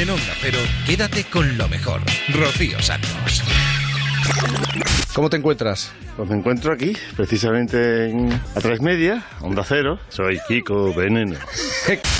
En Onda Cero, quédate con lo mejor. Rocío Santos. ¿Cómo te encuentras? Pues me encuentro aquí, precisamente en a tres media, Onda Cero. Soy Kiko Veneno.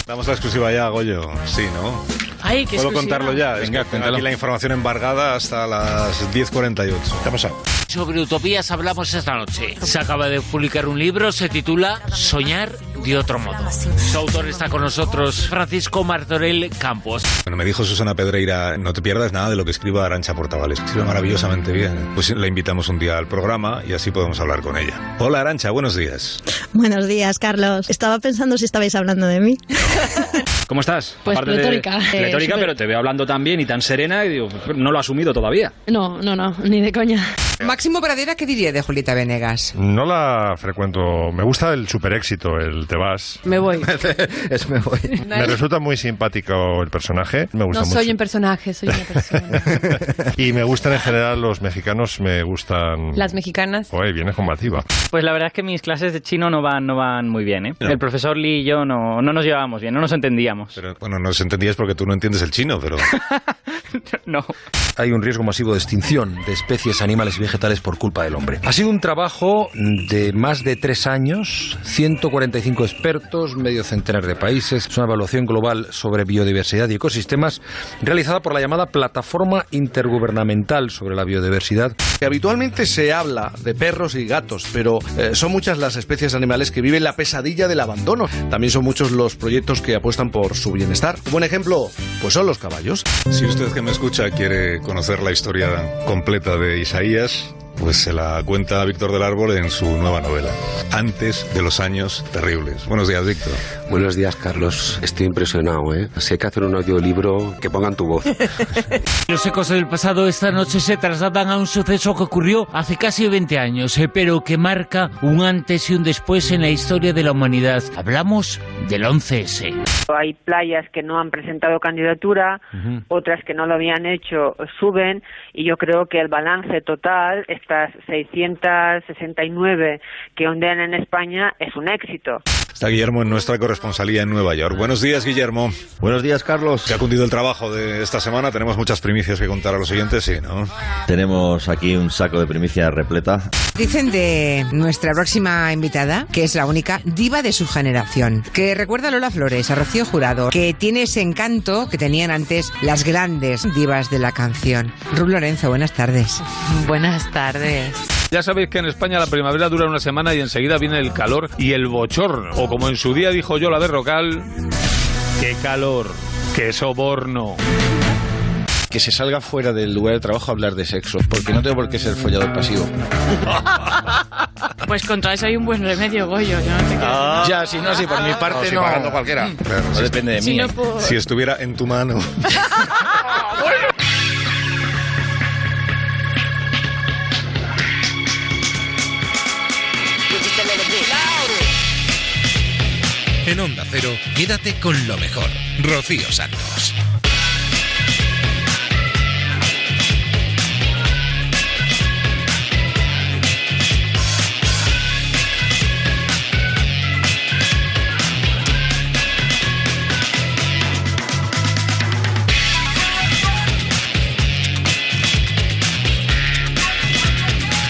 Damos la exclusiva ya, Goyo. Sí, ¿no? Ay, qué Puedo exclusiva. contarlo ya. Es Venga, que tengo aquí la información embargada hasta las 10.48. ¿Qué ha pasado? Sobre utopías hablamos esta noche. Se acaba de publicar un libro, se titula Soñar de otro modo. Su autor está con nosotros, Francisco Martorell Campos. Bueno, me dijo Susana Pedreira, no te pierdas nada de lo que escriba Arancha Portavales. Escribe maravillosamente bien. Pues la invitamos un día al programa y así podemos hablar con ella. Hola Arancha, buenos días. Buenos días, Carlos. Estaba pensando si estabais hablando de mí. ¿Cómo estás? Pues Aparte de- pletórica. Eh, pletórica, súper- pero te veo hablando tan bien y tan serena y digo, no lo he asumido todavía. No, no, no, ni de coña. Máximo Pradera, ¿qué diría de Julieta Venegas? No la frecuento. Me gusta el super éxito, el Te vas. Me voy. es me voy. Me resulta muy simpático el personaje. Me gusta No mucho. soy un personaje, soy una persona. y me gustan en general los mexicanos, me gustan. Las mexicanas. Oye, viene combativa. Pues la verdad es que mis clases de chino no van, no van muy bien, ¿eh? El profesor Lee y yo no, no nos llevábamos bien, no nos entendíamos. Pero, bueno, no se entendías porque tú no entiendes el chino, pero... No. Hay un riesgo masivo de extinción de especies animales y vegetales por culpa del hombre. Ha sido un trabajo de más de tres años, 145 expertos, medio centenar de países. Es una evaluación global sobre biodiversidad y ecosistemas realizada por la llamada Plataforma Intergubernamental sobre la Biodiversidad. Habitualmente se habla de perros y gatos, pero eh, son muchas las especies animales que viven la pesadilla del abandono. También son muchos los proyectos que apuestan por su bienestar. Un buen ejemplo, pues son los caballos. Si usted que me escucha quiere conocer la historia completa de Isaías, pues se la cuenta Víctor del Árbol en su nueva novela, Antes de los años terribles. Buenos días, Víctor. Buenos días, Carlos. Estoy impresionado, ¿eh? Si hay que hacer un audiolibro, que pongan tu voz. Los ecos del pasado esta noche se trasladan a un suceso que ocurrió hace casi 20 años, eh, pero que marca un antes y un después en la historia de la humanidad. Hablamos del 11S. Hay playas que no han presentado candidatura, otras que no lo habían hecho suben y yo creo que el balance total, estas 669 que ondean en España, es un éxito. Está Guillermo en nuestra corresponsalía en Nueva York. Buenos días, Guillermo. Buenos días, Carlos. Se ha cundido el trabajo de esta semana. Tenemos muchas primicias que contar a los siguientes, sí, ¿no? Tenemos aquí un saco de primicias repleta. Dicen de nuestra próxima invitada que es la única diva de su generación, que recuerda a Lola Flores, a Rocío Jurado, que tiene ese encanto que tenían antes las grandes divas de la canción. Rub Lorenzo, buenas tardes. Buenas tardes. Ya sabéis que en España la primavera dura una semana y enseguida viene el calor y el bochorno. O como en su día dijo yo la de Rocal, qué calor, qué soborno. Que se salga fuera del lugar de trabajo a hablar de sexo, porque no tengo por qué ser follador pasivo. Pues contra eso hay un buen remedio, Goyo. Yo no te quiero- Ya, si no, si por mi parte si no. pagando cualquiera. No depende de Si mí. no por- Si estuviera en tu mano. En Onda Cero, quédate con lo mejor. Rocío Santos.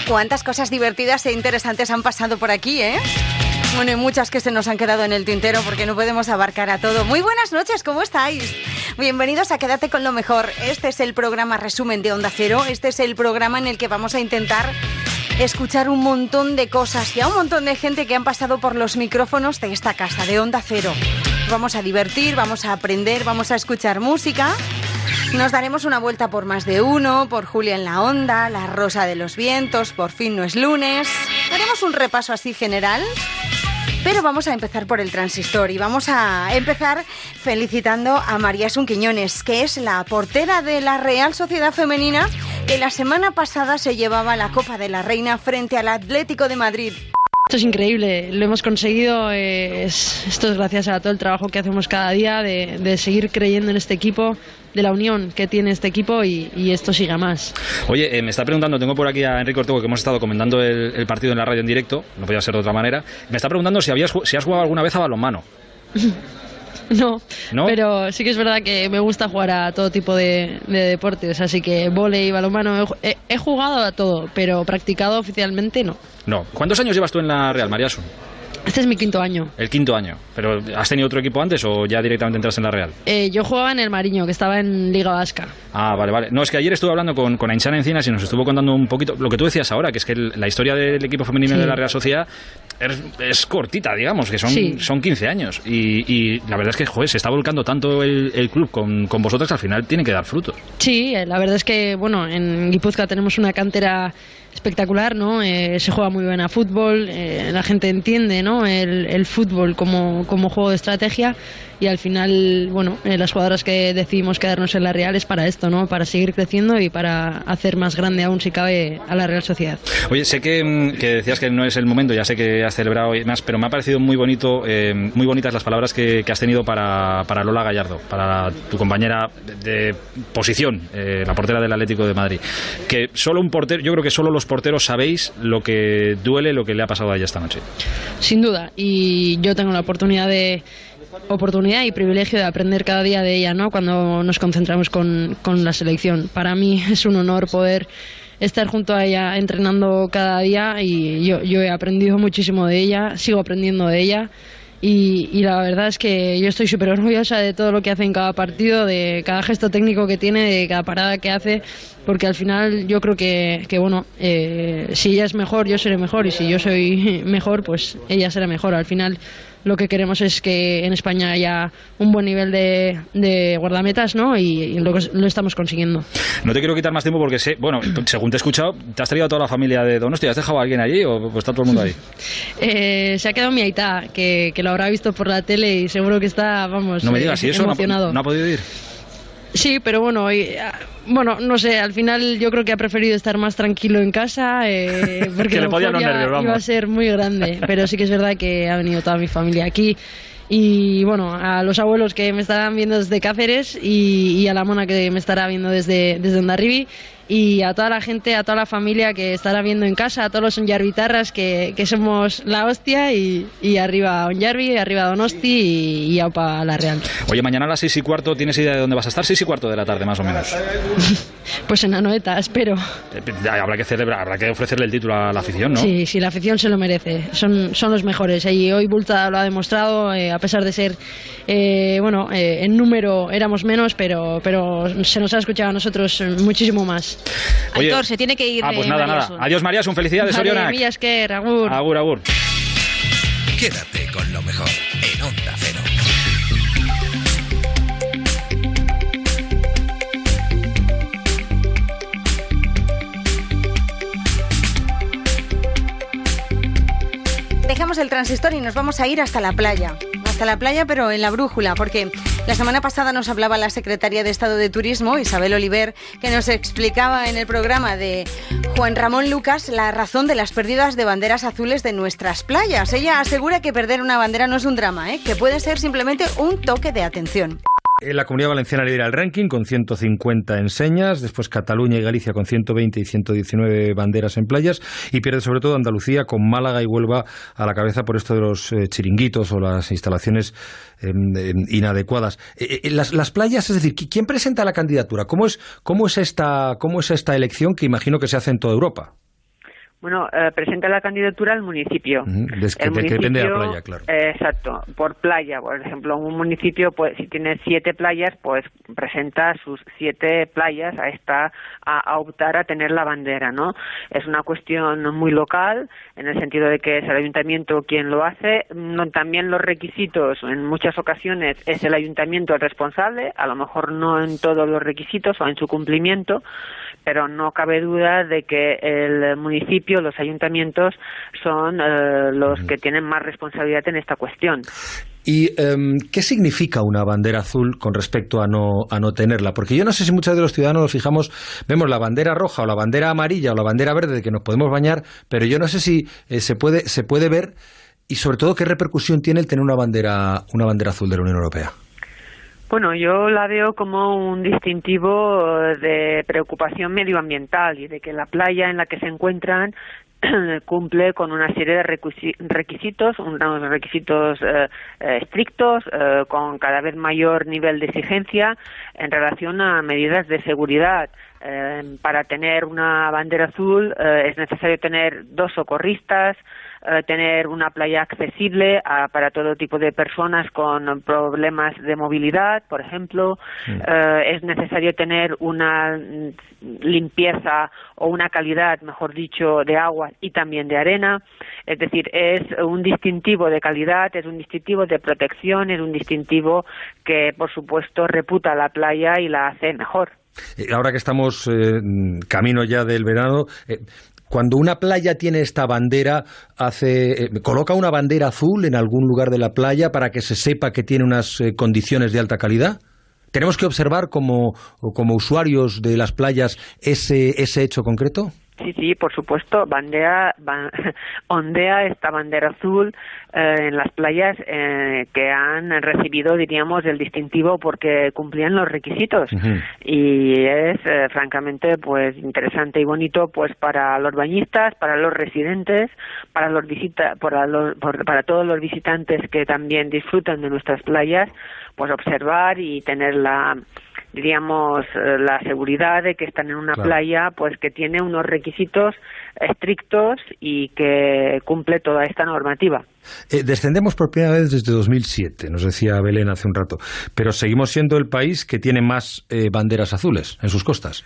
Cuántas cosas divertidas e interesantes han pasado por aquí, ¿eh? Bueno, y muchas que se nos han quedado en el tintero porque no podemos abarcar a todo. Muy buenas noches, ¿cómo estáis? Bienvenidos a Quédate con lo mejor. Este es el programa resumen de Onda Cero. Este es el programa en el que vamos a intentar escuchar un montón de cosas y a un montón de gente que han pasado por los micrófonos de esta casa, de Onda Cero. Vamos a divertir, vamos a aprender, vamos a escuchar música. Nos daremos una vuelta por más de uno, por Julia en la Onda, La Rosa de los Vientos, Por fin no es lunes. Haremos un repaso así general. Pero vamos a empezar por el transistor y vamos a empezar felicitando a María Sun Quiñones, que es la portera de la Real Sociedad Femenina, que la semana pasada se llevaba la Copa de la Reina frente al Atlético de Madrid. Esto es increíble, lo hemos conseguido. eh, es- esto es gracias a todo el trabajo que hacemos cada día de, de seguir creyendo en este equipo, de la unión que tiene este equipo y, y esto siga más. Oye, eh, me está preguntando, tengo por aquí a Enrique Ortego que hemos estado comentando el, el partido en la radio en directo, no podía ser de otra manera. Me está preguntando si, habías, si has jugado alguna vez a balonmano. No, ¿No? pero sí que es verdad que me gusta jugar a todo tipo de, de deportes, así que volei, balonmano, he jugado a todo, pero practicado oficialmente no. No. ¿Cuántos años llevas tú en la Real, Mariasun? Este es mi quinto año. El quinto año. ¿Pero has tenido otro equipo antes o ya directamente entras en la Real? Eh, yo jugaba en el Mariño, que estaba en Liga Vasca. Ah, vale, vale. No, es que ayer estuve hablando con, con Ainchana Encinas y nos estuvo contando un poquito lo que tú decías ahora, que es que el- la historia del equipo femenino Sí. de la Real Sociedad es, es cortita, digamos, que son, Sí. son 15 años. Y, y la verdad es que, joder, se está volcando tanto el, el club con, con vosotros que al final tiene que dar frutos. Sí, eh, la verdad es que, bueno, en Guipúzcoa tenemos una cantera espectacular, ¿no? Eh, se juega muy bien a fútbol, eh, la gente entiende, ¿no? El, el fútbol como, como juego de estrategia y al final, bueno, eh, las jugadoras que decidimos quedarnos en la Real es para esto, ¿no? Para seguir creciendo y para hacer más grande aún, si cabe, a la Real Sociedad. Oye, sé que, mm, que decías que no es el momento, ya sé que has celebrado y más, pero me ha parecido muy bonito, eh, muy bonitas las palabras que, que has tenido para, para Lola Gallardo, para tu compañera de, de posición, eh, la portera del Atlético de Madrid. Que solo un portero, yo creo que solo los porteros sabéis lo que duele, lo que le ha pasado a ella esta noche. Sin duda, y yo tengo la oportunidad de oportunidad y privilegio de aprender cada día de ella, ¿no? Cuando nos concentramos con, con la selección. Para mí es un honor poder estar junto a ella entrenando cada día y yo, yo he aprendido muchísimo de ella, sigo aprendiendo de ella. Y, y la verdad es que yo estoy súper orgullosa de todo lo que hace en cada partido, de cada gesto técnico que tiene, de cada parada que hace, porque al final yo creo que, que bueno, eh, si ella es mejor, yo seré mejor, y si yo soy mejor, pues ella será mejor. Al final lo que queremos es que en España haya un buen nivel de, de guardametas, ¿no? Y, y lo, lo estamos consiguiendo. No te quiero quitar más tiempo porque sé, bueno, según te he escuchado, ¿te has traído a toda la familia de Donostia? ¿Has dejado a alguien allí o pues está todo el mundo ahí? Eh, se ha quedado mi Aitá, que, que lo habrá visto por la tele y seguro que está, vamos, No me eh, digas, ¿y eso no ha- emocionado. no ha podido ir? Sí, pero bueno, hoy, ah, bueno, no sé, al final yo creo que ha preferido estar más tranquilo en casa eh, porque Que le la podían los nervios, vamos. iba a ser muy grande, pero sí que es verdad que ha venido toda mi familia aquí y bueno, a los abuelos que me estarán viendo desde Cáceres y, y a la mona que me estará viendo desde, desde Ondarribi y a toda la gente, a toda la familia que estará viendo en casa, a todos los Onjarvitarras que, que somos la hostia y, y arriba Onjarvi, arriba Donosti y, y aupa la Real. Oye, mañana a las seis y cuarto, ¿tienes idea de dónde vas a estar? Seis y cuarto de la tarde, más o menos. Pues en Anoeta, espero. Eh, Habrá que celebrar, habrá que ofrecerle el título a la afición, ¿no? Sí, sí, la afición se lo merece. Son, son los mejores. Y hoy Bulta lo ha demostrado, eh, a pesar de ser, eh, bueno, eh, en número éramos menos, pero, pero se nos ha escuchado a nosotros muchísimo más. Oye, Aitor, se tiene que ir. Ah, pues nada, nada. Adiós, María, un felicidades, Vale, Esker, agur. Agur, agur. Quédate con lo mejor en Onda Cero. Dejamos el transistor y nos vamos a ir hasta la playa. Hasta la playa, pero en la brújula, porque la semana pasada nos hablaba la secretaria de Estado de Turismo, Isabel Oliver, que nos explicaba en el programa de Juan Ramón Lucas la razón de las pérdidas de banderas azules de nuestras playas. Ella asegura que perder una bandera no es un drama, ¿eh? que puede ser simplemente un toque de atención. Eh, La comunidad valenciana lidera el ranking con 150 enseñas, después Cataluña y Galicia con 120 y 119 banderas en playas y pierde sobre todo Andalucía con Málaga y Huelva a la cabeza por esto de los eh, chiringuitos o las instalaciones em, em, inadecuadas. Eh, las, las playas, es decir, ¿qui- ¿quién presenta la candidatura? ¿Cómo es, cómo es esta, cómo es esta elección que imagino que se hace en toda Europa? Bueno, eh, presenta la candidatura al municipio. Des- El que depende de la municipio, playa, claro. eh, exacto, por playa. Por ejemplo, un municipio, pues, si tiene siete playas, pues presenta sus siete playas a esta a, a optar a tener la bandera, ¿no? Es una cuestión muy local, en el sentido de que es el ayuntamiento quien lo hace. No, también los requisitos, en muchas ocasiones es el ayuntamiento el responsable, a lo mejor no en todos los requisitos o en su cumplimiento, pero no cabe duda de que el municipio, los ayuntamientos son eh, los que tienen más responsabilidad en esta cuestión. ¿Y em, qué significa una bandera azul con respecto a no, a no tenerla? Porque yo no sé si muchos de los ciudadanos nos fijamos, vemos la bandera roja o la bandera amarilla o la bandera verde de que nos podemos bañar, pero yo no sé si eh, se, puede, se puede ver y sobre todo qué repercusión tiene el tener una bandera, una bandera azul de la Unión Europea. Bueno, yo la veo como un distintivo de preocupación medioambiental y de que la playa en la que se encuentran cumple con una serie de requisi- requisitos, unos requisitos eh, eh, estrictos, eh, con cada vez mayor nivel de exigencia en relación a medidas de seguridad. Eh, para tener una bandera azul es necesario tener dos socorristas, eh, tener una playa accesible a- para todo tipo de personas con problemas de movilidad, por ejemplo. Eh, es necesario tener una limpieza o una calidad, mejor dicho, de agua y también de arena. Es decir, es un distintivo de calidad, es un distintivo de protección, es un distintivo que, por supuesto, reputa la playa y la hace mejor. Eh, Ahora que estamos eh, camino ya del verano, eh, cuando una playa tiene esta bandera, hace, eh, coloca una bandera azul en algún lugar de la playa para que se sepa que tiene unas eh, condiciones de alta calidad. ¿Tenemos que observar como, como usuarios de las playas ese, ese hecho concreto? Sí, sí, por supuesto. Bandea, ba- ondea esta bandera azul eh, en las playas eh, que han recibido, diríamos, el distintivo porque cumplían los requisitos. Y es, eh, francamente, pues interesante y bonito, pues para los bañistas, para los residentes, para los visita, para, los- por- para todos los visitantes que también disfrutan de nuestras playas, pues observar y tener la diríamos eh, la seguridad de que están en una Claro. playa pues que tiene unos requisitos estrictos y que cumple toda esta normativa. Eh, descendemos por primera vez desde 2007, nos decía Belén hace un rato, pero seguimos siendo el país que tiene más eh, banderas azules en sus costas.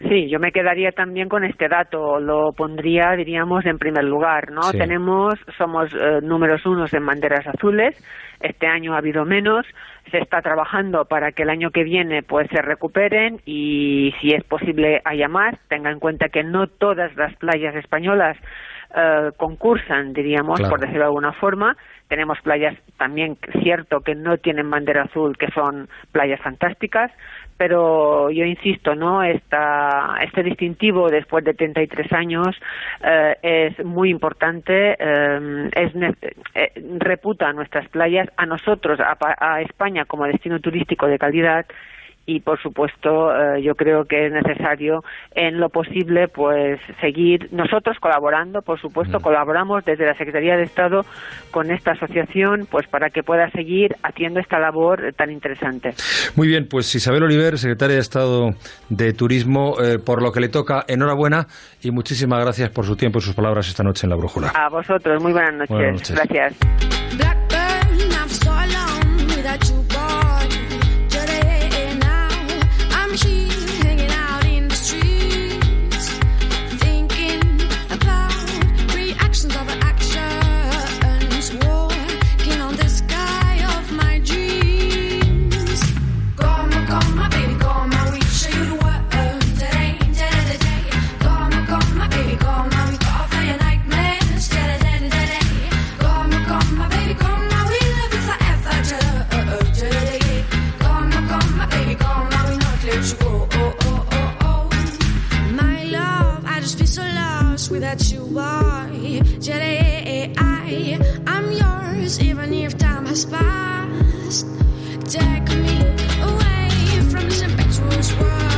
Sí, yo me quedaría también con este dato, lo pondría, diríamos, en primer lugar, ¿no? Sí. Tenemos, somos eh, números unos en banderas azules, este año ha habido menos, se está trabajando para que el año que viene pues se recuperen y si es posible haya más, tenga en cuenta que no todas las playas españolas eh, concursan, diríamos, Claro. por decirlo de alguna forma. Tenemos playas también, cierto, que no tienen bandera azul, que son playas fantásticas, pero yo insisto, ¿no? Esta, este distintivo después de 33 años eh, es muy importante, eh, es eh, reputa a nuestras playas, a nosotros, a, a España como destino turístico de calidad y por supuesto eh, yo creo que es necesario en lo posible pues seguir nosotros colaborando por supuesto colaboramos desde la Secretaría de Estado con esta asociación pues para que pueda seguir haciendo esta labor tan interesante Muy bien, pues Isabel Oliver, secretaria de Estado de Turismo, eh, por lo que le toca, enhorabuena y muchísimas gracias por su tiempo y sus palabras esta noche en La Brújula. a vosotros muy buenas noches, Buenas noches. gracias without you, are. Today, I, I'm yours, even if time has passed. Take me away from this impetuous world,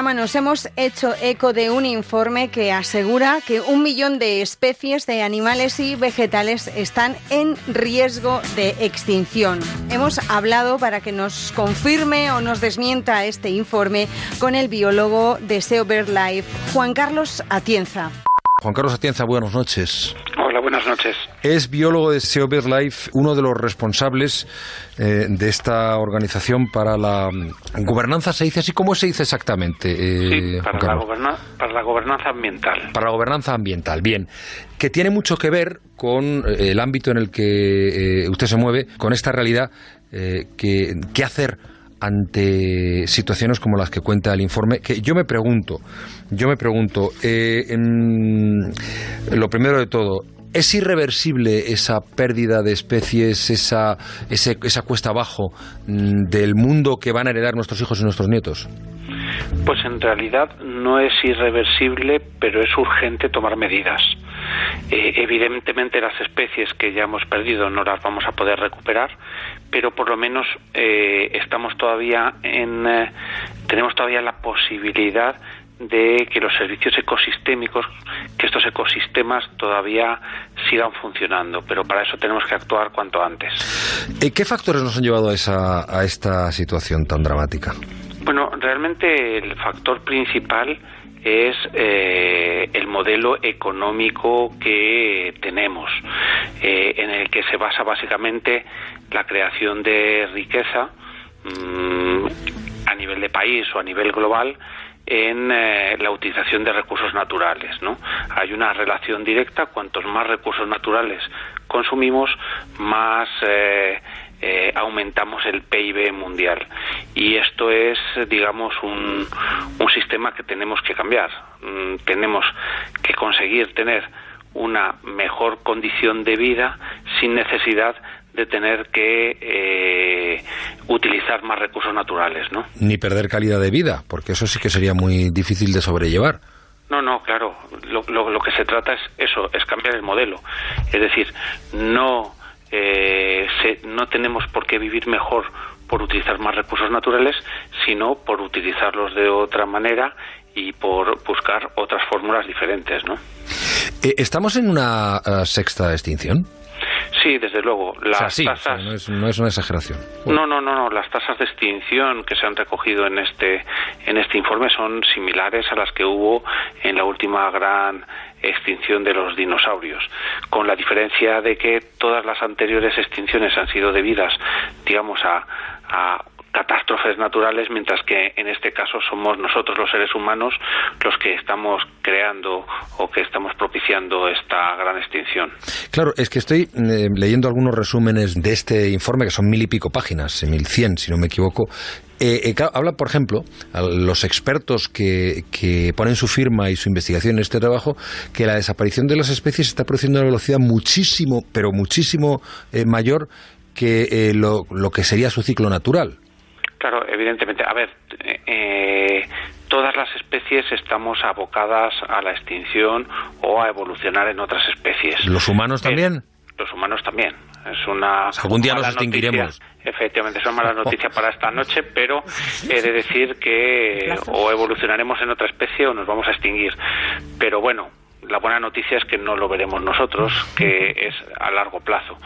programa nos hemos hecho eco de un informe que asegura que un millón de especies de animales y vegetales están en riesgo de extinción. Hemos hablado para que nos confirme o nos desmienta este informe con el biólogo de SEO BirdLife, Juan Carlos Atienza. Juan Carlos Atienza, buenas noches. Hola, buenas noches. Es biólogo de SEO BirdLife, uno de los responsables eh, de esta organización para la mm, gobernanza, ¿se dice así? ¿Cómo se dice exactamente? Sí, eh, para Juan la, goberna- para la gobernanza ambiental. Para la gobernanza ambiental, bien. Que tiene mucho que ver con eh, el ámbito en el que eh, usted se mueve, con esta realidad, que, qué hacer ante situaciones como las que cuenta el informe, que yo me pregunto, yo me pregunto, eh, en- lo primero de todo, ¿es irreversible esa pérdida de especies, esa, ese- esa cuesta abajo mm, del mundo que van a heredar nuestros hijos y nuestros nietos? Pues en realidad no es irreversible, pero es urgente tomar medidas. Eh, evidentemente las especies que ya hemos perdido no las vamos a poder recuperar, pero por lo menos eh, estamos todavía en eh, tenemos todavía la posibilidad de que los servicios ecosistémicos, que estos ecosistemas todavía sigan funcionando, pero para eso tenemos que actuar cuanto antes. Eh, ¿Qué factores nos han llevado a, esa, a esta situación tan dramática? Bueno, realmente el factor principal es eh, el modelo económico que tenemos, eh, en el que se basa básicamente la creación de riqueza mm, a nivel de país o a nivel global en eh, la utilización de recursos naturales. Hay una relación directa, cuantos más recursos naturales consumimos, más eh, eh, aumentamos el PIB mundial. Y esto es, digamos, un, un sistema que tenemos que cambiar. Mm, tenemos que conseguir tener una mejor condición de vida sin necesidad de tener que eh, utilizar más recursos naturales, ¿no? Ni perder calidad de vida, porque eso sí que sería muy difícil de sobrellevar. No, no, claro. Lo, lo- lo que se trata es eso, es cambiar el modelo. Es decir, no, eh, se- no tenemos por qué vivir mejor por utilizar más recursos naturales, sino por utilizarlos de otra manera y por buscar otras fórmulas diferentes, ¿no? Eh, ¿Estamos en una eh, sexta extinción? Sí, desde luego. O Las sea, sí, o sea, tasas. no, es, no es una exageración. No, no, no, no. Las tasas de extinción que se han recogido en este en este informe son similares a las que hubo en la última gran extinción de los dinosaurios, con la diferencia de que todas las anteriores extinciones han sido debidas, digamos, a, a catástrofes naturales, mientras que en este caso somos nosotros los seres humanos los que estamos creando o que estamos propiciando esta gran extinción. Claro, es que estoy eh, leyendo algunos resúmenes de este informe, que son mil y pico páginas, mil cien, si no me equivoco. Eh, eh, habla, por ejemplo, a los expertos que, que ponen su firma y su investigación en este trabajo, que la desaparición de las especies está produciendo una velocidad muchísimo, pero muchísimo eh, mayor que eh, lo que sería su ciclo natural. Claro, evidentemente. A ver, eh, todas las especies estamos abocadas a la extinción o a evolucionar en otras especies. ¿Los humanos también? Los humanos también. Es una Algún día nos mala noticia. extinguiremos. Efectivamente, son malas noticias para esta noche, pero he de decir que o evolucionaremos en otra especie o nos vamos a extinguir. Pero bueno, la buena noticia es que no lo veremos nosotros, que es a largo plazo.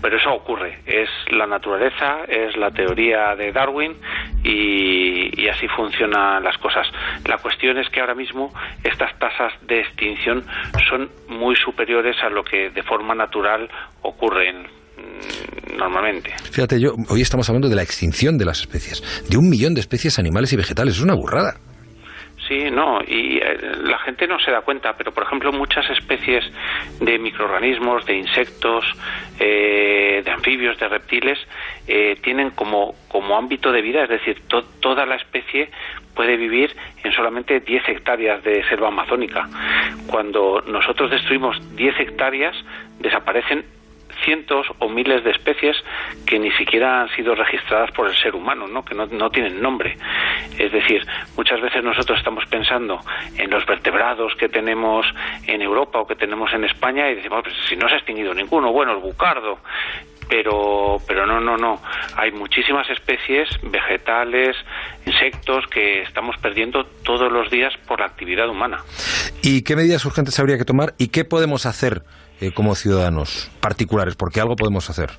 Pero eso ocurre, es la naturaleza, es la teoría de Darwin y, así funcionan las cosas. La cuestión es que ahora mismo estas tasas de extinción son muy superiores a lo que de forma natural ocurren mm, normalmente. Fíjate, yo hoy estamos hablando de la extinción de las especies, de un millón de especies animales y vegetales. Es una burrada. Sí, no, y eh, la gente no se da cuenta, pero por ejemplo muchas especies de microorganismos, de insectos, eh, de anfibios, de reptiles, eh, tienen como, como ámbito de vida, es decir, to- toda la especie puede vivir en solamente 10 hectáreas de selva amazónica. Cuando nosotros destruimos 10 hectáreas, desaparecen cientos o miles de especies que ni siquiera han sido registradas por el ser humano, ¿no? que no, no tienen nombre. Es decir, muchas veces nosotros estamos pensando en los vertebrados que tenemos en Europa o que tenemos en España y decimos, pues, si no se ha extinguido ninguno, bueno, el bucardo, pero pero no no no hay muchísimas especies vegetales insectos que estamos perdiendo todos los días por la actividad humana ¿Y qué medidas urgentes habría que tomar y qué podemos hacer eh, como ciudadanos particulares? Porque algo podemos hacer.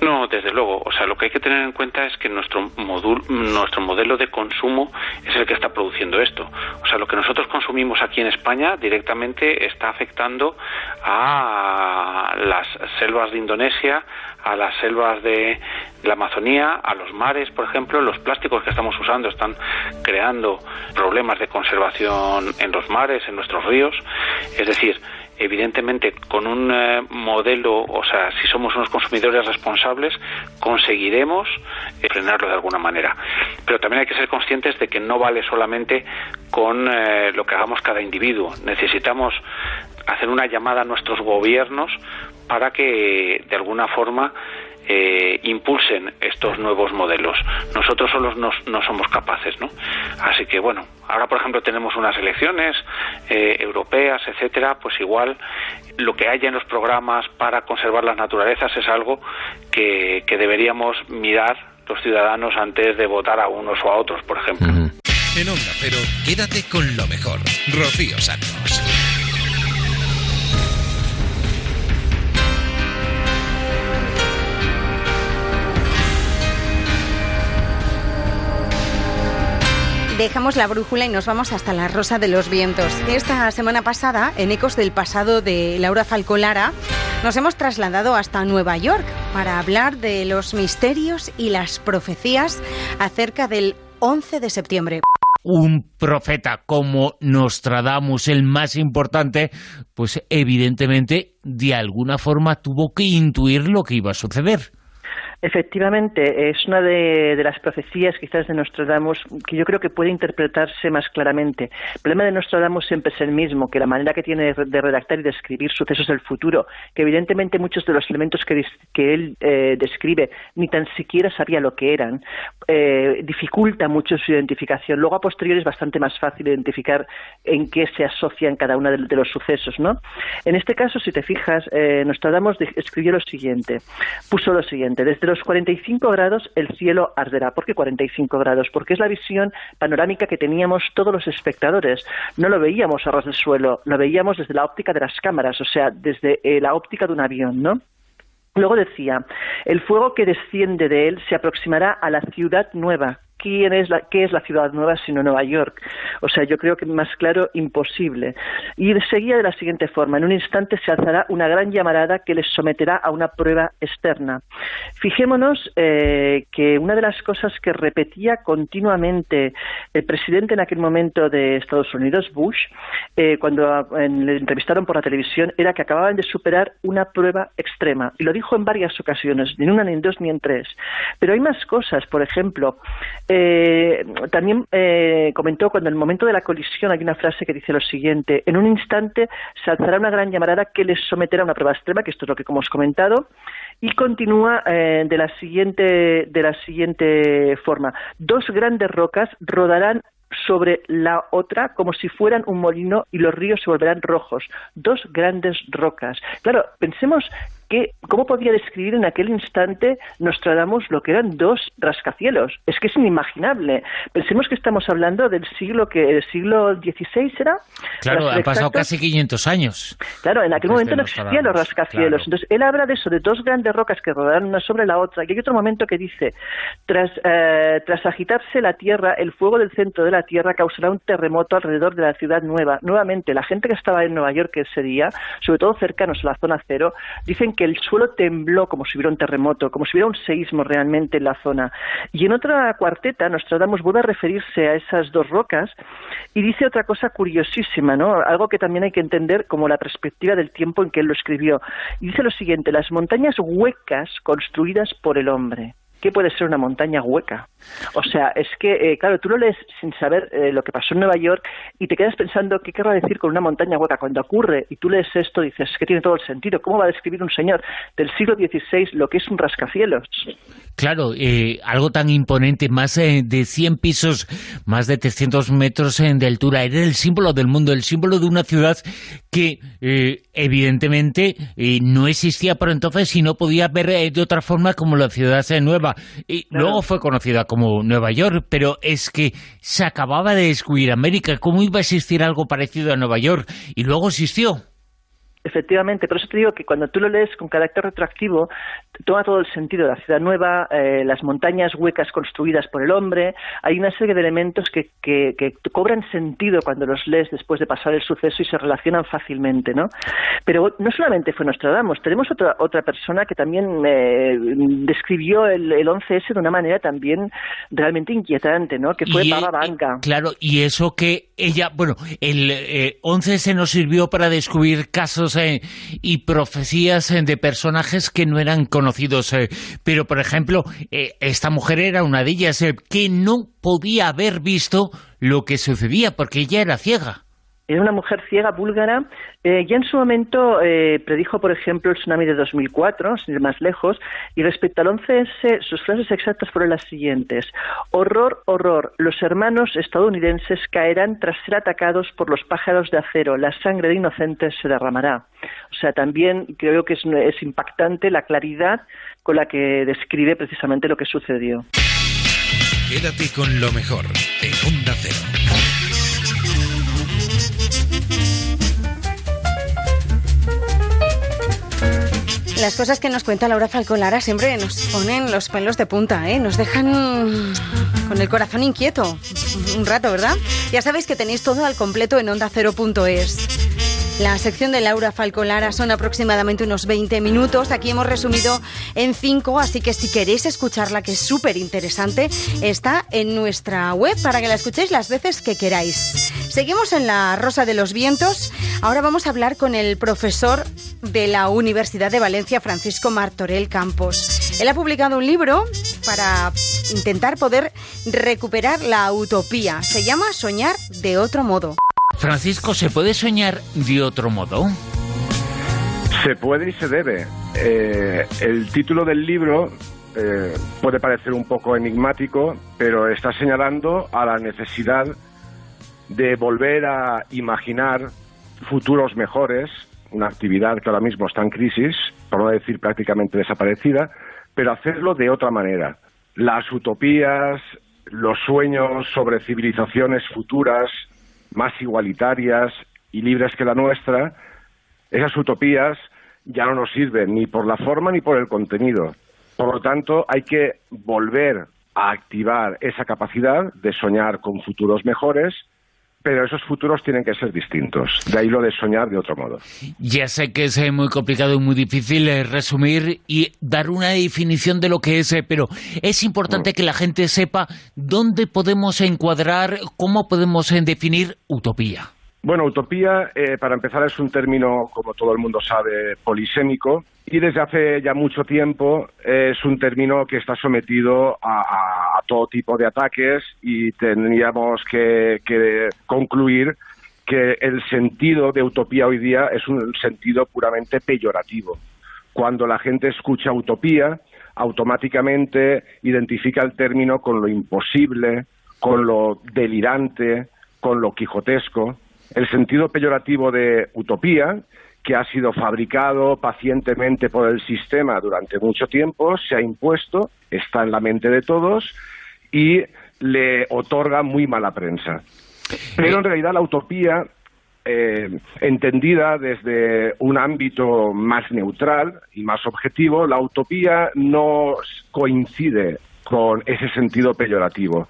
No, desde luego. O sea, lo que hay que tener en cuenta es que nuestro, modul- nuestro modelo de consumo es el que está produciendo esto. O sea, lo que nosotros consumimos aquí en España directamente está afectando a las selvas de Indonesia, a las selvas de la Amazonía, a los mares, por ejemplo. Los plásticos que estamos usando están creando problemas de conservación en los mares, en nuestros ríos. Es decir, evidentemente con un eh, modelo, o sea, si somos unos consumidores responsables, conseguiremos eh, frenarlo de alguna manera. Pero también hay que ser conscientes de que no vale solamente con eh, lo que hagamos cada individuo. Necesitamos hacer una llamada a nuestros gobiernos para que de alguna forma eh, impulsen estos nuevos modelos. Nosotros solos no, no somos capaces, ¿no? Así que bueno, ahora por ejemplo tenemos unas elecciones eh, europeas, etcétera, pues igual lo que haya en los programas para conservar las naturalezas es algo que, que deberíamos mirar los ciudadanos antes de votar a unos o a otros, por ejemplo. En Onda Cero, quédate con lo mejor. Rocío Santos. Dejamos la brújula y nos vamos hasta la Rosa de los Vientos. Esta semana pasada, en Ecos del Pasado de Laura Falcolara, nos hemos trasladado hasta Nueva York para hablar de los misterios y las profecías acerca del 11 de septiembre. un profeta como Nostradamus, el más importante, pues evidentemente de alguna forma tuvo que intuir lo que iba a suceder. Efectivamente, es una de, las profecías quizás de Nostradamus que yo creo que puede interpretarse más claramente. El problema de Nostradamus siempre es el mismo, que la manera que tiene de, redactar y describir sucesos del futuro, que evidentemente muchos de los elementos que, él eh, describe ni tan siquiera sabía lo que eran, eh, dificulta mucho su identificación. Luego a posteriori es bastante más fácil identificar en qué se asocian cada uno de, de los sucesos, ¿no? En este caso, si te fijas, eh, Nostradamus escribió lo siguiente, puso lo siguiente, desde los 45 grados el cielo arderá. ¿Por qué 45 grados? Porque es la visión panorámica que teníamos todos los espectadores. No lo veíamos a ras del suelo, lo veíamos desde la óptica de las cámaras, o sea, desde eh, la óptica de un avión, ¿no? Luego decía, el fuego que desciende de él se aproximará a la ciudad nueva. ¿Quién es la, ¿Qué es la ciudad nueva sino Nueva York? O sea, yo creo que más claro, imposible. Y seguía de la siguiente forma, en un instante se alzará una gran llamarada que les someterá a una prueba externa. Fijémonos eh, que una de las cosas que repetía continuamente el presidente en aquel momento de Estados Unidos, Bush, eh, cuando le entrevistaron por la televisión, era que acababan de superar una prueba extrema. Y lo dijo en varias ocasiones, ni en una, ni en dos, ni en tres. Pero hay más cosas, por ejemplo, eh, también eh, comentó cuando en el momento de la colisión hay una frase que dice lo siguiente, en un instante se alzará una gran llamarada que les someterá a una prueba extrema, que esto es lo que hemos comentado, y continúa eh, de la siguiente de la siguiente forma dos grandes rocas rodarán sobre la otra como si fueran un molino y los ríos se volverán rojos dos grandes rocas. Claro pensemos que cómo podía describir en aquel instante Nostradamus lo que eran dos rascacielos es que es inimaginable pensemos que estamos hablando del siglo que el siglo XVI era Claro, han pasado casi 500 años. Claro, en aquel momento no existían los rascacielos. claro. Entonces, él habla de eso, de dos grandes rocas que rodarán una sobre la otra. Y hay otro momento que dice, tras, eh, tras agitarse la tierra, el fuego del centro de la tierra causará un terremoto alrededor de la ciudad nueva. Nuevamente, la gente que estaba en Nueva York ese día, sobre todo cercanos a la zona cero, dicen que el suelo tembló como si hubiera un terremoto, como si hubiera un seísmo realmente en la zona. Y en otra cuarteta, Nostradamus vuelve a referirse a esas dos rocas y dice otra cosa curiosísima, ¿no? Algo que también hay que entender como la perspectiva del tiempo en que él lo escribió. Y dice lo siguiente, las montañas huecas construidas por el hombre. ¿Qué puede ser una montaña hueca? O sea, es que, eh, claro, tú lo lees sin saber eh, lo que pasó en Nueva York y te quedas pensando qué querrá decir con una montaña hueca. Cuando ocurre y tú lees esto, dices que tiene todo el sentido. ¿Cómo va a describir un señor del siglo XVI lo que es un rascacielos? Claro, eh, algo tan imponente, más de 100 pisos, más de 300 metros de altura, era el símbolo del mundo, el símbolo de una ciudad que evidentemente no existía por entonces y no podía ver de otra forma como la ciudad eh, Y luego fue conocida como Nueva York, pero es que se acababa de descubrir América. ¿Cómo iba a existir algo parecido a Nueva York? Y luego existió. Efectivamente, por eso te digo que cuando tú lo lees con carácter retroactivo, toma todo el sentido la ciudad nueva, eh, las montañas huecas construidas por el hombre, hay una serie de elementos que, que, que cobran sentido cuando los lees después de pasar el suceso y se relacionan fácilmente, ¿no? Pero no solamente fue Nostradamus, tenemos otra, otra persona que también eh, describió el, el 11S de una manera también realmente inquietante, ¿no? Que fue Baba Vanga. Claro, y eso que ella, bueno, el eh, 11 se nos sirvió para descubrir casos eh, y profecías eh, de personajes que no eran conocidos. eh, pero, por ejemplo, esta mujer era una de ellas que no podía haber visto lo que sucedía porque ella era ciega. Era una mujer ciega búlgara. Eh, ya en su momento eh, predijo, por ejemplo, el tsunami de 2004, sin ir más lejos. Y respecto al 11S, sus frases exactas fueron las siguientes. Horror, horror. Los hermanos estadounidenses caerán tras ser atacados por los pájaros de acero. La sangre de inocentes se derramará. O sea, también creo que es, es impactante la claridad con la que describe precisamente lo que sucedió. Quédate con lo mejor en Onda Cero. Las cosas que nos cuenta Laura Falcolara siempre nos ponen los pelos de punta, ¿eh? Nos dejan con el corazón inquieto un rato, ¿verdad? Ya sabéis que tenéis todo al completo en ondacero.es. La sección de Laura Falcolara son aproximadamente unos 20 minutos. Aquí hemos resumido en 5, así que si queréis escucharla, que es súper interesante, está en nuestra web para que la escuchéis las veces que queráis. Seguimos en la Rosa de los Vientos. Ahora vamos a hablar con el profesor de la Universidad de Valencia, Francisco Martorell Campos. Él ha publicado un libro para intentar poder recuperar la utopía. Se llama Soñar de otro modo. Francisco, ¿se puede soñar de otro modo? Se puede y se debe. Eh, el título del libro eh, puede parecer un poco enigmático, pero está señalando a la necesidad de volver a imaginar futuros mejores, una actividad que ahora mismo está en crisis, por no decir prácticamente desaparecida, pero hacerlo de otra manera. Las utopías, los sueños sobre civilizaciones futuras, más igualitarias y libres que la nuestra, esas utopías ya no nos sirven ni por la forma ni por el contenido. Por lo tanto, hay que volver a activar esa capacidad de soñar con futuros mejores, pero esos futuros tienen que ser distintos. De ahí lo de soñar de otro modo. Ya sé que es eh, muy complicado y muy difícil eh, resumir y dar una definición de lo que es, eh, pero es importante que la gente sepa dónde podemos encuadrar, cómo podemos definir utopía. Bueno, utopía, eh, para empezar, es un término, como todo el mundo sabe, polisémico y desde hace ya mucho tiempo eh, es un término que está sometido a todo tipo de ataques y tendríamos que, que concluir que el sentido de utopía hoy día es un sentido puramente peyorativo. Cuando la gente escucha utopía, automáticamente identifica el término con lo imposible, con lo delirante, con lo quijotesco. El sentido peyorativo de utopía, que ha sido fabricado pacientemente por el sistema durante mucho tiempo, se ha impuesto, está en la mente de todos y le otorga muy mala prensa. Pero en realidad la utopía, eh, entendida desde un ámbito más neutral y más objetivo, la utopía no coincide con ese sentido peyorativo.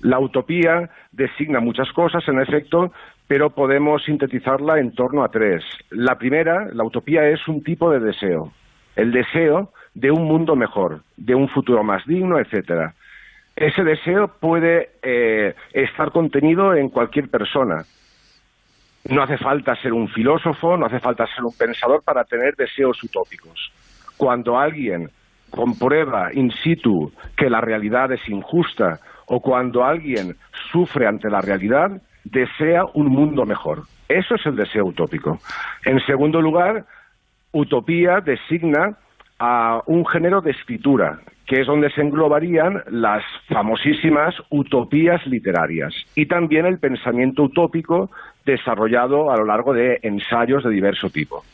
La utopía designa muchas cosas, en efecto, pero podemos sintetizarla en torno a tres. La primera, la utopía es un tipo de deseo, el deseo de un mundo mejor, de un futuro más digno, etcétera. Ese deseo puede eh, estar contenido en cualquier persona. No hace falta ser un filósofo, no hace falta ser un pensador para tener deseos utópicos. Cuando alguien comprueba in situ que la realidad es injusta o cuando alguien sufre ante la realidad, desea un mundo mejor. Eso es el deseo utópico. En segundo lugar, utopía designa a un género de escritura, que es donde se englobarían las famosísimas utopías literarias y también el pensamiento utópico desarrollado a lo largo de ensayos de diverso tipo.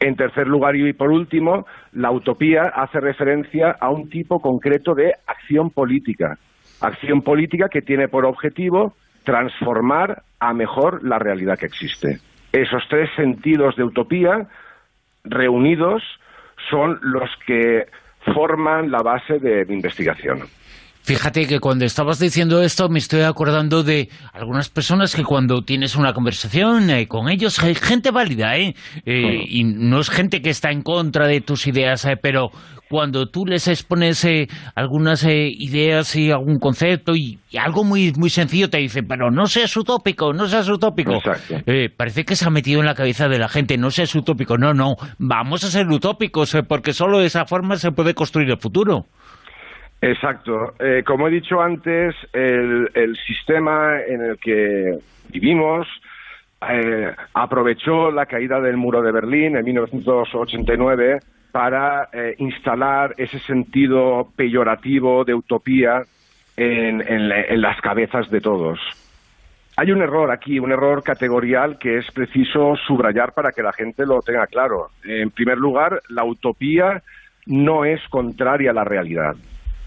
En tercer lugar y por último, la utopía hace referencia a un tipo concreto de acción política, acción política que tiene por objetivo transformar a mejor la realidad que existe. Esos tres sentidos de utopía reunidos son los que forman la base de mi investigación. Fíjate que cuando estabas diciendo esto me estoy acordando de algunas personas que cuando tienes una conversación eh, con ellos, hay gente válida, ¿eh? Eh, Y no es gente que está en contra de tus ideas, eh, pero cuando tú les expones eh, algunas eh, ideas y algún concepto y, y algo muy muy sencillo te dice, pero no seas utópico, no seas utópico. Eh, parece que se ha metido en la cabeza de la gente, no seas utópico. No, no, vamos a ser utópicos eh, porque solo de esa forma se puede construir el futuro. Exacto. Eh, como he dicho antes, el, el sistema en el que vivimos eh, aprovechó la caída del muro de Berlín en 1989 para eh, instalar ese sentido peyorativo de utopía en, en la- en las cabezas de todos. Hay un error aquí, un error categorial que es preciso subrayar para que la gente lo tenga claro. En primer lugar, la utopía no es contraria a la realidad,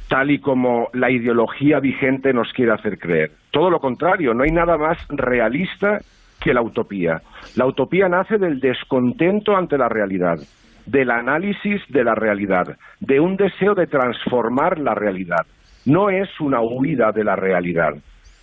tal y como la ideología vigente nos quiere hacer creer. Todo lo contrario, no hay nada más realista que la utopía. La utopía nace del descontento ante la realidad, del análisis de la realidad, de un deseo de transformar la realidad. No es una huida de la realidad.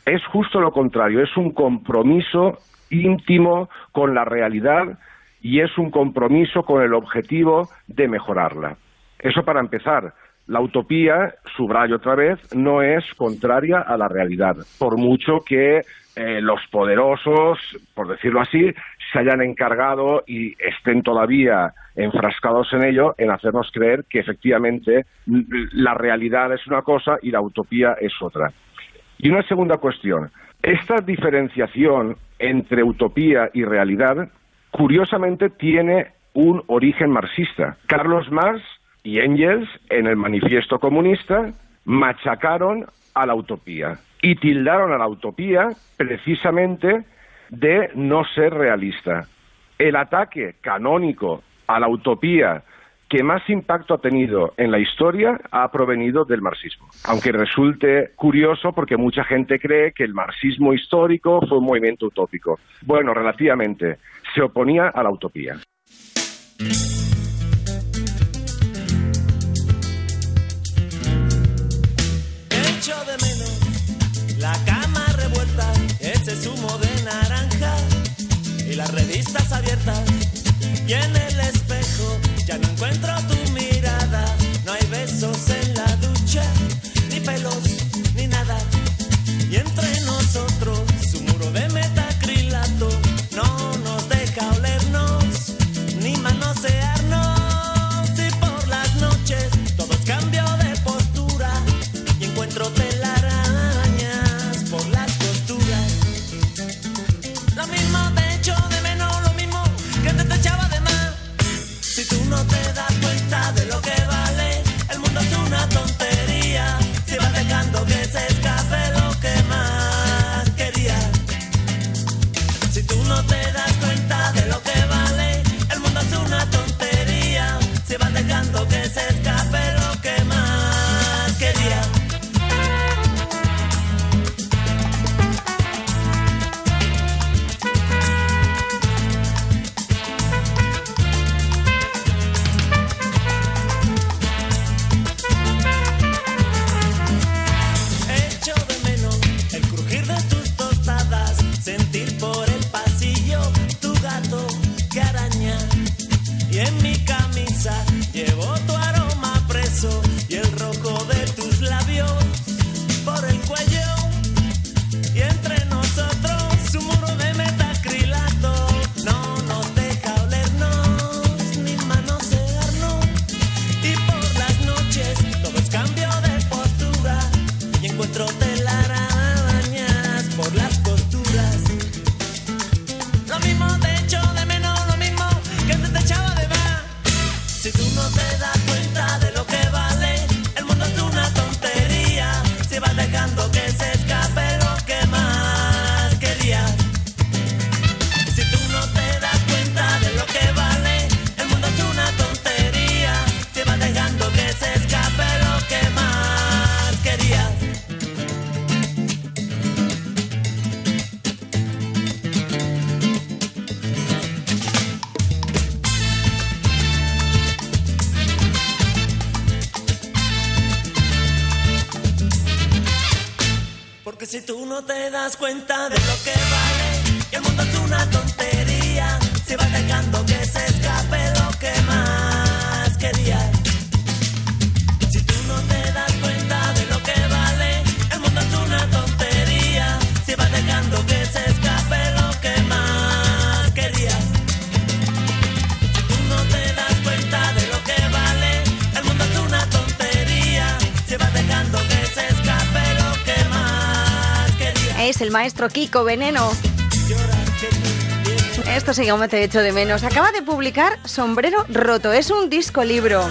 Es justo lo contrario, es un compromiso íntimo con la realidad y es un compromiso con el objetivo de mejorarla. Eso para empezar. La utopía, subrayo otra vez, no es contraria a la realidad, por mucho que eh, los poderosos, por decirlo así, se hayan encargado y estén todavía enfrascados en ello, en hacernos creer que efectivamente la realidad es una cosa y la utopía es otra. Y una segunda cuestión. Esta diferenciación entre utopía y realidad, curiosamente, tiene un origen marxista. Carlos Marx y Engels, en el Manifiesto Comunista, machacaron a la utopía y tildaron a la utopía precisamente de no ser realista. El ataque canónico a la utopía que más impacto ha tenido en la historia ha provenido del marxismo. Aunque resulte curioso porque mucha gente cree que el marxismo histórico fue un movimiento utópico. Bueno, relativamente, se oponía a la utopía. Las revistas abiertas. Y si tú no te das cuenta de lo que vale, y el mundo es una tontería, si vas dejando que se escape lo que más querías. Es el maestro Kiko Veneno. Esto aún me te echo de menos. Acaba de publicar Sombrero Roto. Es un disco libro.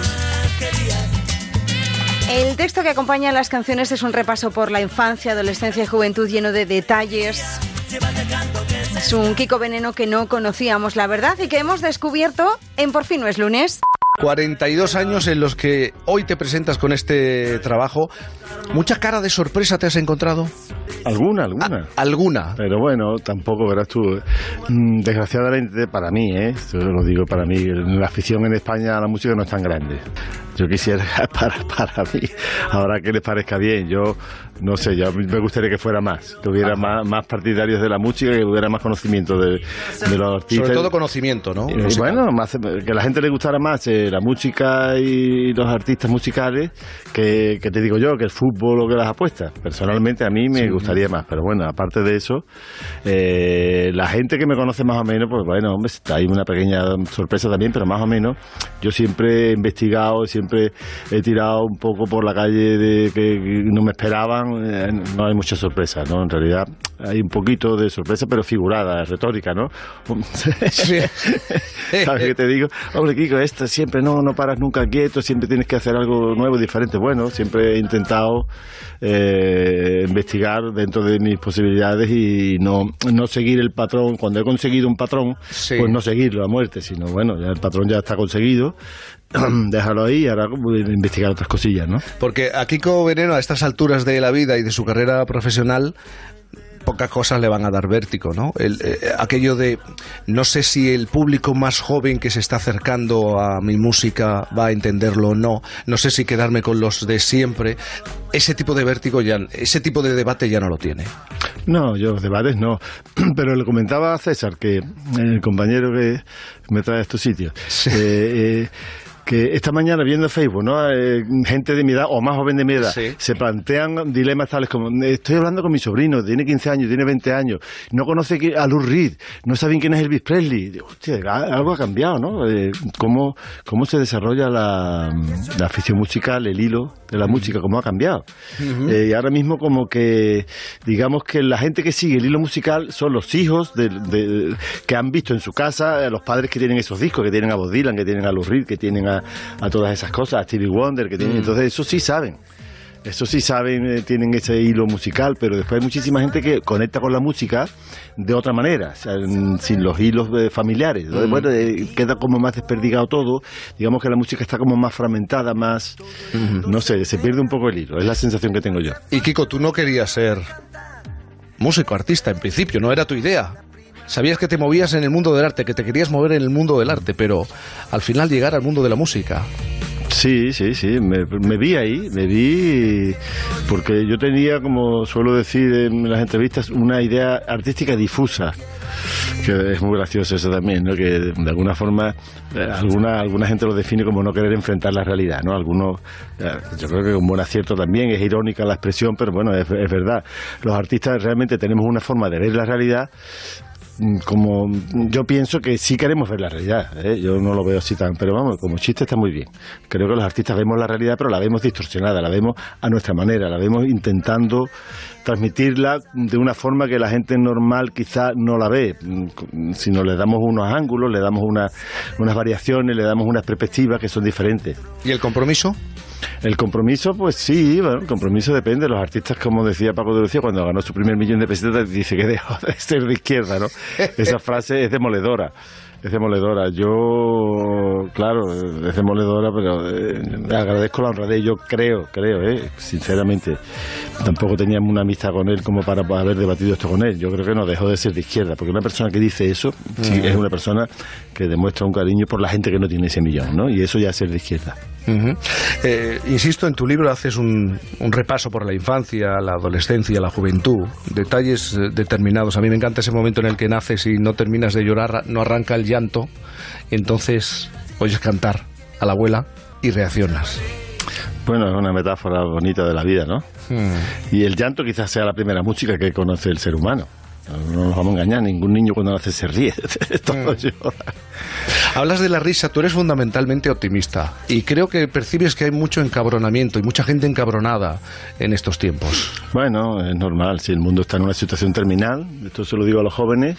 El texto que acompaña a las canciones es un repaso por la infancia, adolescencia y juventud lleno de detalles. Es un Kiko Veneno que no conocíamos, la verdad, y que hemos descubierto en Por fin no es lunes. 42 años en los que hoy te presentas con este trabajo. ¿Mucha cara de sorpresa te has encontrado? Alguna, alguna. alguna. Pero bueno, tampoco, verás tú. mm, Desgraciadamente para mí, ¿eh? Esto lo digo para mí, la afición en España a la música no es tan grande. Yo quisiera para, para mí, ahora que les parezca bien, yo no sé, yo me gustaría que fuera más, que hubiera más, más partidarios de la música, que hubiera más conocimiento de, de los artistas. Sobre todo conocimiento, ¿no? Y bueno, más, que a la gente le gustara más eh, la música y los artistas musicales que, que te digo yo, que el fútbol o que las apuestas. Personalmente a mí me gustaría más, pero bueno, aparte de eso, eh, la gente que me conoce más o menos, pues bueno, hombre, hay una pequeña sorpresa también, pero más o menos yo siempre he investigado, siempre he tirado un poco por la calle de que no me esperaban, eh, no hay mucha sorpresa, ¿no? En realidad hay un poquito de sorpresa, pero figurada, retórica, ¿no? ¿Sabes qué te digo? Hombre, Kiko, esto siempre no, no paras nunca quieto, siempre tienes que hacer algo nuevo, diferente. Bueno, siempre he intentado eh, investigar dentro de mis posibilidades y no, no seguir el patrón. Cuando he conseguido un patrón, pues no seguirlo a muerte, sino bueno, ya el patrón ya está conseguido, déjalo ahí y ahora voy a investigar otras cosillas, ¿no? Porque a Kiko Veneno, a estas alturas de la vida y de su carrera profesional, pocas cosas le van a dar vértigo, ¿no? El, eh, aquello de, no sé si el público más joven que se está acercando a mi música va a entenderlo o no, no sé si quedarme con los de siempre, ese tipo de vértigo ya, ese tipo de debate ya no lo tiene. No, yo debates no. Pero le comentaba a César, que eh, el compañero que me trae a estos sitios, eh, eh, que esta mañana viendo Facebook, ¿no? Eh, gente de mi edad o más joven de mi edad, se plantean dilemas tales como, estoy hablando con mi sobrino, tiene 15 años, tiene 20 años, no conoce a Lou Reed, no saben quién es Elvis Presley. Digo, hostia, algo ha cambiado, ¿no? Eh, ¿cómo, ¿Cómo se desarrolla la, la afición musical, el hilo de la música, cómo ha cambiado? Eh, y ahora mismo como que, digamos que la gente que sigue el hilo musical son los hijos de, de- que han visto en su casa, eh, los padres que tienen esos discos, que tienen a Bob Dylan, que tienen a Lou Reed, que tienen a, a todas esas cosas, a Stevie Wonder, que tienen... Mm. Entonces eso sí saben. Eso sí saben, eh, tienen ese hilo musical, pero después hay muchísima gente que conecta con la música de otra manera, mm, sin los hilos eh, familiares. Entonces, Mm. bueno, eh, queda como más desperdigado todo. Digamos que la música está como más fragmentada, más. No sé, se pierde un poco el hilo. Es la sensación que tengo yo. Y Kiko, tú no querías ser músico, artista, en principio, no era tu idea. Sabías que te movías en el mundo del arte, que te querías mover en el mundo del arte, pero al final llegar al mundo de la música. Sí, sí, sí, me, vi ahí, me vi porque yo tenía, como suelo decir en las entrevistas, una idea artística difusa, que es muy gracioso eso también, ¿no? que de alguna forma eh, alguna, alguna gente lo define como no querer enfrentar la realidad, ¿no? Algunos, eh, yo creo que con buen acierto también, es irónica la expresión, pero bueno, es, verdad, los artistas realmente tenemos una forma de ver la realidad como yo pienso que sí queremos ver la realidad, ¿eh? yo no lo veo así tan, pero vamos, como chiste está muy bien. Creo que los artistas vemos la realidad, pero la vemos distorsionada, la vemos a nuestra manera, la vemos intentando transmitirla de una forma que la gente normal quizá no la ve, mm, si no le damos unos ángulos, le damos una- unas variaciones, le damos unas perspectivas que son diferentes. ¿Y el compromiso? El compromiso, pues sí, bueno, el compromiso depende. Los artistas, como decía Paco de Lucía, cuando ganó su primer millón de pesetas, dice que dejó de ser de izquierda, ¿no? Esa frase es demoledora. Es demoledora. Yo, claro, es demoledora, pero eh, agradezco la honradez. Yo creo, creo, eh, sinceramente, tampoco teníamos una amistad con él como para haber debatido esto con él. Yo creo que no dejó de ser de izquierda, porque una persona que dice eso sí, Mm. es una persona que demuestra un cariño por la gente que no tiene ese millón, ¿no? Y eso ya es ser de izquierda. Eh, insisto, en tu libro haces un, un repaso por la infancia, la adolescencia, la juventud, detalles eh, determinados. A mí me encanta ese momento en el que naces y no terminas de llorar, no arranca el llanto, entonces oyes cantar a la abuela y reaccionas. Bueno, es una metáfora bonita de la vida, ¿no? Y el llanto quizás sea la primera música que conoce el ser humano. No nos vamos a engañar, ningún niño cuando nace se ríe. Todo llora. Hablas de la risa, tú eres fundamentalmente optimista y creo que percibes que hay mucho encabronamiento y mucha gente encabronada en estos tiempos. Bueno, es normal, si el mundo está en una situación terminal, esto se lo digo a los jóvenes,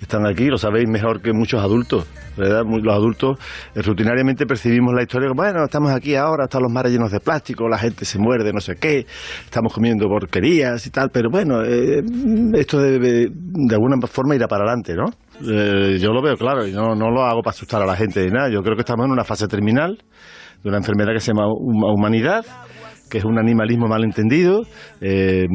están aquí, lo sabéis mejor que muchos adultos, ¿verdad? Los adultos eh, rutinariamente percibimos la historia como, bueno, estamos aquí ahora, están los mares llenos de plástico, la gente se muerde, no sé qué, estamos comiendo porquerías y tal, pero bueno, eh, esto debe de alguna forma ir a para adelante, ¿no? Eh, yo lo veo claro y no, no lo hago para asustar a la gente ni nada, yo creo que estamos en una fase terminal de una enfermedad que se llama hum- humanidad que es un animalismo malentendido. Eh,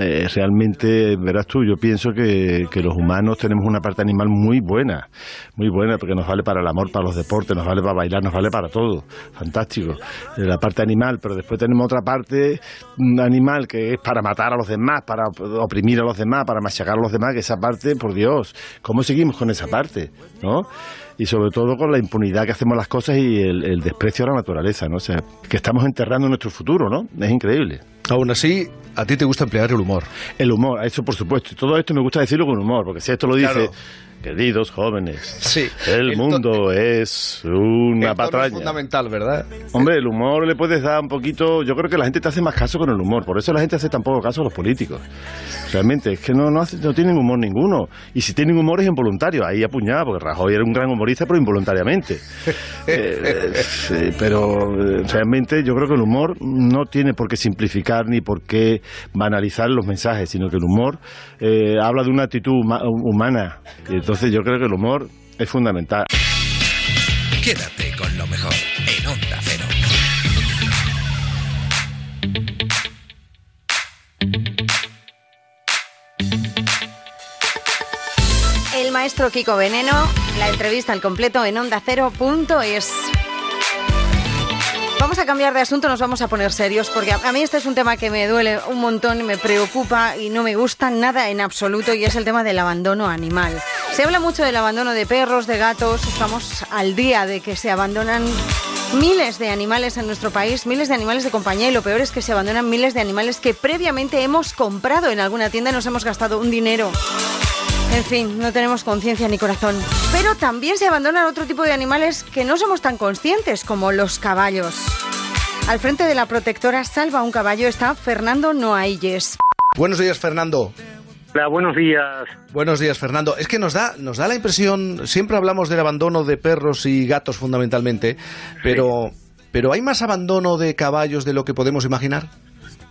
eh, realmente, verás tú, yo pienso que, que los humanos tenemos una parte animal muy buena, muy buena, porque nos vale para el amor, para los deportes, nos vale para bailar, nos vale para todo. Fantástico. Eh, la parte animal, pero después tenemos otra parte animal que es para matar a los demás, para oprimir a los demás, para machacar a los demás, que esa parte, por Dios, ¿cómo seguimos con esa parte? ¿No? Y sobre todo con la impunidad que hacemos las cosas y el, el desprecio a la naturaleza, ¿no? O sea, que estamos enterrando nuestro futuro, ¿no? Es increíble. Aún así, a ti te gusta emplear el humor. El humor, eso por supuesto. Y todo esto me gusta decirlo con humor, porque si esto lo dice, Claro. Queridos jóvenes, Sí. el El mundo es una El tono es patraña. fundamental, ¿verdad? Hombre, el humor le puedes dar un poquito. Yo creo que la gente te hace más caso con el humor. Por eso la gente hace tan poco caso a los políticos. Realmente, es que no, no, hace- no tienen humor ninguno. Y si tienen humor es involuntario. Ahí apuñada, porque Rajoy era un gran humorista, pero involuntariamente. Eh, pero eh, realmente yo creo que el humor no tiene por qué simplificar ni por qué banalizar los mensajes, sino que el humor eh, habla de una actitud huma- humana. Y entonces yo creo que el humor es fundamental. Quédate con lo mejor en Onda Cero. El maestro Kiko Veneno, la entrevista al completo en ondacero.es. Vamos a cambiar de asunto, nos vamos a poner serios, porque a a mí este es un tema que me duele un montón y me preocupa y no me gusta nada en absoluto, y es el tema del abandono animal. Se habla mucho del abandono de perros, de gatos, estamos al día de que se abandonan miles de animales en nuestro país, miles de animales de compañía, y lo peor es que se abandonan miles de animales que previamente hemos comprado en alguna tienda y nos hemos gastado un dinero. En fin, no tenemos conciencia ni corazón. Pero también se abandonan otro tipo de animales que no somos tan conscientes, como los caballos. Al frente de la protectora Salva un caballo está Fernando Noailles. Buenos días, Fernando. Hola, buenos días. Buenos días, Fernando. Es que nos da, nos da la impresión, siempre hablamos del abandono de perros y gatos fundamentalmente, pero, pero ¿hay más abandono de caballos de lo que podemos imaginar?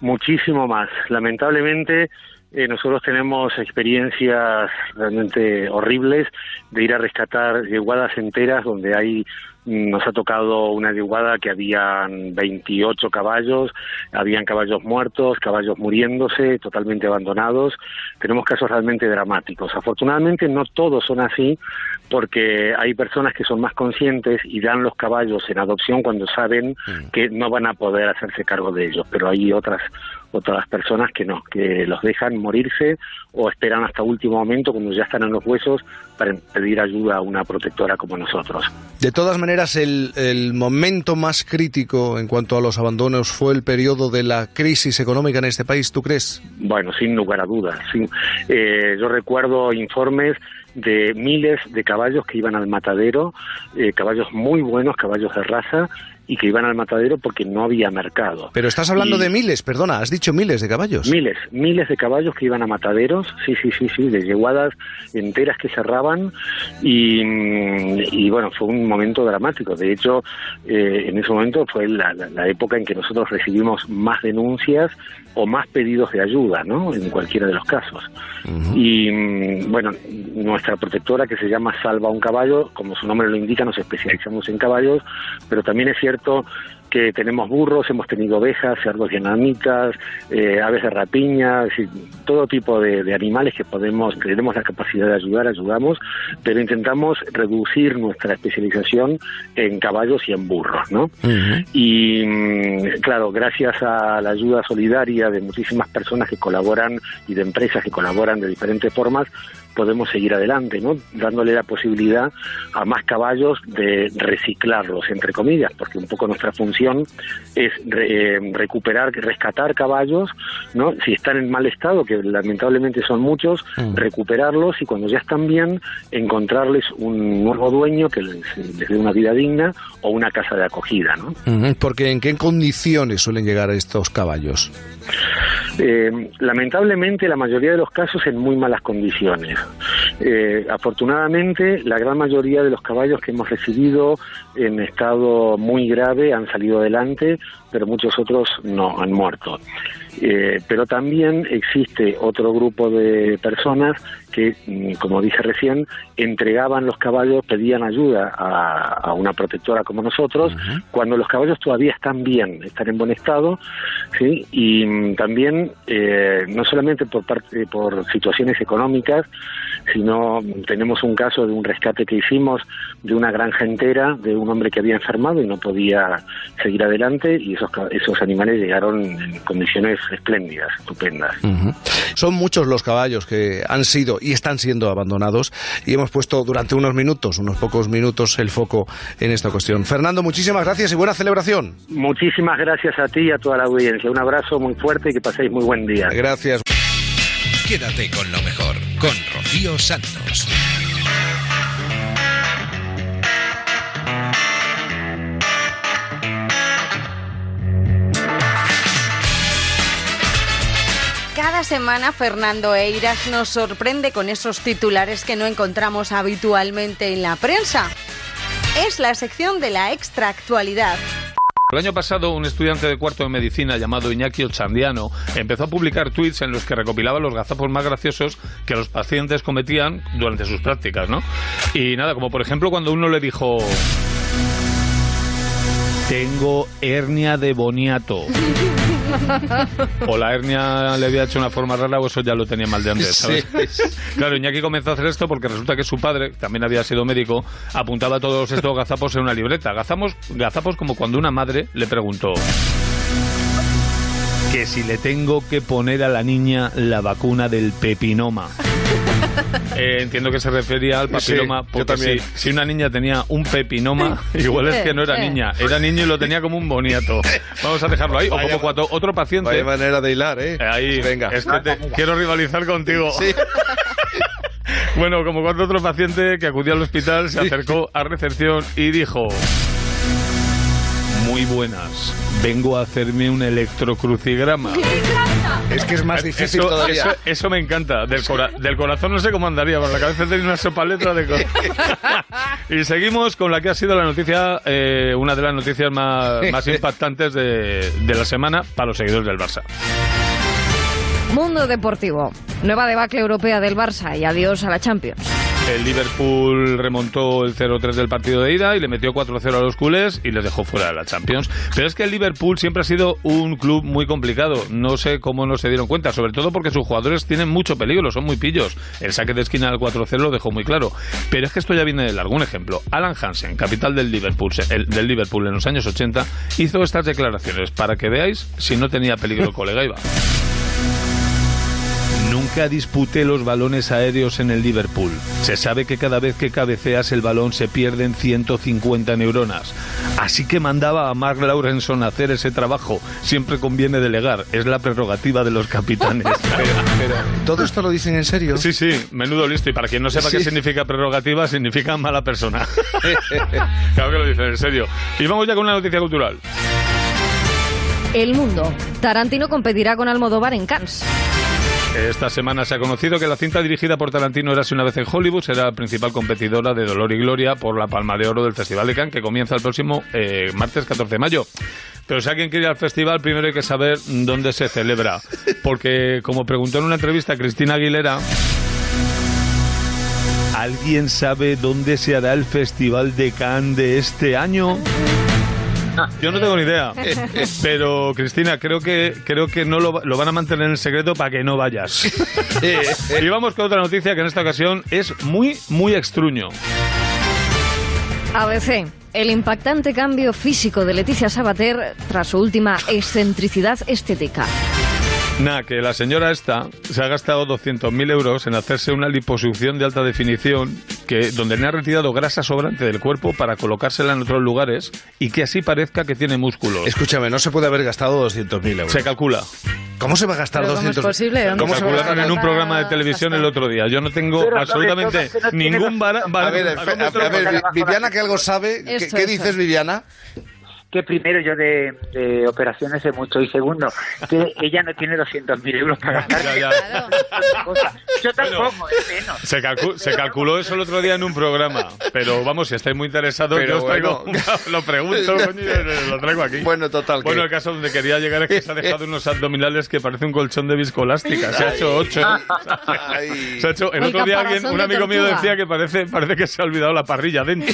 Muchísimo más. Lamentablemente, eh, nosotros tenemos experiencias realmente horribles de ir a rescatar yeguadas enteras donde hay nos ha tocado una yeguada que habían 28 caballos, habían caballos muertos, caballos muriéndose, totalmente abandonados. Tenemos casos realmente dramáticos. Afortunadamente no todos son así porque hay personas que son más conscientes y dan los caballos en adopción cuando saben que no van a poder hacerse cargo de ellos, pero hay otras otras personas que no, que los dejan morirse o esperan hasta último momento cuando ya están en los huesos para pedir ayuda a una protectora como nosotros. De todas maneras, el, el momento más crítico en cuanto a los abandonos fue el periodo de la crisis económica en este país, ¿tú crees? Bueno, sin lugar a dudas. sin- eh, yo recuerdo informes de miles de caballos que iban al matadero, eh, caballos muy buenos, caballos de raza, y que iban al matadero porque no había mercado. Pero estás hablando Y- de miles, perdona, has dicho miles de caballos. Miles, miles de caballos que iban a mataderos, sí, sí, sí, sí, de yeguadas enteras que cerraban y, y bueno, fue un momento dramático. De hecho, eh, en ese momento fue la, la- la época en que nosotros recibimos más denuncias o más pedidos de ayuda, ¿no? En cualquiera de los casos. Y mm, bueno, nuestra protectora que se llama Salva un Caballo, como su nombre lo indica, nos especializamos en caballos, pero también es cierto que tenemos burros, hemos tenido ovejas, cerdos vietnamitas, eh, aves de rapiña, decir, todo tipo de, de animales que podemos, que tenemos la capacidad de ayudar, ayudamos, pero intentamos reducir nuestra especialización en caballos y en burros, ¿no? Y mm, claro, gracias a la ayuda solidaria de muchísimas personas que colaboran y de empresas que colaboran de diferentes formas, podemos seguir adelante, ¿no? Dándole la posibilidad a más caballos de reciclarlos, entre comillas, porque un poco nuestra función es re- eh, recuperar, rescatar caballos, ¿no? Si están en mal estado, que lamentablemente son muchos, recuperarlos y cuando ya están bien, encontrarles un nuevo dueño que les, les dé una vida digna o una casa de acogida, ¿no? Porque ¿en qué condiciones suelen llegar estos caballos? Eh, lamentablemente, la mayoría de los casos en muy malas condiciones. Eh, afortunadamente, la gran mayoría de los caballos que hemos recibido en estado muy grave han salido adelante, pero muchos otros no han muerto. Eh, pero también existe otro grupo de personas que, mm, como dije recién, entregaban los caballos, pedían ayuda a, a una protectora como nosotros, cuando los caballos todavía están bien, están en buen estado, ¿sí? y mm, también eh, no solamente por, parte, por situaciones económicas, sino tenemos un caso de un rescate que hicimos de una granja entera de un hombre que había enfermado y no podía seguir adelante y esos, esos animales llegaron en condiciones espléndidas, estupendas. Son muchos los caballos que han sido y están siendo abandonados y hemos puesto durante unos minutos, unos pocos minutos, el foco en esta cuestión. Fernando, muchísimas gracias y buena celebración. Muchísimas gracias a ti y a toda la audiencia. Un abrazo muy fuerte y que paséis muy buen día. Gracias. Quédate con lo mejor, con Rocío Santos. Cada semana Fernando Eiras nos sorprende con esos titulares que no encontramos habitualmente en la prensa. Es la sección de la extra actualidad. El año pasado, un estudiante de cuarto de medicina llamado Iñaki Ochandiano empezó a publicar tweets en los que recopilaba los gazapos más graciosos que los pacientes cometían durante sus prácticas, ¿no? Y nada, como por ejemplo cuando uno le dijo... Tengo hernia de boniato. O la hernia le había hecho una forma rara o eso ya lo tenía mal de antes, ¿sabes? Claro, Iñaki comenzó a hacer esto porque resulta que su padre, que también había sido médico, apuntaba todos estos gazapos en una libreta. Gazapos, gazapos como cuando una madre le preguntó que si le tengo que poner a la niña la vacuna del pepinoma. Eh, entiendo que se refería al papiloma, Sí, yo porque también. si, si una niña tenía un pepinoma, igual es que no era niña, era niño y lo tenía como un boniato. Vamos a dejarlo ahí. O como cuando otro paciente. Vaya manera de hilar, ¿eh? Ahí, Venga. es que te- quiero rivalizar contigo. bueno, como cuando otro paciente que acudió al hospital se acercó a recepción y dijo: Muy buenas, vengo a hacerme un electrocrucigrama. Es que es más difícil eso, todavía. Eso, eso me encanta. Del, cora- del corazón no sé cómo andaría, pero la cabeza tiene una sopa letra de... co- y seguimos con la que ha sido la noticia, eh, una de las noticias más, más impactantes de, de la semana para los seguidores del Barça. Mundo Deportivo. Nueva debacle europea del Barça y adiós a la Champions. El Liverpool remontó el 0-3 del partido de ida y le metió 4-0 a los culés y les dejó fuera de la Champions. Pero es que el Liverpool siempre ha sido un club muy complicado. No sé cómo no se dieron cuenta, sobre todo porque sus jugadores tienen mucho peligro, son muy pillos. El saque de esquina del 4-0 lo dejó muy claro. Pero es que esto ya viene de largo. Ejemplo, Alan Hansen, capital del Liverpool, del Liverpool en los años 80, hizo estas declaraciones para que veáis si no tenía peligro el colega Iba. Nunca disputé los balones aéreos en el Liverpool. Se sabe que cada vez que cabeceas el balón se pierden 150 neuronas. Así que mandaba a Mark Lawrenson a hacer ese trabajo. Siempre conviene delegar, es la prerrogativa de los capitanes. ¿Todo esto lo dicen en serio? Sí, sí, menudo listo. Y para quien no sepa Sí. qué significa prerrogativa, significa mala persona. claro que lo dicen en serio. Y vamos ya con una noticia cultural. El mundo. Tarantino competirá con Almodóvar en Cannes. Esta semana se ha conocido que la cinta dirigida por Tarantino Érase una vez en Hollywood será la principal competidora de Dolor y Gloria por la Palma de Oro del Festival de Cannes, que comienza el próximo eh, martes 14 de mayo. Pero si alguien quiere ir al festival, primero hay que saber dónde se celebra. Porque, como preguntó en una entrevista Cristina Aguilera, ¿alguien sabe dónde se hará el Festival de Cannes de este año? Yo no tengo ni idea. Pero, Cristina, creo que, creo que no lo, lo van a mantener en secreto para que no vayas. y vamos con otra noticia que en esta ocasión es muy, muy extruño. ABC. El impactante cambio físico de Leticia Sabater tras su última excentricidad estética. Nada, que la señora esta se ha gastado 200.000 euros en hacerse una liposucción de alta definición que, donde le ha retirado grasa sobrante del cuerpo para colocársela en otros lugares y que así parezca que tiene músculos. Escúchame, no se puede haber gastado 200.000 euros. Se calcula. ¿Cómo se va a gastar ¿Pero cómo es 200.000? posible? ¿Dónde Como se se va a calcularon en un programa de televisión el otro día. Yo no tengo Pero, absolutamente no ningún A vara- ver, a ver, a ver, Viviana, que algo sabe. ¿Qué, Eso, qué dices, Viviana? Que primero yo de, de operaciones sé mucho y segundo que ella no tiene 200.000 euros para gastar. Ya, ya. Yo tampoco, es menos. Se, calcu- se calculó eso el otro día en un programa, pero vamos, si estáis muy interesados, Pero yo os traigo, bueno. lo pregunto, coño, y lo traigo aquí. Bueno, total. Bueno, que- el caso donde quería llegar es que se ha dejado unos abdominales que parece un colchón de viscoelástica. Se ha hecho ocho. Se ha hecho, el otro día alguien, un amigo mío decía que parece, parece que se ha olvidado la parrilla dentro.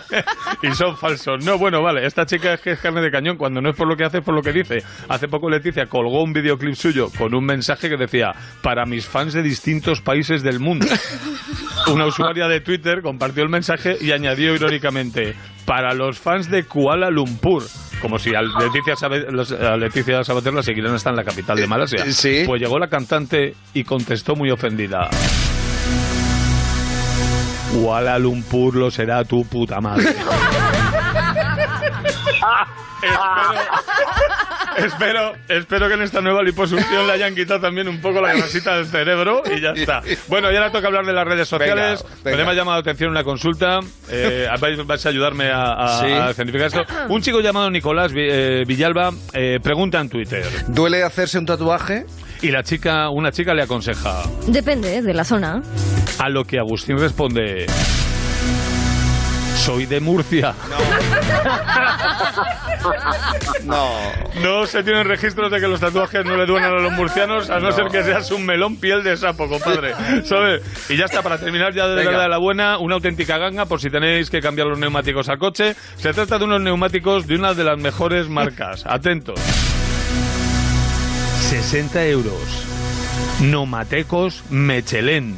y son falsos. No, bueno, vale, esta chica que es carne de cañón, cuando no es por lo que hace, es por lo que dice. Hace poco Leticia colgó un videoclip suyo con un mensaje que decía, para mis fans de distintos países del mundo. Una usuaria de Twitter compartió el mensaje y añadió irónicamente, para los fans de Kuala Lumpur. Como si a Leticia, Sabe- a Leticia Sabater la siguieran hasta en la capital de Malasia. Pues llegó la cantante y contestó muy ofendida. Kuala Lumpur lo será tu puta madre. espero, espero que en esta nueva liposucción le hayan quitado también un poco la grasita del cerebro y ya está. Bueno, y ahora toca hablar de las redes sociales. Venga, venga. Me ha llamado la atención una consulta. Eh, vais, vais a ayudarme a, a- Sí. a cientificar esto. Un chico llamado Nicolás eh, Villalba eh, pregunta en Twitter. ¿Duele hacerse un tatuaje? Y la chica, una chica le aconseja. Depende de la zona. A lo que Agustín responde. Soy de Murcia. No. No se tienen registros de que los tatuajes no le duelen a los murcianos, a no, No. ser que seas un melón piel de sapo, compadre. ¿Sabes? Y ya está, para terminar ya de Venga. verdad la buena, una auténtica ganga por si tenéis que cambiar los neumáticos al coche. Se trata de unos neumáticos de una de las mejores marcas. Atentos. 60 euros. Nomatecos Mechelén.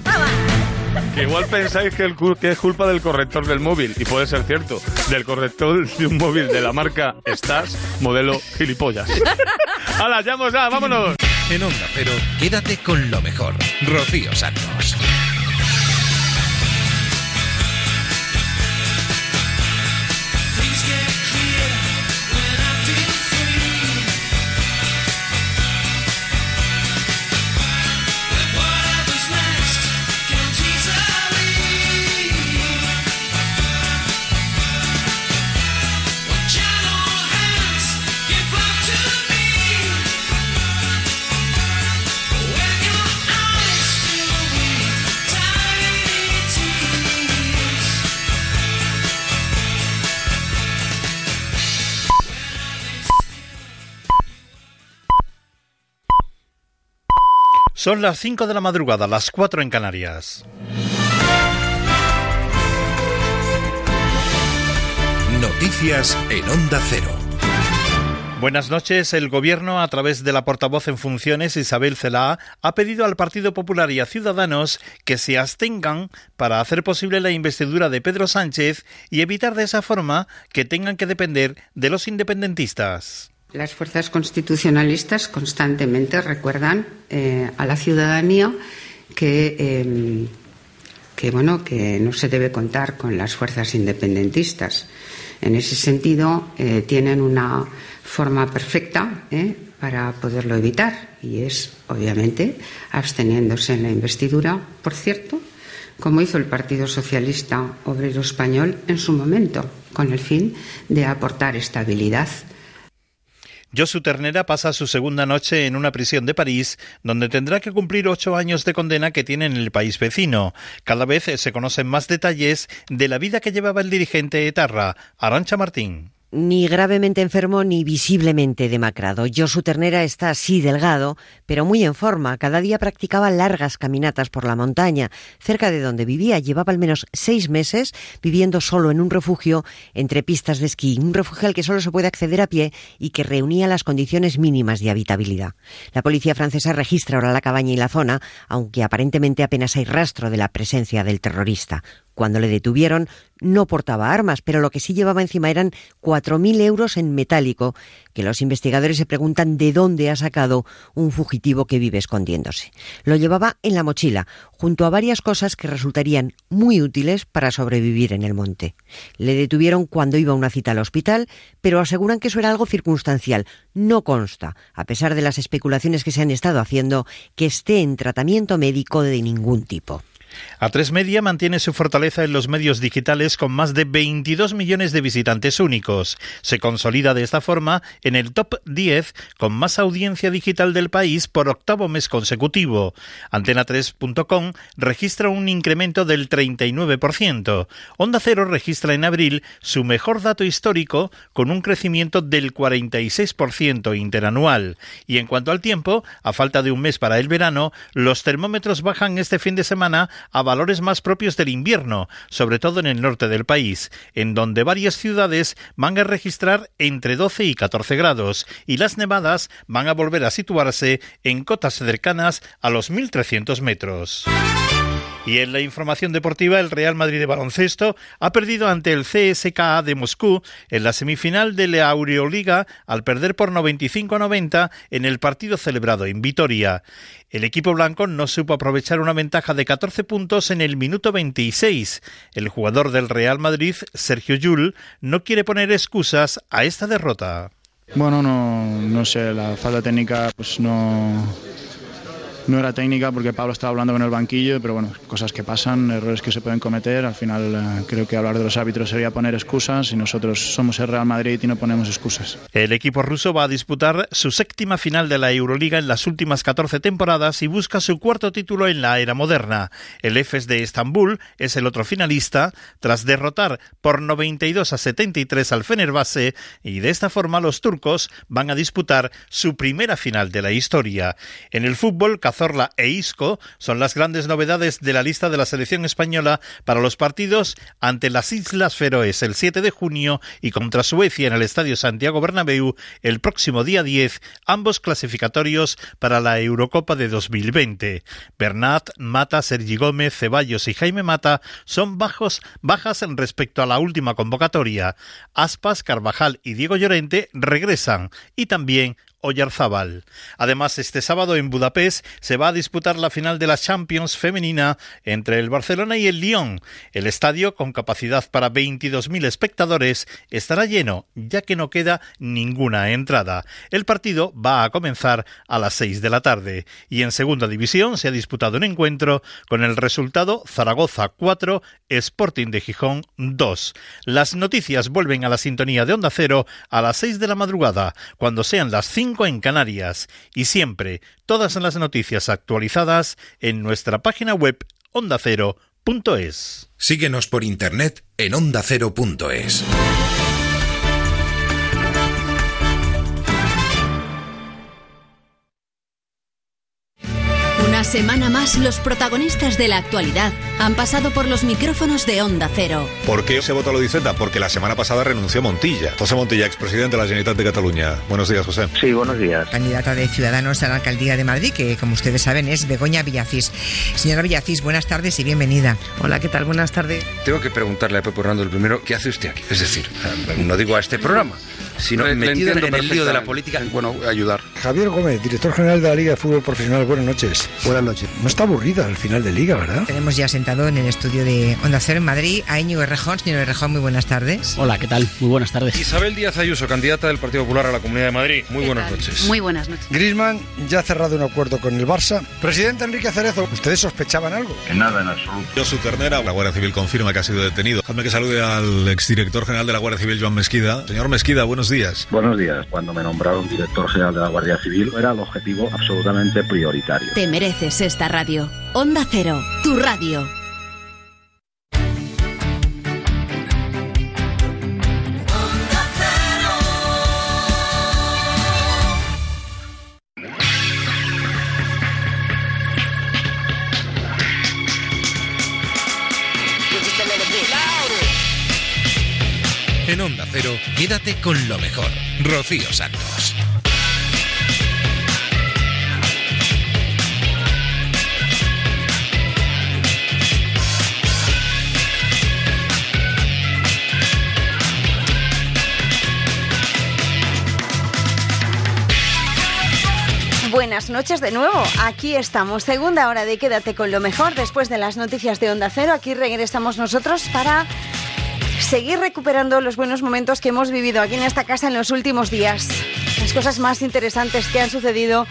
Que igual pensáis que, el, cul- que es culpa del corrector del móvil, y puede ser cierto, del corrector de un móvil de la marca Stars, modelo gilipollas. ¡Hala, ya vámonos! En Onda Cero, quédate con lo mejor. Rocío Santos. Son las 5 de la madrugada, las 4 en Canarias. Noticias en Onda Cero. Buenas noches. El Gobierno, a través de la portavoz en funciones Isabel Celá, ha pedido al Partido Popular y a Ciudadanos que se abstengan para hacer posible la investidura de Pedro Sánchez y evitar de esa forma que tengan que depender de los independentistas. Las fuerzas constitucionalistas constantemente recuerdan eh, a la ciudadanía que, eh, que, bueno, que no se debe contar con las fuerzas independentistas. En ese sentido, eh, tienen una forma perfecta eh, para poderlo evitar y es, obviamente, absteniéndose en la investidura, por cierto, como hizo el Partido Socialista Obrero Español en su momento, con el fin de aportar estabilidad Josu Ternera pasa su segunda noche en una prisión de París, donde tendrá que cumplir ocho años de condena que tiene en el país vecino. Cada vez se conocen más detalles de la vida que llevaba el dirigente etarra, Arancha Martín ni gravemente enfermo ni visiblemente demacrado. Josu Ternera está así delgado, pero muy en forma. Cada día practicaba largas caminatas por la montaña. Cerca de donde vivía llevaba al menos seis meses viviendo solo en un refugio entre pistas de esquí, un refugio al que solo se puede acceder a pie y que reunía las condiciones mínimas de habitabilidad. La policía francesa registra ahora la cabaña y la zona, aunque aparentemente apenas hay rastro de la presencia del terrorista. Cuando le detuvieron no portaba armas, pero lo que sí llevaba encima eran 4.000 euros en metálico, que los investigadores se preguntan de dónde ha sacado un fugitivo que vive escondiéndose. Lo llevaba en la mochila, junto a varias cosas que resultarían muy útiles para sobrevivir en el monte. Le detuvieron cuando iba a una cita al hospital, pero aseguran que eso era algo circunstancial. No consta, a pesar de las especulaciones que se han estado haciendo, que esté en tratamiento médico de ningún tipo. A3 Media mantiene su fortaleza en los medios digitales con más de 22 millones de visitantes únicos. Se consolida de esta forma en el top 10 con más audiencia digital del país por octavo mes consecutivo. Antena3.com registra un incremento del 39%. Onda Cero registra en abril su mejor dato histórico con un crecimiento del 46% interanual. Y en cuanto al tiempo, a falta de un mes para el verano, los termómetros bajan este fin de semana a valores más propios del invierno, sobre todo en el norte del país, en donde varias ciudades van a registrar entre 12 y 14 grados, y las nevadas van a volver a situarse en cotas cercanas a los 1.300 metros. Y en la información deportiva, el Real Madrid de baloncesto ha perdido ante el CSKA de Moscú en la semifinal de la Euroliga al perder por 95 a 90 en el partido celebrado en Vitoria. El equipo blanco no supo aprovechar una ventaja de 14 puntos en el minuto 26. El jugador del Real Madrid, Sergio Yul, no quiere poner excusas a esta derrota. Bueno, no, no sé, la falta técnica pues no, no era técnica porque Pablo estaba hablando con el banquillo, pero bueno, cosas que pasan, errores que se pueden cometer. Al final eh, creo que hablar de los árbitros sería poner excusas y nosotros somos el Real Madrid y no ponemos excusas. El equipo ruso va a disputar su séptima final de la Euroliga en las últimas 14 temporadas y busca su cuarto título en la era moderna. El EFES de Estambul es el otro finalista tras derrotar por 92 a 73 al Fenerbahce y de esta forma los turcos van a disputar su primera final de la historia. En el fútbol, e Isco son las grandes novedades de la lista de la selección española para los partidos ante las Islas Feroes el 7 de junio y contra Suecia en el Estadio Santiago Bernabéu el próximo día 10, ambos clasificatorios para la Eurocopa de 2020. Bernat, Mata, Sergi Gómez, Ceballos y Jaime Mata son bajos, bajas respecto a la última convocatoria. Aspas, Carvajal y Diego Llorente regresan y también Oyarzábal. Además, este sábado en Budapest se va a disputar la final de la Champions femenina entre el Barcelona y el Lyon. El estadio, con capacidad para 22.000 espectadores, estará lleno, ya que no queda ninguna entrada. El partido va a comenzar a las 6 de la tarde. Y en segunda división se ha disputado un encuentro con el resultado Zaragoza 4, Sporting de Gijón 2. Las noticias vuelven a la sintonía de Onda Cero a las 6 de la madrugada, cuando sean las 5 en Canarias y siempre todas las noticias actualizadas en nuestra página web ondacero.es. Síguenos por internet en ondacero.es. semana más, los protagonistas de la actualidad han pasado por los micrófonos de Onda Cero. ¿Por qué se vota lo Diceta? Porque la semana pasada renunció Montilla. José Montilla, expresidente de la Generalitat de Cataluña. Buenos días, José. Sí, buenos días. Candidata de Ciudadanos a la Alcaldía de Madrid, que como ustedes saben es Begoña Villacís. Señora Villacís, buenas tardes y bienvenida. Hola, ¿qué tal? Buenas tardes. Tengo que preguntarle a Pepe Hernando el primero, ¿qué hace usted aquí? Es decir, no digo a este programa, sino metido en el lío de la política. Bueno, ayudar. Javier Gómez, director general de la Liga de Fútbol Profesional. Buenas noches. Buenas No está aburrida el final de Liga, ¿verdad? Tenemos ya sentado en el estudio de Onda Cero en Madrid a Íñigo Errejón. Señor Errejón, muy buenas tardes. Hola, ¿qué tal? Muy buenas tardes. Isabel Díaz Ayuso, candidata del Partido Popular a la Comunidad de Madrid. Muy buenas noches. Muy buenas noches. Griezmann ya ha cerrado un acuerdo con el Barça. Presidente Enrique Cerezo, ¿ustedes sospechaban algo? En nada, en absoluto. Yo, su ternera, la Guardia Civil confirma que ha sido detenido. Hazme que salude al exdirector general de la Guardia Civil, Joan Mesquida. Señor Mesquida, buenos días. Buenos días. Cuando me nombraron director general de la Guardia Civil, era el objetivo absolutamente prioritario. Te mereces esta radio. Onda Cero, tu radio. En Onda Cero, quédate con lo mejor. Rocío Santos. Buenas noches de nuevo. Aquí estamos, segunda hora de Quédate con lo mejor. Después de las noticias de Onda Cero, aquí regresamos nosotros para seguir recuperando los buenos momentos que hemos vivido aquí en esta casa en los últimos días. Las cosas más interesantes que han sucedido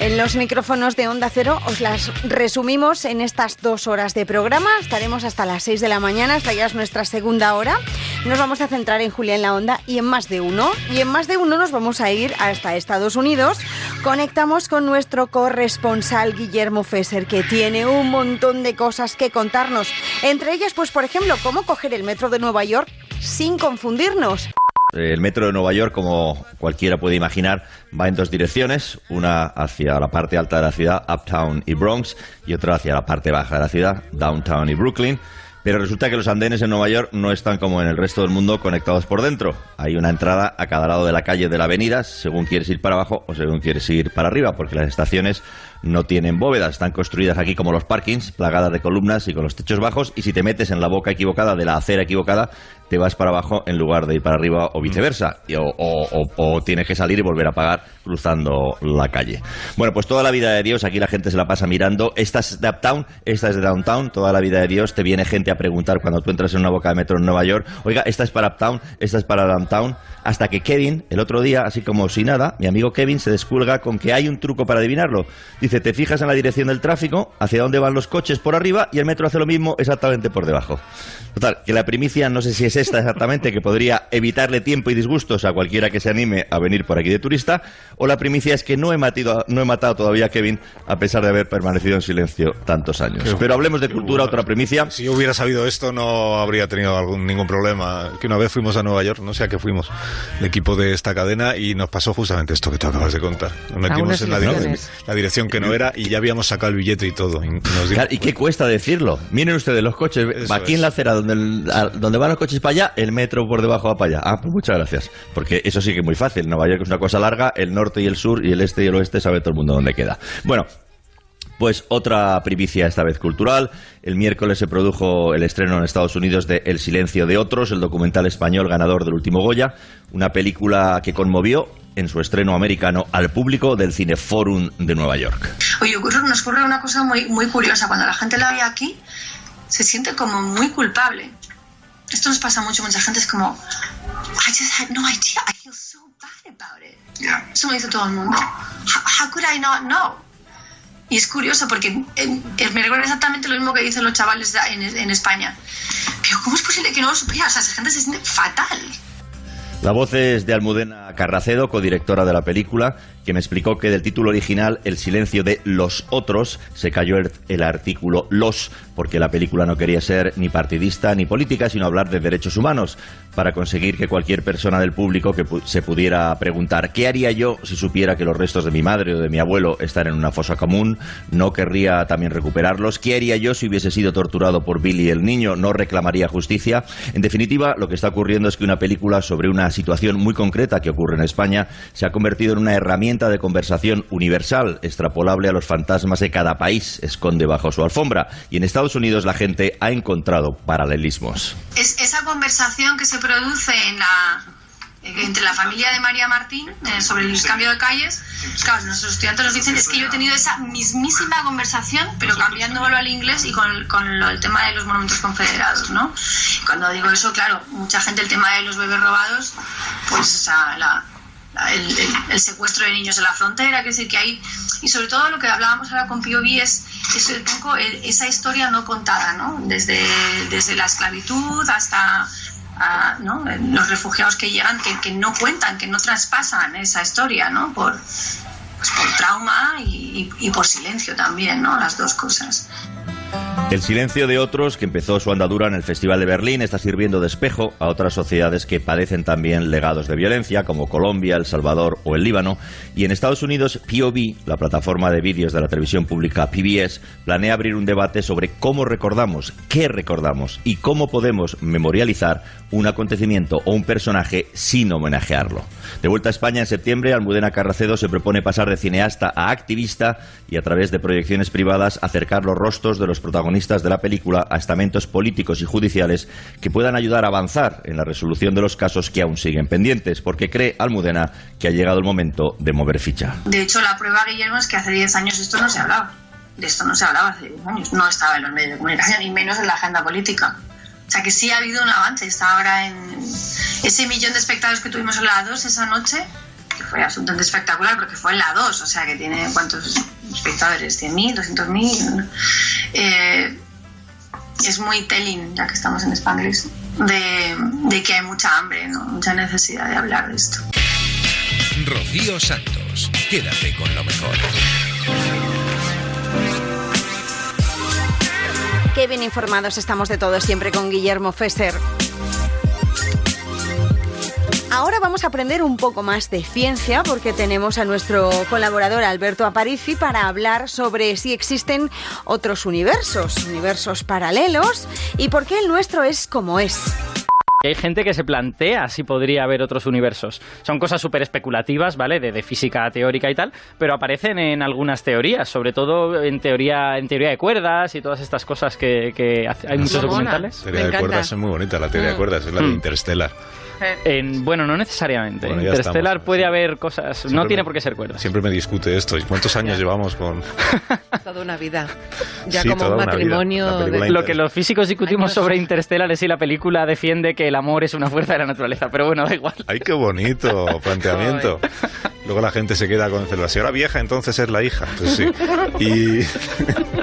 en los micrófonos de Onda Cero os las resumimos en estas dos horas de programa. Estaremos hasta las 6 de la mañana, esta ya es nuestra segunda hora. Nos vamos a centrar en Julián La Onda y en más de uno. Y en más de uno nos vamos a ir hasta Estados Unidos. Conectamos con nuestro corresponsal Guillermo Fesser, que tiene un montón de cosas que contarnos. Entre ellas, pues por ejemplo, cómo coger el metro de Nueva York sin confundirnos. El metro de Nueva York, como cualquiera puede imaginar, va en dos direcciones, una hacia la parte alta de la ciudad, Uptown y Bronx, y otra hacia la parte baja de la ciudad, Downtown y Brooklyn. Pero resulta que los andenes en Nueva York no están como en el resto del mundo conectados por dentro. Hay una entrada a cada lado de la calle de la avenida, según quieres ir para abajo o según quieres ir para arriba, porque las estaciones no tienen bóvedas, están construidas aquí como los parkings, plagadas de columnas y con los techos bajos, y si te metes en la boca equivocada de la acera equivocada, te vas para abajo en lugar de ir para arriba o viceversa, y o, o- o- o tienes que salir y volver a pagar cruzando la calle. Bueno, pues toda la vida de Dios, aquí la gente se la pasa mirando, esta es de Uptown, esta es de Downtown, toda la vida de Dios, te viene gente a preguntar cuando tú entras en una boca de metro en Nueva York, oiga, esta es para Uptown, esta es para Downtown, hasta que Kevin, el otro día, así como si nada, mi amigo Kevin se descuelga con que hay un truco para adivinarlo. Dice, te fijas en la dirección del tráfico, hacia dónde van los coches por arriba y el metro hace lo mismo exactamente por debajo. Total, que la primicia no sé si es esta exactamente, que podría evitarle tiempo y disgustos a cualquiera que se anime a venir por aquí de turista, o la primicia es que no he, matido- no he matado todavía a Kevin a pesar de haber permanecido en silencio tantos años. Pero hablemos de cultura, otra primicia. Si yo hubiera sabido esto, no habría tenido algún, ningún problema. Que una vez fuimos a Nueva York, no sé a qué fuimos, el equipo de esta cadena, y nos pasó justamente esto que tú acabas de contar. Nos metimos en la, la dirección que no era y ya habíamos sacado el billete y todo. Y, nos dimos ¿Y qué cuesta decirlo? Miren ustedes los coches, Eso aquí en la acera donde, el- a- donde van los coches para allá, el metro por debajo va para allá. Ah, pues muchas gracias. Porque eso sí que es muy fácil. Nueva York es una cosa larga, el norte y el sur y el este y el oeste sabe todo el mundo dónde queda. Bueno, pues otra primicia esta vez cultural. El miércoles se produjo el estreno en Estados Unidos de El silencio de otros, el documental español ganador del último Goya, una película que conmovió en su estreno americano al público del Cineforum de Nueva York. Oye, ocurre- nos ocurre una cosa muy, muy curiosa. Cuando la gente la ve aquí, se siente como muy culpable. Esto nos pasa mucho. Mucha gente es como, I just had no idea. I feel so bad about it. Eso me dice todo el mundo. How, how could I not know? Y es curioso porque eh, eh, me recuerda exactamente lo mismo que dicen los chavales en, en España. Pero ¿cómo es posible que no lo supiera? O sea, esa gente se siente fatal. La voz es de Almudena Carracedo, codirectora de la película, que me explicó que del título original, El silencio de los otros, se cayó el, el artículo los, porque la película no quería ser ni partidista ni política, sino hablar de derechos humanos, para conseguir que cualquier persona del público que pu- se pudiera preguntar, ¿qué haría yo si supiera que los restos de mi madre o de mi abuelo están en una fosa común? ¿No querría también recuperarlos? ¿Qué haría yo si hubiese sido torturado por Billy el niño? ¿No reclamaría justicia? En definitiva, lo que está ocurriendo es que una película sobre una situación muy concreta que ocurre en España se ha convertido en una herramienta de conversación universal, extrapolable a los fantasmas que cada país esconde bajo su alfombra. Y en Estados Unidos la gente ha encontrado paralelismos. Es esa conversación que se produce en la, entre la familia de María Martín eh, sobre el cambio de calles, claro, nuestros estudiantes nos dicen es que yo he tenido esa mismísima conversación, pero cambiándolo al inglés y con, con lo- el tema de los monumentos confederados, ¿no? Cuando digo eso, claro, mucha gente el tema de los bebés robados, pues o sea, la- el, secuestro de niños en la frontera, que decir que hay, y sobre todo lo que hablábamos ahora con POV es, es un poco esa historia no contada, ¿no? Desde, desde la esclavitud hasta a, ¿no? los refugiados que llegan, que, que no cuentan, que no traspasan esa historia, ¿no? Por, pues trauma y- y por silencio también, ¿no? Las dos cosas. El silencio de otros, que empezó su andadura en el Festival de Berlín, está sirviendo de espejo a otras sociedades que padecen también legados de violencia, como Colombia, El Salvador o el Líbano. Y en Estados Unidos, POV, la plataforma de vídeos de la televisión pública PBS, planea abrir un debate sobre cómo recordamos, qué recordamos y cómo podemos memorializar un acontecimiento o un personaje sin homenajearlo. De vuelta a España en septiembre, Almudena Carracedo se propone pasar de cineasta a activista y a través de proyecciones privadas acercar los rostros de protagonistas de la película a estamentos políticos y judiciales que puedan ayudar a avanzar en la resolución de los casos que aún siguen pendientes, porque cree Almudena que ha llegado el momento de mover ficha. De hecho, la prueba, Guillermo, es que hace 10 años esto no se hablaba. De esto no se hablaba hace 10 años. No estaba en los medios de comunicación, y menos en la agenda política. O sea que sí ha habido un avance. Está ahora en ese millón de espectadores que tuvimos en la 2 esa noche, que fue absolutamente espectacular, porque fue en la 2, o sea que tiene cuántos espectadores, 100.000, 200.000. Eh, es muy telling, ya que estamos en Spanglish, de, de que hay mucha hambre, ¿no? mucha necesidad de hablar de esto. Rocío Santos, quédate con lo mejor. Qué bien informados estamos de todo siempre con Guillermo Fesser. Ahora vamos a aprender un poco más de ciencia porque tenemos a nuestro colaborador Alberto Aparici para hablar sobre si existen otros universos, universos paralelos y por qué el nuestro es como es. Hay gente que se plantea si podría haber otros universos. Son cosas súper especulativas, ¿vale? De, de física teórica y tal, pero aparecen en algunas teorías, sobre todo en teoría, en teoría de cuerdas y todas estas cosas que, que hace- hay muchos documentales. La teoría de cuerdas es muy bonita, la teoría de Mm. cuerdas es la de Mm. Interstellar. En- bueno, no necesariamente. Bueno, Interstellar estamos. puede haber cosas. no Siempre tiene me- por qué ser cuerdas. Siempre me discute esto. ¿Y cuántos años llevamos con...? Toda una vida. Ya Sí, como un matrimonio. De- Lo que los físicos discutimos sobre Interstellar es si la película defiende que el amor es una fuerza de la naturaleza, pero bueno, da igual. ¡Ay, qué bonito planteamiento! Luego la gente se queda con la señora vieja, entonces es la hija. Pues sí. Y...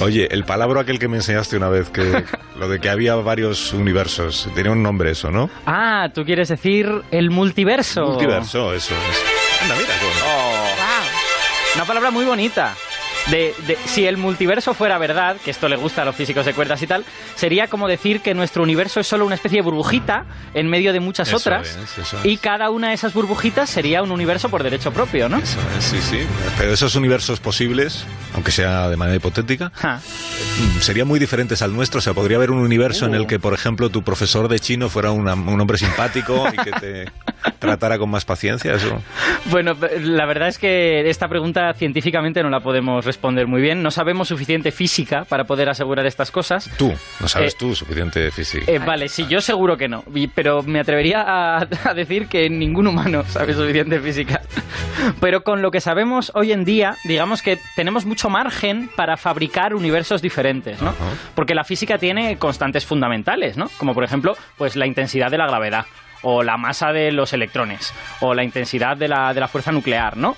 Oye, el palabra aquel que me enseñaste una vez, que lo de que había varios universos, tenía un nombre eso, ¿no? Ah, tú quieres decir el multiverso. Multiverso, eso es. Anda, mira, qué bonito. Una palabra muy bonita. De, de- si el multiverso fuera verdad, que esto le gusta a los físicos de cuerdas y tal, sería como decir que nuestro universo es solo una especie de burbujita en medio de muchas Eso otras es, eso es. y cada una de esas burbujitas sería un universo por derecho propio, ¿no? Eso es, sí, sí. Pero esos universos posibles, aunque sea de manera hipotética, mm, serían muy diferentes al nuestro. O sea, podría haber un universo en el que, por ejemplo, tu profesor de chino fuera una- un hombre simpático y que te tratara con más paciencia. Eso. Bueno, la verdad es que esta pregunta científicamente no la podemos responder muy bien. No sabemos suficiente física para poder asegurar estas cosas. Tú, no sabes Eh, tú suficiente física. Eh, vale, sí, yo seguro que no, pero me atrevería a, a decir que ningún humano sabe suficiente física. Pero con lo que sabemos hoy en día, digamos que tenemos mucho margen para fabricar universos diferentes, ¿no? Porque la física tiene constantes fundamentales, ¿no? Como por ejemplo, pues la intensidad de la gravedad, o la masa de los electrones, o la intensidad de la, de la fuerza nuclear, ¿no?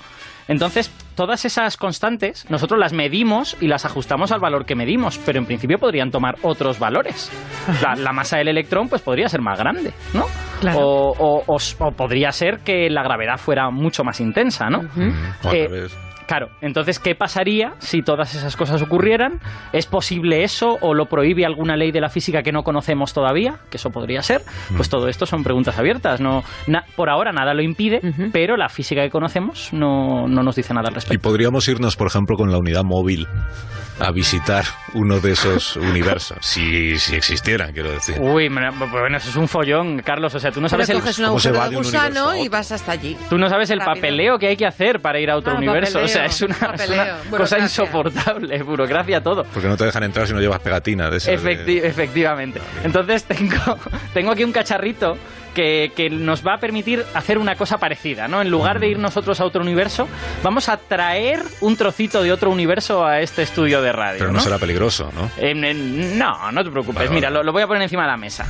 Entonces, todas esas constantes nosotros las medimos y las ajustamos al valor que medimos, pero en principio podrían tomar otros valores. La, la masa del electrón pues podría ser más grande, ¿no? Claro. O, o- o podría ser que la gravedad fuera mucho más intensa, ¿no? Eh. Claro, entonces, ¿qué pasaría si todas esas cosas ocurrieran? ¿Es posible eso o lo prohíbe alguna ley de la física que no conocemos todavía? Que eso podría ser. Pues todo esto son preguntas abiertas. No, na- por ahora nada lo impide, pero la física que conocemos no, no nos dice nada al respecto. Y podríamos irnos, por ejemplo, con la unidad móvil a visitar uno de esos universos, si, si existieran, quiero decir. Uy, me- bueno, eso es un follón, Carlos. O sea, tú no Pero sabes el, coges un agujero de gusano y vas hasta allí. Tú no sabes el Rápido. papeleo que hay que hacer para ir a otro Ah, universo. O sea, papeleo, es una, es una papeleo, cosa insoportable, burocracia todo. Porque no te dejan entrar si no llevas pegatina de esas de- Efecti- efectivamente. Entonces tengo, tengo aquí un cacharrito que, que, nos va a permitir hacer una cosa parecida, ¿no? En lugar de ir nosotros a otro universo, vamos a traer un trocito de otro universo a este estudio de radio. Pero no, será peligroso, ¿no? Eh, no, no te preocupes. Mira, lo, lo voy a poner encima de la mesa.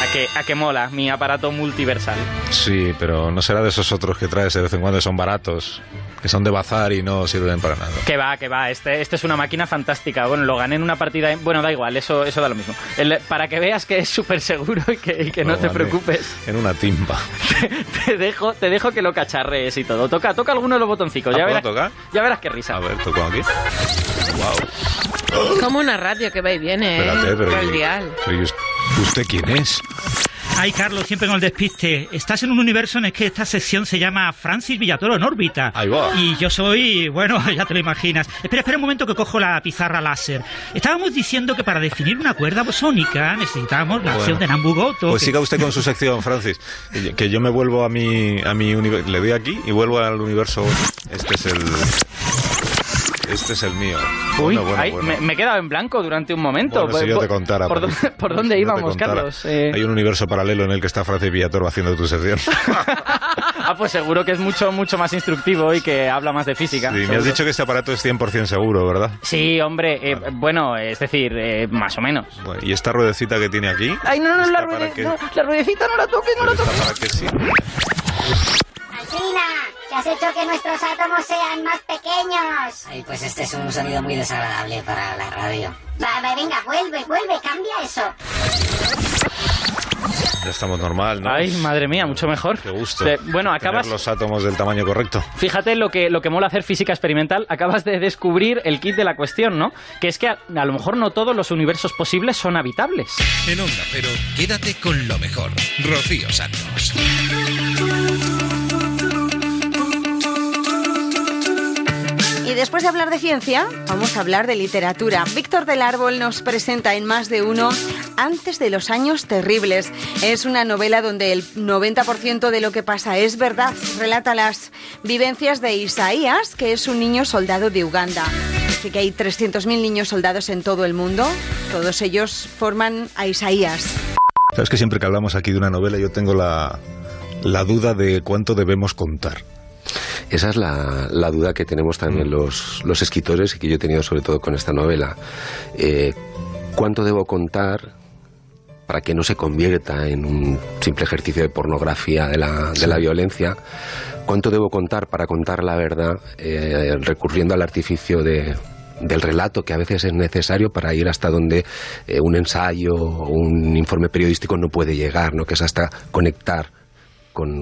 A que, a que mola mi aparato multiversal. Sí, pero no será de esos otros que traes de vez en cuando son baratos, que son de bazar y no sirven para nada. Que va, que va. Este, este es una máquina fantástica. Bueno, lo gané en una partida. Bueno, da igual, eso, eso da lo mismo. El- para que veas que es súper seguro y que, y que no te preocupes. En una timba. Te dejo, te dejo que lo cacharrees y todo. Toca, toca alguno de los botoncicos. Ah, ya, ¿puedo verás, tocar? ya verás qué risa. A ver, toco aquí. Wow. Como una radio que va y viene, ¿eh? Espérate, pero. Dial. pero ¿y us- ¿Usted quién es? Ay, Carlos, siempre con el despiste. Estás en un universo en el que esta sección se llama Francis Villatoro en órbita. Ahí va. Y yo soy, bueno, ya te lo imaginas. Espera, espera un momento que cojo la pizarra láser. Estábamos diciendo que para definir una cuerda sónica necesitamos la acción de. Nambugoto. Pues que- siga usted con su sección, Francis. Que yo me vuelvo a mi, a mi universo. Le doy aquí y vuelvo al universo. Este es el. Este es el mío. Uy, Bueno, bueno, ay, bueno. Me, me he quedado en blanco durante un momento. Bueno, si yo ¿Por- te contara. ¿Por, dónde, por si íbamos. Carlos? Eh, Hay un universo paralelo en el que está Francis Villatoro haciendo tu sección. Ah, pues seguro que es mucho, mucho más instructivo y que habla más de física. Sí, me has dicho que este aparato es 100% seguro, ¿verdad? Sí, hombre, eh, bueno, es decir, eh, más o menos. Bueno, ¿Y esta ruedecita que tiene aquí? Ay, no, no, la, ¿Está para ruede- no, la ruedecita no la toques, no la ¿Pero toques. para qué sí? Que has hecho que nuestros átomos sean más pequeños. Ay, pues este es un sonido muy desagradable para la radio. Va, va, venga, vuelve, vuelve, cambia eso. Ya estamos normal, ¿no? Ay, madre mía, mucho mejor. Qué gusto. Te- bueno, acabas- Tener los átomos del tamaño correcto. Fíjate lo que, lo que mola hacer física experimental. Acabas de descubrir el kit de la cuestión, ¿no? Que es que a, a lo mejor no todos los universos posibles son habitables. En Onda Cero, quédate con lo mejor. Rocío Santos. Y después de hablar de ciencia, vamos a hablar de literatura. Víctor del Árbol nos presenta en más de uno Antes de los años terribles. Es una novela donde el 90% de lo que pasa es verdad. Relata las vivencias de Isaías, que es un niño soldado de Uganda. Dice que hay 300.000 niños soldados en todo el mundo. Todos ellos forman a Isaías. Sabes que siempre que hablamos aquí de una novela yo tengo la, la duda de cuánto debemos contar. Esa es la, la duda que tenemos también los, los escritores y que yo he tenido sobre todo con esta novela. Eh, ¿Cuánto debo contar para que no se convierta en un simple ejercicio de pornografía de la, de la violencia? ¿Cuánto debo contar para contar la verdad eh, recurriendo al artificio de, del relato que a veces es necesario para ir hasta donde eh, un ensayo o un informe periodístico no puede llegar, ¿no? que es hasta conectar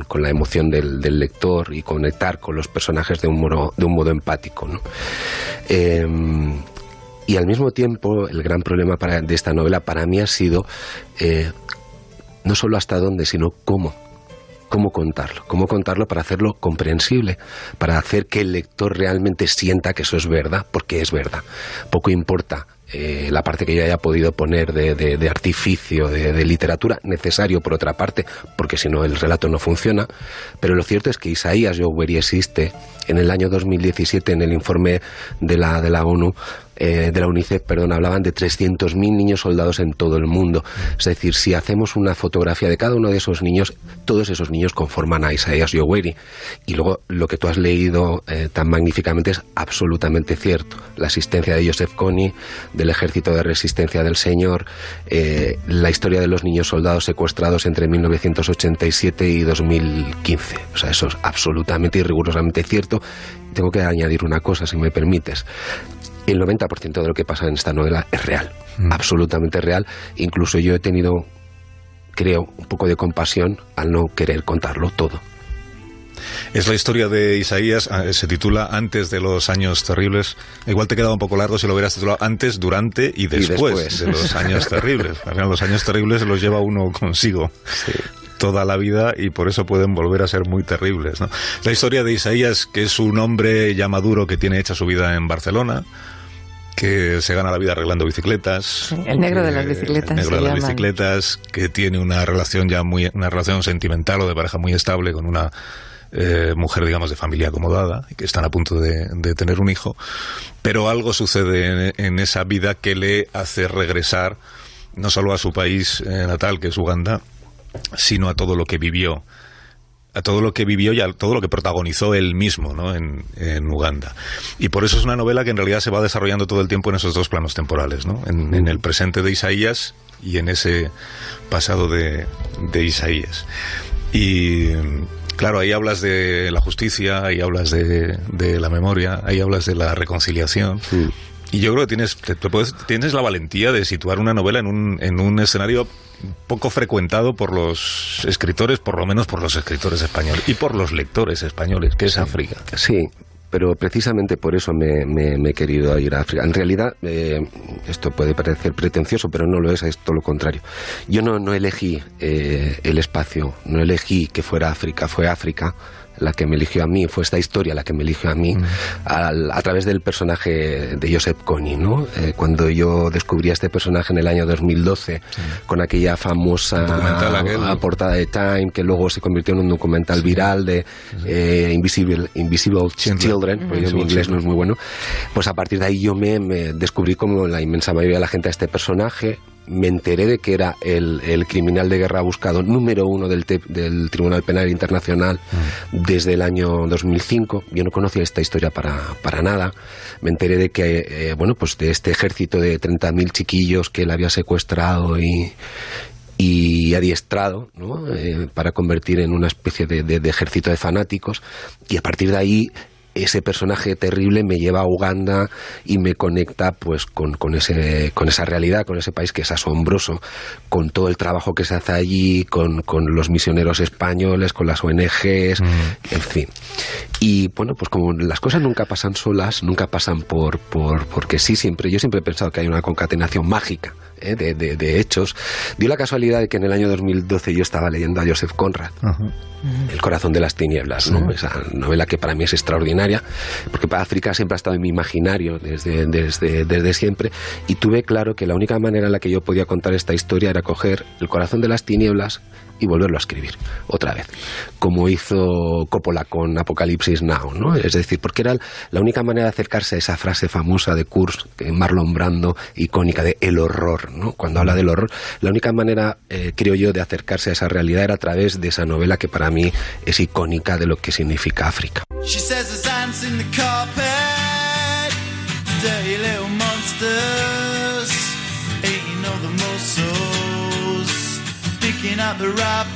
con, la emoción del, lector y conectar con los personajes de un modo, de un modo empático. ¿no? Eh, y al mismo tiempo, el gran problema para, de esta novela para mí ha sido eh, no solo hasta dónde, sino cómo. Cómo contarlo, cómo contarlo para hacerlo comprensible, para hacer que el lector realmente sienta que eso es verdad, porque es verdad. Poco importa eh, la parte que yo haya podido poner de, de- artificio, de, de literatura, necesario por otra parte, porque si no el relato no funciona. Pero lo cierto es que Isaías Yoweri existe. En el año 2017, en el informe de la, de la ONU, eh, de la UNICEF, perdón, hablaban de 300.000 niños soldados en todo el mundo. Es decir, si hacemos una fotografía de cada uno de esos niños, todos esos niños conforman a Isaías Yoweri. Y luego lo que tú has leído eh, tan magníficamente es absolutamente cierto. La asistencia de Joseph Kony, del Ejército de Resistencia del Señor, eh, la historia de los niños soldados secuestrados entre 1987 y 2015. O sea, eso es absolutamente y rigurosamente cierto. Tengo que añadir una cosa, si me permites. El 90% de lo que pasa en esta novela es real, absolutamente real. Incluso yo he tenido, creo, un poco de compasión al no querer contarlo todo. Es la historia de Isaías, ah, se titula Antes de los años terribles. Igual te quedaba un poco largo si lo hubieras titulado antes, durante y después, después. de los años terribles. Al final, los años terribles los lleva uno consigo. toda la vida y por eso pueden volver a ser muy terribles. ¿no? La historia de Isaías, que es un hombre ya maduro que tiene hecha su vida en Barcelona, que se gana la vida arreglando bicicletas. el negro de las que- bicicletas El negro de las llaman. bicicletas, que tiene una relación ya muy, una relación sentimental o de pareja muy estable con una eh, mujer, digamos, de familia acomodada, que están a punto de, tener un hijo. Pero algo sucede en, esa vida que le hace regresar no solo a su país eh, natal, que es Uganda, sino a todo lo que vivió a todo lo que vivió y a todo lo que protagonizó él mismo ¿no? en, Uganda. Y por eso es una novela que en realidad se va desarrollando todo el tiempo en esos dos planos temporales, en, el presente de Isaías y en ese pasado de, de Isaías. Y claro, ahí hablas de la justicia, ahí hablas de, de la memoria, ahí hablas de la reconciliación. Y yo creo que tienes, tienes la valentía de situar una novela en un, en un escenario poco frecuentado por los escritores, por lo menos por los escritores españoles y por los lectores españoles, que es África. Sí, pero precisamente por eso me, he querido ir a África. En realidad, eh, esto puede parecer pretencioso, pero no lo es, es todo lo contrario. Yo no, no elegí eh, el espacio, no elegí que fuera África, fue África la que me eligió a mí, fue esta historia la que me eligió a mí mm. a través del personaje de Joseph Kony, ¿no? Eh, cuando yo descubrí a este personaje en el año 2012 con aquella famosa portada de Time que luego se convirtió en un documental viral de eh, Invisible, Invisible Children, porque mi inglés no es muy bueno, pues a partir de ahí yo me, me descubrí como la inmensa mayoría de la gente a este personaje me enteré de que era el, criminal de guerra buscado número uno del, del Tribunal Penal Internacional mm. desde el año 2005. Yo no conocía esta historia para, para nada. Me enteré de que, eh, bueno, pues de este ejército de 30.000 chiquillos que él había secuestrado y, y adiestrado ¿no? Eh, para convertir en una especie de, de, ejército de fanáticos y a partir de ahí ese personaje terrible me lleva a Uganda y me conecta pues con, con, ese, con esa realidad, con ese país que es asombroso, con todo el trabajo que se hace allí, con, con los misioneros españoles, con las ONGs, mm. en fin. Y bueno, pues como las cosas nunca pasan solas, nunca pasan por, por porque sí, siempre, yo siempre he pensado que hay una concatenación mágica ¿eh? de, de, hechos. Dio la casualidad de que en el año 2012 yo estaba leyendo a Joseph Conrad, El corazón de las tinieblas, ¿no? esa novela que para mí es extraordinaria, porque para África siempre ha estado en mi imaginario desde, desde, desde siempre, y tuve claro que la única manera en la que yo podía contar esta historia era coger el corazón de las tinieblas y volverlo a escribir otra vez, como hizo Coppola con Apocalipsis Now, ¿no? Es decir, porque era la única manera de acercarse a esa frase famosa de Kurz, Marlon Brando, icónica de el horror, ¿no? Cuando habla del horror, la única manera, eh, creo yo, de acercarse a esa realidad era a través de esa novela que para mí es icónica de lo que significa África. picking out the rob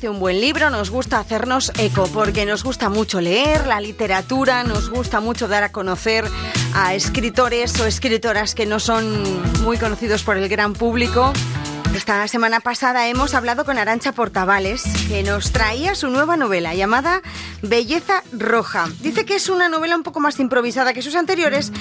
Aparece un buen libro nos gusta hacernos eco porque nos gusta mucho leer la literatura, nos gusta mucho dar a conocer a escritores o escritoras que no son muy conocidos por el gran público. Esta semana pasada hemos hablado con Arancha Portavales, que nos traía su nueva novela llamada Belleza Roja. Dice que es una novela un poco más improvisada que sus anteriores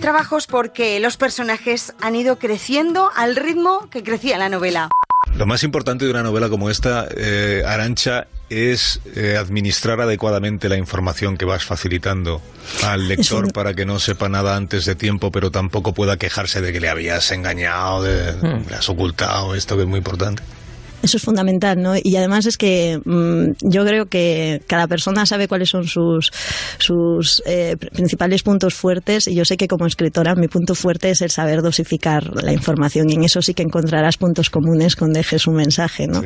trabajos porque los personajes han ido creciendo al ritmo que crecía la novela. Lo más importante de una novela como esta, eh, Arancha, es eh, administrar adecuadamente la información que vas facilitando al lector para que no sepa nada antes de tiempo, pero tampoco pueda quejarse de que le habías engañado, de, Hmm. le has ocultado, esto que es muy importante. Eso es fundamental, ¿no? Y además es que mm, yo creo que cada persona sabe cuáles son sus, sus eh, pr- principales puntos fuertes y yo sé que como escritora mi punto fuerte es el saber dosificar la información y en eso sí que encontrarás puntos comunes con dejes un mensaje, ¿no?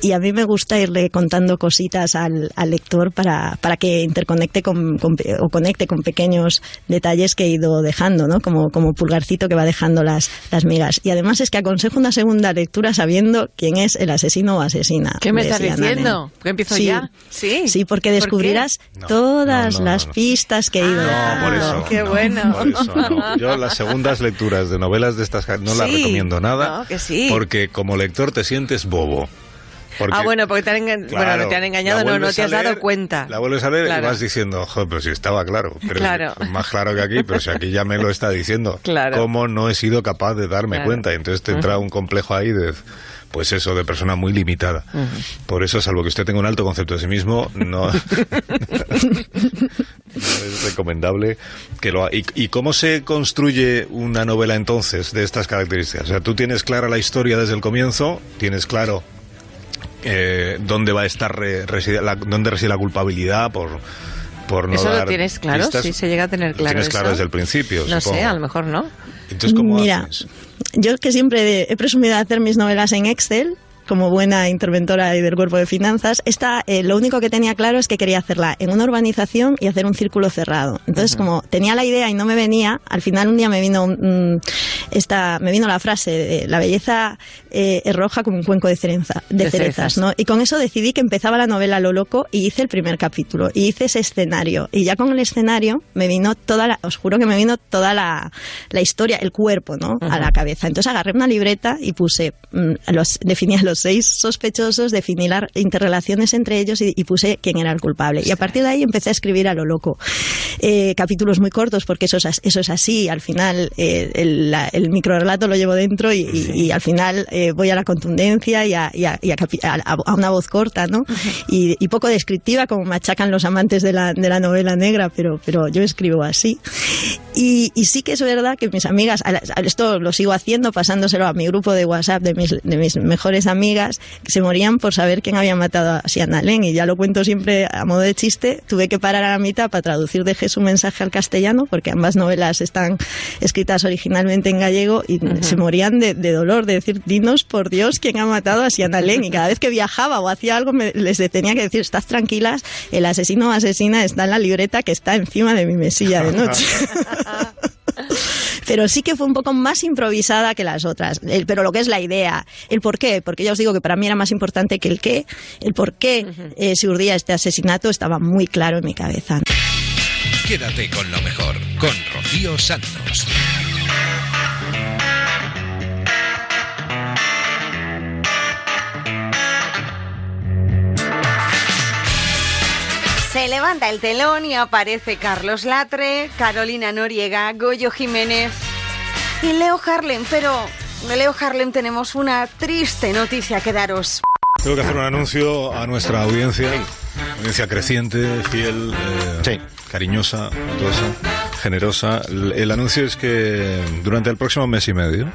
Y a mí me gusta irle contando cositas al, al lector para, para que interconecte con, con o conecte con pequeños detalles que he ido dejando, ¿no? Como, como pulgarcito que va dejando las, las migas. Y además es que aconsejo una segunda lectura sabiendo quién es el asesino o asesina. ¿Qué me estás diciendo? ¿Que empiezo Sí. ya? Sí. Sí, porque ¿Por descubrirás No, todas no, no, las no. pistas que he ido No, dejando. por eso. Qué no, bueno. por eso no. Yo las segundas lecturas de novelas de estas no las recomiendo nada. No, que sí. Porque como lector te sientes bobo. Porque, ah, bueno, porque te han, enga- claro, bueno, no te han engañado, la no, no vuelves te a has dado leer, cuenta. La vuelves a leer Claro. y vas diciendo, joder, pero si estaba claro. Pero Claro. es más claro que aquí, pero si aquí ya me lo está diciendo. Claro. ¿Cómo no he sido capaz de darme Claro. cuenta? Y entonces te entra un complejo ahí de, pues eso, de persona muy limitada. Por eso, salvo que usted tenga un alto concepto de sí mismo, no, no es recomendable que lo haga. ¿Y, ¿Y cómo se construye una novela entonces de estas características? O sea, tú tienes clara la historia desde el comienzo, tienes claro eh, dónde va a estar re- reside- la, dónde reside la culpabilidad por por no ¿Eso lo tienes claro? pistas. Sí, se llega a tener Lo claro tienes claro eso. desde el principio, No supongo. sé, a lo mejor no. Entonces, ¿cómo Mira, haces? yo que siempre he presumido de hacer mis novelas en Excel, como buena interventora y del cuerpo de finanzas, esta, eh, lo único que tenía claro es que quería hacerla en una urbanización y hacer un círculo cerrado. Entonces, como tenía la idea y no me venía, al final un día me vino mm, esta, me vino la frase de la belleza eh, es roja como un cuenco de, cerenza- de De cerezas, cerezas. ¿no? Y con eso decidí que empezaba la novela lo loco y hice el primer capítulo y hice ese escenario. Y ya con el escenario me vino toda la, os juro que me vino toda la, la historia, el cuerpo, ¿no? A la cabeza. Entonces agarré una libreta y puse, mm, los, definí a los seis sospechosos, definí las interrelaciones entre ellos y, y puse quién era el culpable. Y a partir de ahí empecé a escribir a lo loco. Eh, capítulos muy cortos porque eso es, eso es así. Al final eh, el, la- el microrelato lo llevo dentro y, y- y al final eh, voy a la contundencia y a, a- a una voz corta, ¿no? Y, poco descriptiva como machacan los amantes de la, de la novela negra, pero, pero yo escribo así. Y, y sí que es verdad que mis amigas, esto lo sigo haciendo, pasándoselo a mi grupo de WhatsApp de mis, de mis mejores amigas, que se morían por saber quién había matado a Sian Allen. Y ya lo cuento siempre a modo de chiste. Tuve que parar a la mitad para traducir de su mensaje al castellano, porque ambas novelas están escritas originalmente en gallego y se morían de, de dolor, de decir, dinos por Dios quién ha matado a Sian Allen. Y cada vez que viajaba o hacía algo, me- les tenía que decir, estás tranquilas, el asesino o asesina está en la libreta que está encima de mi mesilla de noche. pero sí que fue un poco más improvisada que las otras. El- pero lo que es la idea, el por qué, porque ya os digo que para mí era más importante que el qué, el por qué eh, se urdía este asesinato estaba muy claro en mi cabeza. Quédate con lo mejor, con Rocío Santos. Se levanta el telón y aparece Carlos Latre, Carolina Noriega, Goyo Jiménez y Leo Harlem. Pero de Leo Harlem tenemos una triste noticia que daros. Tengo que hacer un anuncio a nuestra audiencia, audiencia creciente, fiel, eh, cariñosa, bondadosa, generosa. El, el anuncio es que durante el próximo mes y medio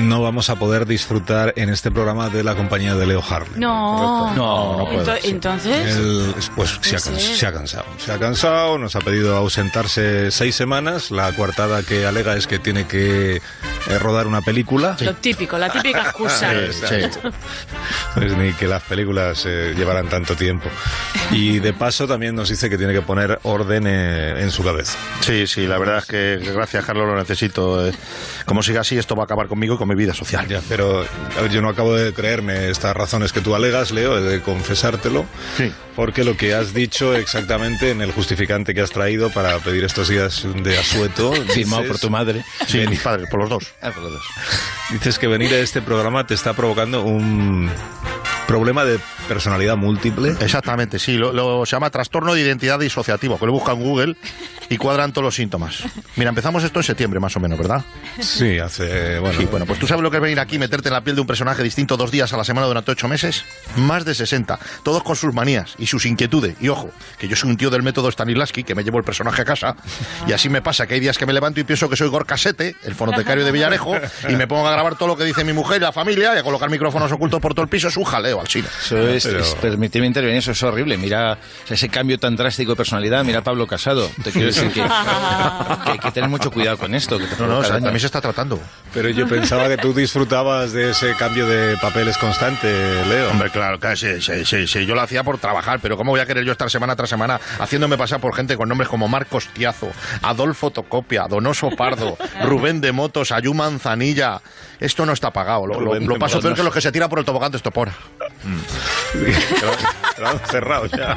no vamos a poder disfrutar en este programa de la compañía de Leo Harlem. No. No, no puedo, Ento- sí. Entonces. Él, pues se ha, Puede cans- ser. se ha cansado. Se ha cansado, nos ha pedido ausentarse seis semanas. La coartada que alega es que tiene que eh, rodar una película. Lo típico, la típica excusa. Exacto. Pues ni que las películas eh, llevaran tanto tiempo. Y de paso también nos dice que tiene que poner orden eh, en su cabeza. Sí, sí, la verdad es que gracias, Carlos, lo necesito. Eh, Como siga así, esto va a acabar conmigo y con mi vida social. Ya, pero ver, yo no acabo de creerme estas razones que tú alegas, Leo, de confesártelo. Sí. Porque lo que has dicho exactamente en el justificante que has traído para pedir estos días de asueto. Firmado por tu madre. Sí, mis padres, por los dos. Ah, por los dos. Dices que venir a este programa te está provocando un problema de personalidad múltiple. Exactamente, sí, lo, lo- se llama trastorno de identidad disociativo, que lo busca en Google y cuadran todos los síntomas. Mira, empezamos esto en septiembre más o menos, ¿verdad? Sí, hace... Bueno, Sí, bueno, pues tú sabes lo que es venir aquí y meterte en la piel de un personaje distinto dos días a la semana durante ocho meses. Más de 60, todos con sus manías y sus inquietudes. Y ojo, que yo soy un tío del método Stanislavski, que me llevo el personaje a casa, y así me pasa que hay días que me levanto y pienso que soy Gorka Sete, el fonotecario de Villarejo, y me pongo a grabar todo lo que dice mi mujer y la familia, y a colocar micrófonos ocultos por todo el piso, es un jaleo al cine. Eso es, es- permíteme intervenir, eso es horrible. Mira o sea, ese cambio tan drástico de personalidad. Mira a Pablo Casado. Te quiero decir que, que hay que tener mucho cuidado con esto. Que No, no, o sea, también se está tratando. Pero yo pensaba que tú disfrutabas de ese cambio de papeles constante, Leo. Hombre, claro, claro, sí, sí, sí, sí, yo lo hacía por trabajar, pero ¿cómo voy a querer yo estar semana tras semana haciéndome pasar por gente con nombres como Marcos Tiazo, Adolfo Tocopia, Donoso Pardo, Rubén de Motos, Ayú Manzanilla? Esto no está pagado. Lo, lo- lo paso peor que los que se tira por el tobogán de Estopora. Te lo han cerrado ya.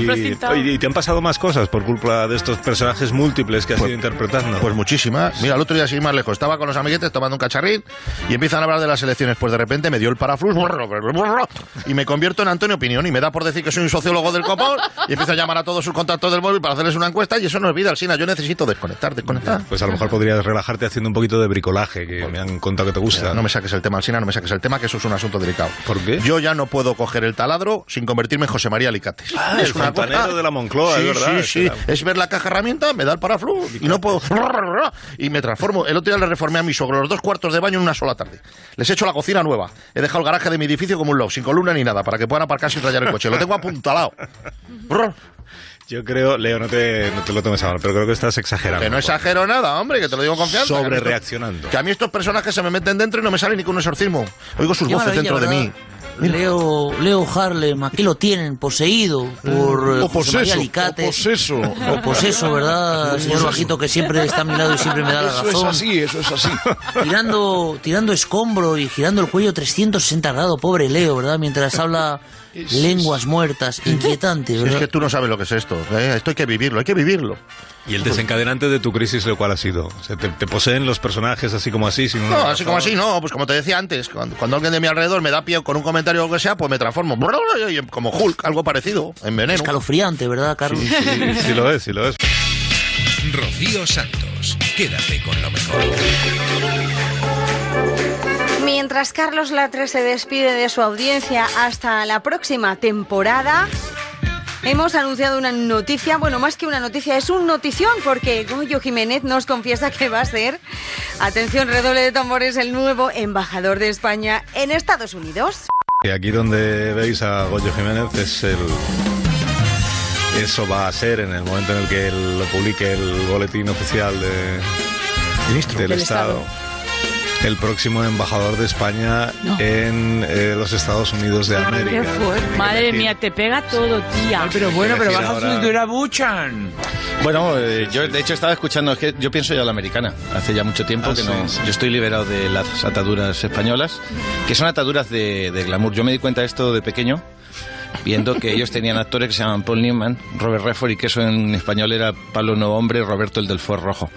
Y, placita. oye, ¿y te han pasado más cosas por culpa de estos personajes múltiples que has ido interpretando? Pues muchísimas. Mira, el otro día, sin más lejos, estaba con los amiguetes tomando un cacharrín y empiezan a hablar de las elecciones. Pues de repente me dio el paraflux y me convierto en Antonio Opinión y me da por decir que soy un sociólogo del copón y empiezo a llamar a todos sus contactos del móvil para hacerles una encuesta y eso no es vida, Alsina. Yo necesito desconectar, desconectar. Pues a lo mejor podrías relajarte haciendo un poquito de bricolaje, que me han contado que te gusta. No me saques el tema, Alsina, no me saques el tema, que eso es un asunto delicado. ¿Por qué? Yo ya no puedo coger el taladro sin convertirme en José María Alicates. Ah, el fontanero de la Moncloa, sí, es verdad, Sí, es sí, es ver la caja herramienta, me da el paraflux y no puedo... Y me transformo. El otro día le reformé a mi sogro los dos cuartos de baño en una sola tarde. Les he hecho la cocina nueva. He dejado el garaje de mi edificio como un loft, sin columna ni nada, para que puedan aparcar sin rayar el coche. Lo tengo apuntalado. Yo creo, Leo, no te, no te lo tomes a mal, pero creo que estás exagerando. Que no exagero nada, hombre, que te lo digo con confianza. Sobre Que a mí esto- reaccionando. Que a mí estos personajes se me meten dentro y no me salen ni con un exorcismo. Oigo sus Qué voces dentro de mí. Leo, Leo Harlem, aquí lo tienen, poseído por eh, O José María poseso, Alicates. o poseso. O poseso, ¿verdad? Señor. Bajito, que siempre está a mi lado y siempre me da la Eso razón. es así, eso es así. Tirando, tirando escombro y girando el cuello 360 grados, pobre Leo, ¿verdad? Mientras habla lenguas muertas, inquietante, Si es que tú no sabes lo que es esto. ¿eh? Esto hay que vivirlo, hay que vivirlo. ¿Y el desencadenante de tu crisis, lo cual ha sido? O sea, ¿te, te poseen los personajes así como así? Sin No, así como razón? así, no. Pues como te decía antes, cuando, cuando alguien de mi alrededor me da pie con un comentario o lo que sea, pues me transformo. Como Hulk, algo parecido, en veneno. Escalofriante, ¿verdad, Carlos? Sí, sí, sí lo es, sí lo es. Rocío Santos, quédate con lo mejor. Mientras Carlos Latre se despide de su audiencia hasta la próxima temporada, hemos anunciado una noticia, bueno, más que una noticia, es un notición, porque Goyo Jiménez nos confiesa que va a ser, atención, redoble de tambores, el nuevo embajador de España en Estados Unidos. Y aquí donde veis a Goyo Jiménez es el... Eso va a ser en el momento en el que lo publique el boletín oficial de, del, Del Estado. Estado. El próximo embajador de España en eh, los Estados Unidos de América. Madre mía, te pega todo, tía. pero bueno, pero vas a subir a Buchan. Bueno, eh, yo de hecho estaba escuchando, es que yo pienso ya a la americana, hace ya mucho tiempo Ah, que sí, no. sí. Yo estoy liberado de las ataduras españolas, que son ataduras de, de glamour. Yo me di cuenta de esto de pequeño, viendo que ellos tenían actores que se llaman Paul Newman, Robert Redford, y que eso en español era Pablo Nuevo Hombre, Roberto el del Ford Rojo.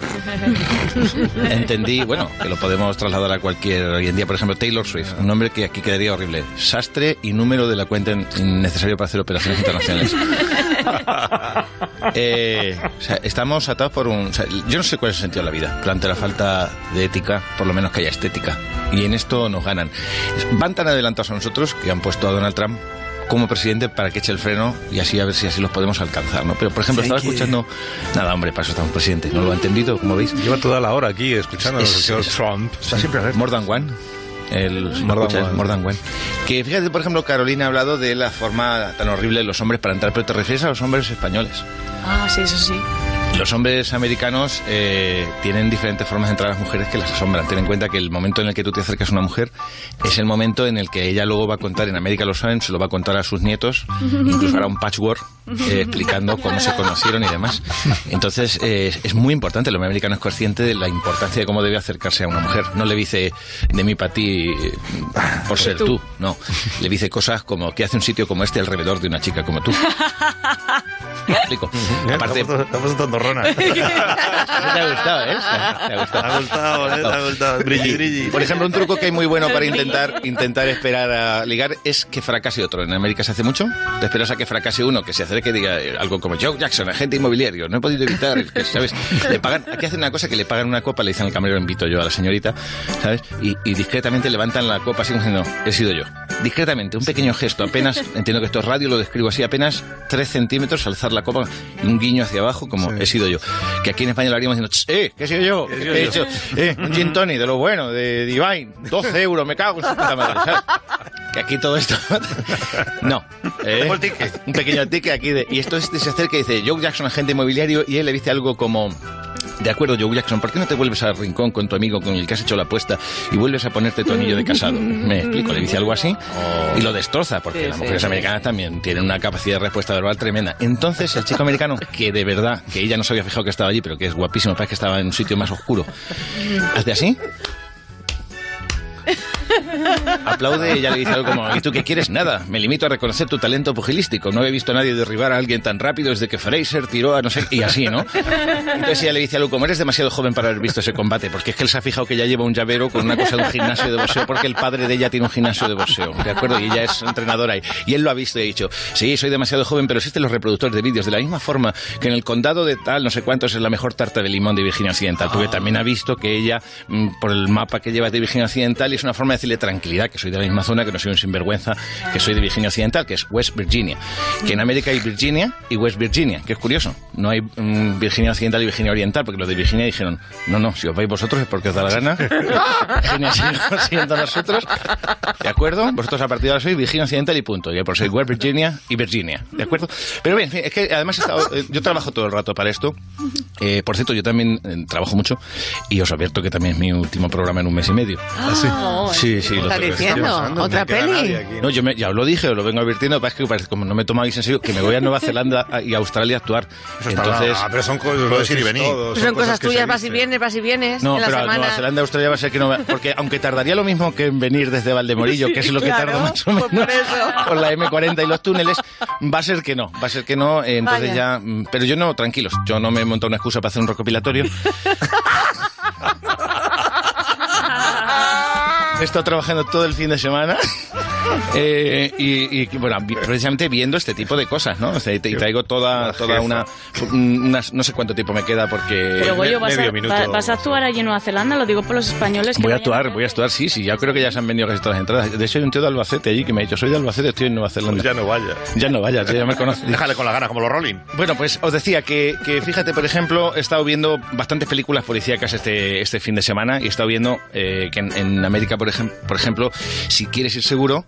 Entendí, bueno, que lo podemos trasladar a cualquier hoy en día, por ejemplo, Taylor Swift, un nombre que aquí quedaría horrible. Sastre y número de la cuenta innecesario para hacer operaciones internacionales. Eh, o sea, estamos atados por un... o sea, yo no sé cuál es el sentido de la vida, pero ante la falta de ética, por lo menos que haya estética. Y en esto nos ganan. Van tan adelantados a nosotros que han puesto a Donald Trump como presidente para que eche el freno y así a ver si así los podemos alcanzar, ¿no? Pero, por ejemplo, Sí, estaba que- escuchando... Nada, hombre, para eso estamos presidente. ¿No lo ha entendido? Como veis. Lleva toda la hora aquí escuchando al señor Trump. Está siempre More than one. El More than one. More than one. Que fíjate, por ejemplo, Carolina ha hablado de la forma tan horrible de los hombres para entrar, pero te refieres a los hombres españoles. Ah, sí, eso sí. Los hombres americanos eh, tienen diferentes formas de entrar a las mujeres que las asombran. Ten en cuenta que el momento en el que tú te acercas a una mujer es el momento en el que ella luego va a contar, en América lo saben, se lo va a contar a sus nietos, incluso hará un patchwork eh, explicando cómo se conocieron y demás. Entonces eh, es muy importante, el hombre americano es consciente de la importancia de cómo debe acercarse a una mujer. No le dice de mí para ti por ser tú, no. Le dice cosas como que hace un sitio como este alrededor de una chica como tú. ¿Me explico? Aparte, Estamos tontorrona. te ha gustado, ¿eh? Te ha gustado. Te ha gustado, ¿eh? Te ha gustado. Brilli, brilli. Por ejemplo, un truco que hay muy bueno para intentar, intentar esperar a ligar es que fracase otro. En América se hace mucho. Te esperas a que fracase uno, que se acerque y diga eh, algo como Joe Jackson, agente inmobiliario. No he podido evitar, que, ¿sabes? Le pagan, aquí hacen una cosa que le pagan una copa, le dicen al camarero, invito yo a la señorita, ¿sabes? Y, y discretamente levantan la copa así como diciendo, he sido yo. Discretamente, un pequeño gesto, apenas, entiendo que esto es radio, lo describo así, apenas 3 centímetros, alzar la copa y un guiño hacia abajo como he sido yo. Que aquí en España lo haríamos diciendo, "Ch, eh, que he sido yo, He que sido he yo". hecho, eh, un gin tonic de lo bueno, de Divine, 12 euros, me cago en su puta madre, ¿sabes? Que aquí todo esto... No. ¿eh? Un pequeño ticket aquí de... Y esto se acerca y dice, Joe Jackson, agente inmobiliario, y él le dice algo como... De acuerdo, Joe Jackson, ¿por qué no te vuelves al rincón con tu amigo con el que has hecho la apuesta y vuelves a ponerte tu anillo de casado? Me explico, le dice algo así y lo destroza, porque Sí, las mujeres sí. americanas también tienen una capacidad de respuesta verbal tremenda. Entonces, el chico americano, que de verdad, que ella no se había fijado que estaba allí, pero que es guapísimo, parece que estaba en un sitio más oscuro, hace así, aplaude y ella le dice algo como, ¿y tú qué quieres? Nada, me limito a reconocer tu talento pugilístico. No he visto a nadie derribar a alguien tan rápido desde que Fraser tiró a no sé... Y así, ¿no? Entonces ella le dice algo como, eres demasiado joven para haber visto ese combate, porque es que él se ha fijado que ella lleva un llavero con una cosa de un gimnasio de boxeo, porque el padre de ella tiene un gimnasio de boxeo, ¿de acuerdo? Y ella es entrenadora ahí. Y él lo ha visto y ha dicho, sí, soy demasiado joven, pero existen los reproductores de vídeos de la misma forma que en el condado de tal, no sé cuántos, es la mejor tarta de limón de Virginia Occidental, porque también ha visto que ella, mm, por el mapa que lleva de Virginia Occidental, y es una forma de decirle tranquilidad, que soy de la misma zona, que no soy un sinvergüenza, que soy de Virginia Occidental, que es West Virginia. Que en América hay Virginia y West Virginia, que es curioso. No hay mm, Virginia Occidental y Virginia Oriental, porque los de Virginia dijeron, no, no, si os vais vosotros es porque os da la gana. Virginia siendo nosotros. ¿De acuerdo? Vosotros a partir de ahora sois Virginia Occidental y punto. Y por soy West Virginia y Virginia. ¿De acuerdo? Pero bien, en fin, es que además he estado- eh, yo trabajo todo el rato para esto. Eh, por cierto, yo también eh, trabajo mucho y os advierto que también es mi último programa en un mes y medio. Ah, Sí, sí. ¿qué lo estás diciendo? ¿Otra No peli? aquí, No, yo me- ya os lo dije, os lo vengo advirtiendo, pero es que parece- como no me tomáis en serio, que me voy a Nueva Zelanda y a Australia a actuar. está Entonces. Ah, pero son cosas- puedes ir y venir. Son, cosas tuyas, vas y vienes, vas y vienes no, en la pero a semana. Nueva Zelanda, Australia va a ser que no va- Porque aunque tardaría lo mismo que en venir desde Valdemorillo, que es lo que Claro, tardo más o menos pues por eso. con la M40 y los túneles, va a ser que no, va a ser que no. eh, Entonces Vaya. ya. mm, Pero yo no, tranquilos, yo no me he montado una excusa para hacer un recopilatorio. He estado trabajando todo el fin de semana eh, y, y, bueno, precisamente viendo este tipo de cosas, ¿no? O sea, y te- y traigo toda, toda una, unas- No sé cuánto tiempo me queda porque... Pero Goyo, ¿vas, medio a, minuto. va- vas a actuar allí en Nueva Zelanda? Lo digo por los españoles que Voy a actuar, voy a actuar, sí, sí, ya creo que ya se han vendido casi todas las entradas. De hecho, hay un tío de Albacete allí que me ha dicho, soy de Albacete, estoy en Nueva Zelanda. ya no vaya. Ya no vaya, ya me conoce. Déjale con la gana, como los Rolling. Bueno, pues os decía que, que fíjate, por ejemplo, he estado viendo bastantes películas policíacas este, este fin de semana y he estado viendo eh, que en, en América, por, por ejemplo, si quieres ir seguro,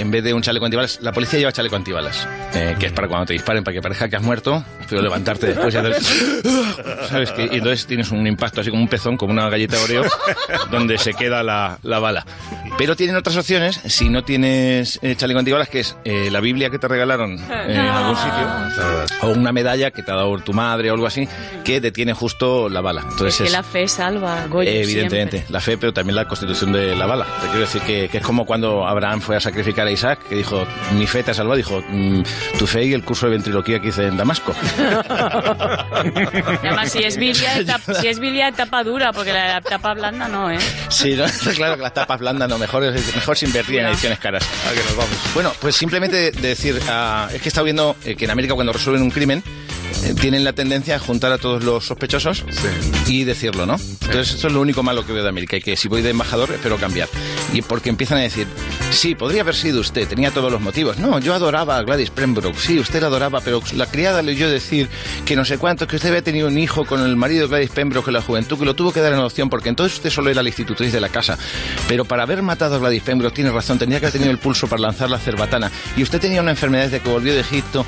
en vez de un chaleco antibalas, la policía lleva chaleco antibalas, eh, que es para cuando te disparen, para que parezca que has muerto, pero levantarte después y hacer... ¿Sabes? Que, y entonces tienes un impacto así como un pezón, como una galleta Oreo, donde se queda la, la bala. Pero tienen otras opciones, si no tienes eh, chaleco antibalas, que es eh, la Biblia que te regalaron eh, en algún sitio, o una medalla que te ha dado tu madre o algo así, que detiene justo la bala. Entonces Es que es- la fe salva, Goyo, Evidentemente, siempre. la fe, pero también la constitución de la bala. Te quiero decir que, que es como cuando Abraham fue a sacrificar a Isaac, que dijo, mi fe te ha salvado, dijo, "Mm, tu fe y el curso de ventriloquía que hice en Damasco. Además, si es Biblia, etapa, si es Biblia, etapa dura, porque la tapa blanda no, ¿eh? Sí, ¿no? claro que las tapas blandas no, mejor, mejor se invertir en ediciones caras. A que nos vamos. Bueno, pues simplemente de- decir, ah, es que he estado viendo eh, que en América cuando resuelven un crimen, eh, tienen la tendencia a juntar a todos los sospechosos y decirlo, ¿no? Entonces eso es lo único malo que veo de América y que si voy de embajador espero cambiar. Y porque empiezan a decir, sí, podría haber sido usted, tenía todos los motivos. No, yo adoraba a Gladys Pembroke, sí, usted la adoraba, pero la criada le oyó decir que no sé cuánto, que usted había tenido un hijo con el marido de Gladys Pembroke en la juventud, que lo tuvo que dar en adopción porque entonces usted solo era la institutriz de la casa. Pero para haber matado a Gladys Pembroke, tiene razón, tendría que haber tenido el pulso para lanzar la cerbatana. Y usde tenía una enfermedad desde que volvió de Egipto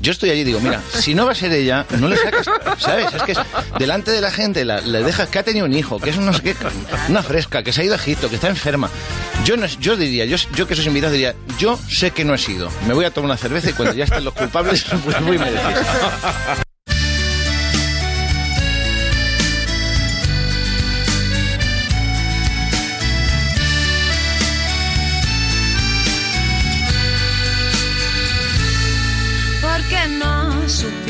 Yo estoy allí y digo, mira, si no va a ser ella, no le sacas, ¿sabes? Es que es- delante de la gente la- le dejas que ha tenido un hijo, que es una fresca, que se ha ido a Egipto, que está enferma. Yo no, yo diría, yo, yo que soy invitado diría, yo sé que no he sido. Me voy a tomar una cerveza y cuando ya estén los culpables, pues voy y me decís.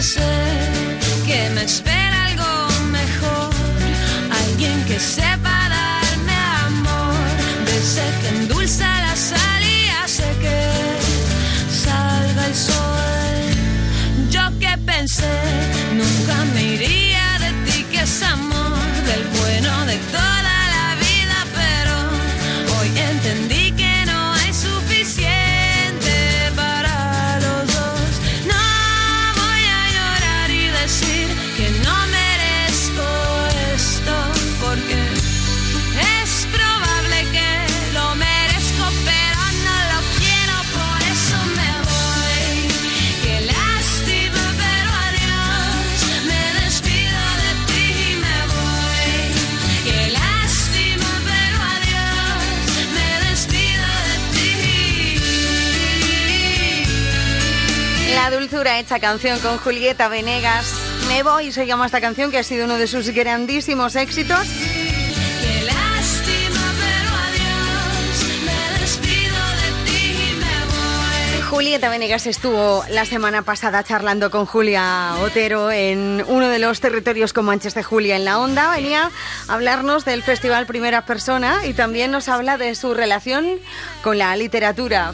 que me espera algo mejor, alguien que sepa darme amor, de ese que endulza la sal y hace que salga el sol. Yo que pensé, nunca me iría de ti, que es amor del bueno de toda Hecha canción con Julieta Venegas. Me voy, se llama esta canción que ha sido uno de sus grandísimos éxitos. Julieta Venegas estuvo la semana pasada charlando con Julia Otero en uno de los territorios comanches de Julia en la Onda. Venía a hablarnos del Festival Primera Persona y también nos habla de su relación con la literatura.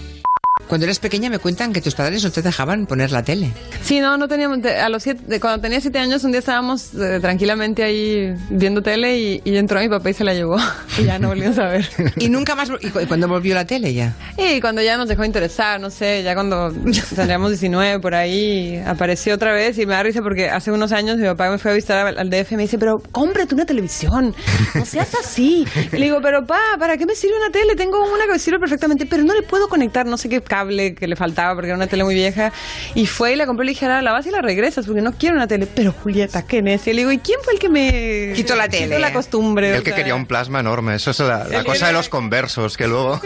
Cuando eres pequeña me cuentan que tus padres no te dejaban poner la tele. Sí, no, no teníamos. te- A los siete, cuando tenía siete años, un día estábamos eh, tranquilamente ahí viendo tele y, y entró mi papá y se la llevó. Y ya no volvimos a ver. Y nunca más. ¿Y cu- cuando volvió la tele ya? Y cuando ya nos dejó interesar, no sé, ya cuando tendríamos 19 por ahí, apareció otra vez y me da risa porque hace unos años mi papá me fue a visitar al al DF y me dice, pero cómprate una televisión, no seas así. Y le digo, pero pa, ¿para qué me sirve una tele? Tengo una que me sirve perfectamente, pero no le puedo conectar, no sé qué cable que le faltaba porque era una tele muy vieja. Y fue y la compré y le dije, ahora la vas y la regresas porque no quiero una tele. Pero Julieta, qué necia. Y le digo, ¿y quién fue el que me Quitó la tele. Quitó la costumbre. El que sea, quería un plasma enorme. Eso es la, la cosa era- de los conversos, que luego...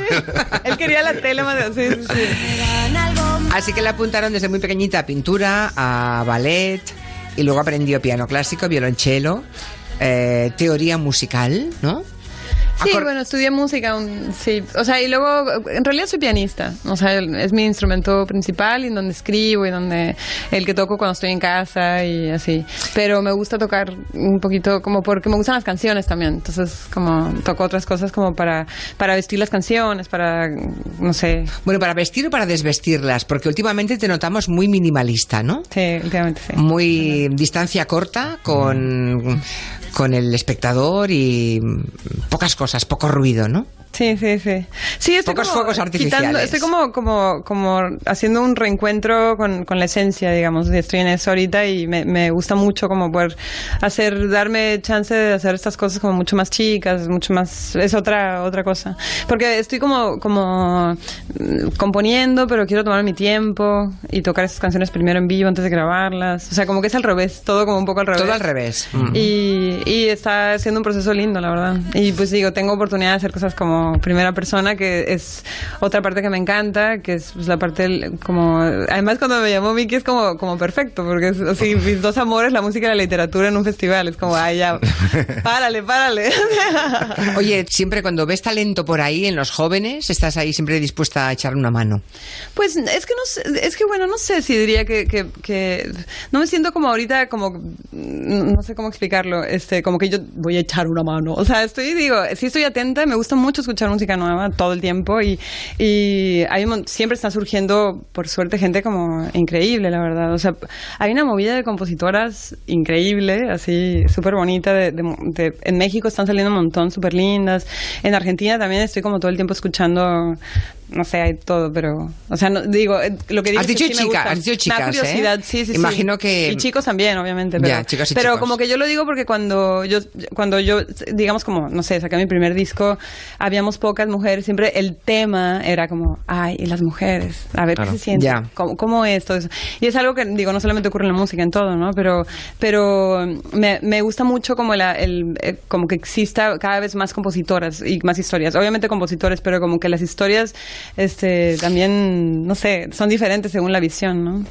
Él quería la tele más de... Sí, sí, sí. Así que le apuntaron desde muy pequeñita a pintura, a ballet, y luego aprendió piano clásico, violonchelo, eh, teoría musical, ¿no? Sí, bueno, estudié música, un- sí. O sea, y luego, en realidad soy pianista. O sea, es mi instrumento principal y en donde escribo y donde el que toco cuando estoy en casa y así. Pero me gusta tocar un poquito como porque me gustan las canciones también. Entonces, como toco otras cosas como para, para vestir las canciones, para, no sé. Bueno, para vestir o para desvestirlas, porque últimamente te notamos muy minimalista, ¿no? Sí, últimamente sí. Muy distancia corta con, con el espectador y pocas cosas, poco ruido, ¿no? Sí, sí, sí. Sí, estoy Pocos como fuegos quitando- artificiales. estoy como, como, como haciendo un reencuentro con, con la esencia, digamos. Estoy en eso ahorita y me, me gusta mucho como poder hacer, darme chance de hacer estas cosas como mucho más chicas, mucho más, es otra, otra cosa. Porque estoy como, como mm, componiendo, pero quiero tomar mi tiempo y tocar esas canciones primero en vivo antes de grabarlas. O sea, como que es al revés, todo como un poco al revés. Todo al revés. Mm. Y, y está siendo un proceso lindo, la verdad. Y pues digo, tengo oportunidad de hacer cosas como primera persona, que es otra parte que me encanta, que es pues, la parte del- como... Además, cuando me llamó Miki es como, como perfecto, porque es así, mis dos amores, la música y la literatura en un festival. Es como, ay, ya, párale, párale. Oye, siempre cuando ves talento por ahí en los jóvenes, estás ahí siempre dispuesta a echarle una mano. Pues es que no sé, es que bueno, no sé si diría que, que, que- no me siento como ahorita como no sé cómo explicarlo, este, como que yo voy a echar una mano. O sea, estoy digo, sí estoy atenta, me gusta mucho escuchar música nueva todo el tiempo y, y hay siempre está surgiendo por suerte gente como increíble, la verdad. O sea, hay una movida de compositoras increíble, así súper bonita de, de- de- en México están saliendo un montón súper lindas. En Argentina también estoy como todo el tiempo escuchando no sé, hay todo, pero. O sea, no, digo, eh, lo que digo Has es que dicho sí me chica, gusta. has dicho Me da chicas, curiosidad, ¿eh? sí, sí, sí. Imagino que- Y chicos también, obviamente. Pero, Ya, chicas y pero chicos. como que yo lo digo porque cuando yo, cuando yo, digamos, como, no sé, saqué mi primer disco, habíamos pocas mujeres, siempre el tema era como, ay, y las mujeres, a ver Claro. qué se siente, Ya. ¿Cómo, cómo es todo eso. Y es algo que, digo, no solamente ocurre en la música, en todo, ¿no? Pero, pero me, me gusta mucho como, la, el, eh, como que exista cada vez más compositoras y más historias. Obviamente compositores, pero como que las historias este, también, no sé, son diferentes según la visión, ¿no?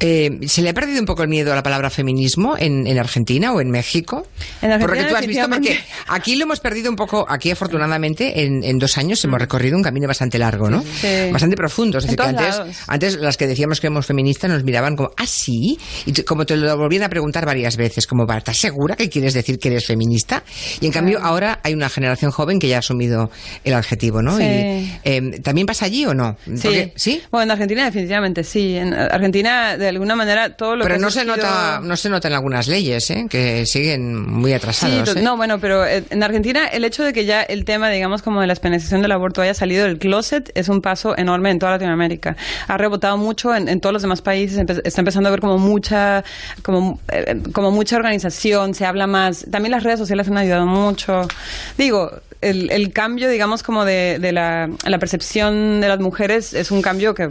Eh, ¿Se le ha perdido un poco el miedo a la palabra feminismo en, en Argentina o en México? En Argentina, Porque tú has visto, porque aquí lo hemos perdido un poco, aquí afortunadamente en, en dos años hemos recorrido un camino bastante largo, ¿no? Sí. Bastante profundo. Es decir, que antes, lados. antes las que decíamos que éramos feministas nos miraban como, ¿ah, sí? Y como te lo volvían a preguntar varias veces, como, "Va, ¿estás segura que quieres decir que eres feminista? Y en cambio ahora hay una generación joven que ya ha asumido el adjetivo, ¿no? Sí. Y, eh, ¿También pasa allí o no? Sí. Porque- ¿Sí? Bueno, en Argentina definitivamente sí. En Argentina, de alguna manera, todo lo Pero que ha no se nota, no se nota en algunas leyes, ¿eh? que siguen muy Sí, atrasadas. to- ¿eh? no, bueno, pero eh, en Argentina el hecho de que ya el tema, digamos, como de la penalización del aborto haya salido del closet es un paso enorme en toda Latinoamérica. Ha rebotado mucho en, en todos los demás países, empe- está empezando a haber como mucha, como, eh, como mucha organización, se habla más. También las redes sociales han ayudado mucho. Digo, el, el cambio, digamos, como de, de la, la percepción de las mujeres es un cambio que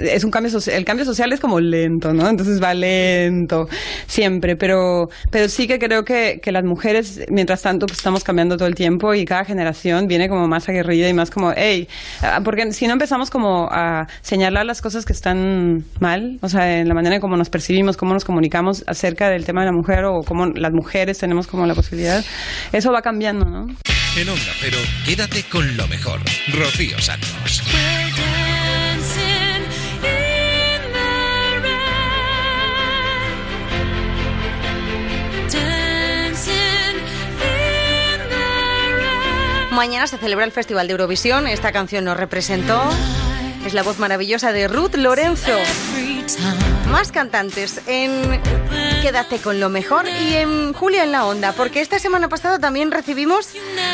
es un cambio social, el cambio social es como lento, ¿no? Entonces va lento siempre, pero pero sí que creo que, que las mujeres, mientras tanto, pues estamos cambiando todo el tiempo y cada generación viene como más aguerrida y más como, hey, ah, porque si no empezamos como a señalar las cosas que están mal, o sea, en la manera en cómo nos percibimos, cómo nos comunicamos acerca del tema de la mujer o cómo las mujeres tenemos como la posibilidad, eso va cambiando, ¿no? En Onda Cero, quédate con lo mejor. Rocío Santos. Mañana se celebra el Festival de Eurovisión. Esta canción nos representó. Es la voz maravillosa de Ruth Lorenzo. Más cantantes en Quédate con lo mejor y en Julia en la Onda, porque esta semana pasada también recibimos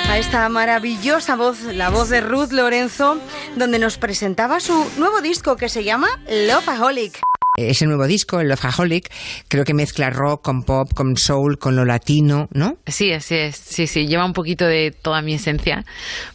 a esta maravillosa voz, la voz de Ruth Lorenzo, donde nos presentaba su nuevo disco que se llama Loveaholic. Ese nuevo disco, el Loveaholic, creo que mezcla rock con pop, con soul, con lo latino, ¿no? Sí, así es. Sí, sí, lleva un poquito de toda mi esencia,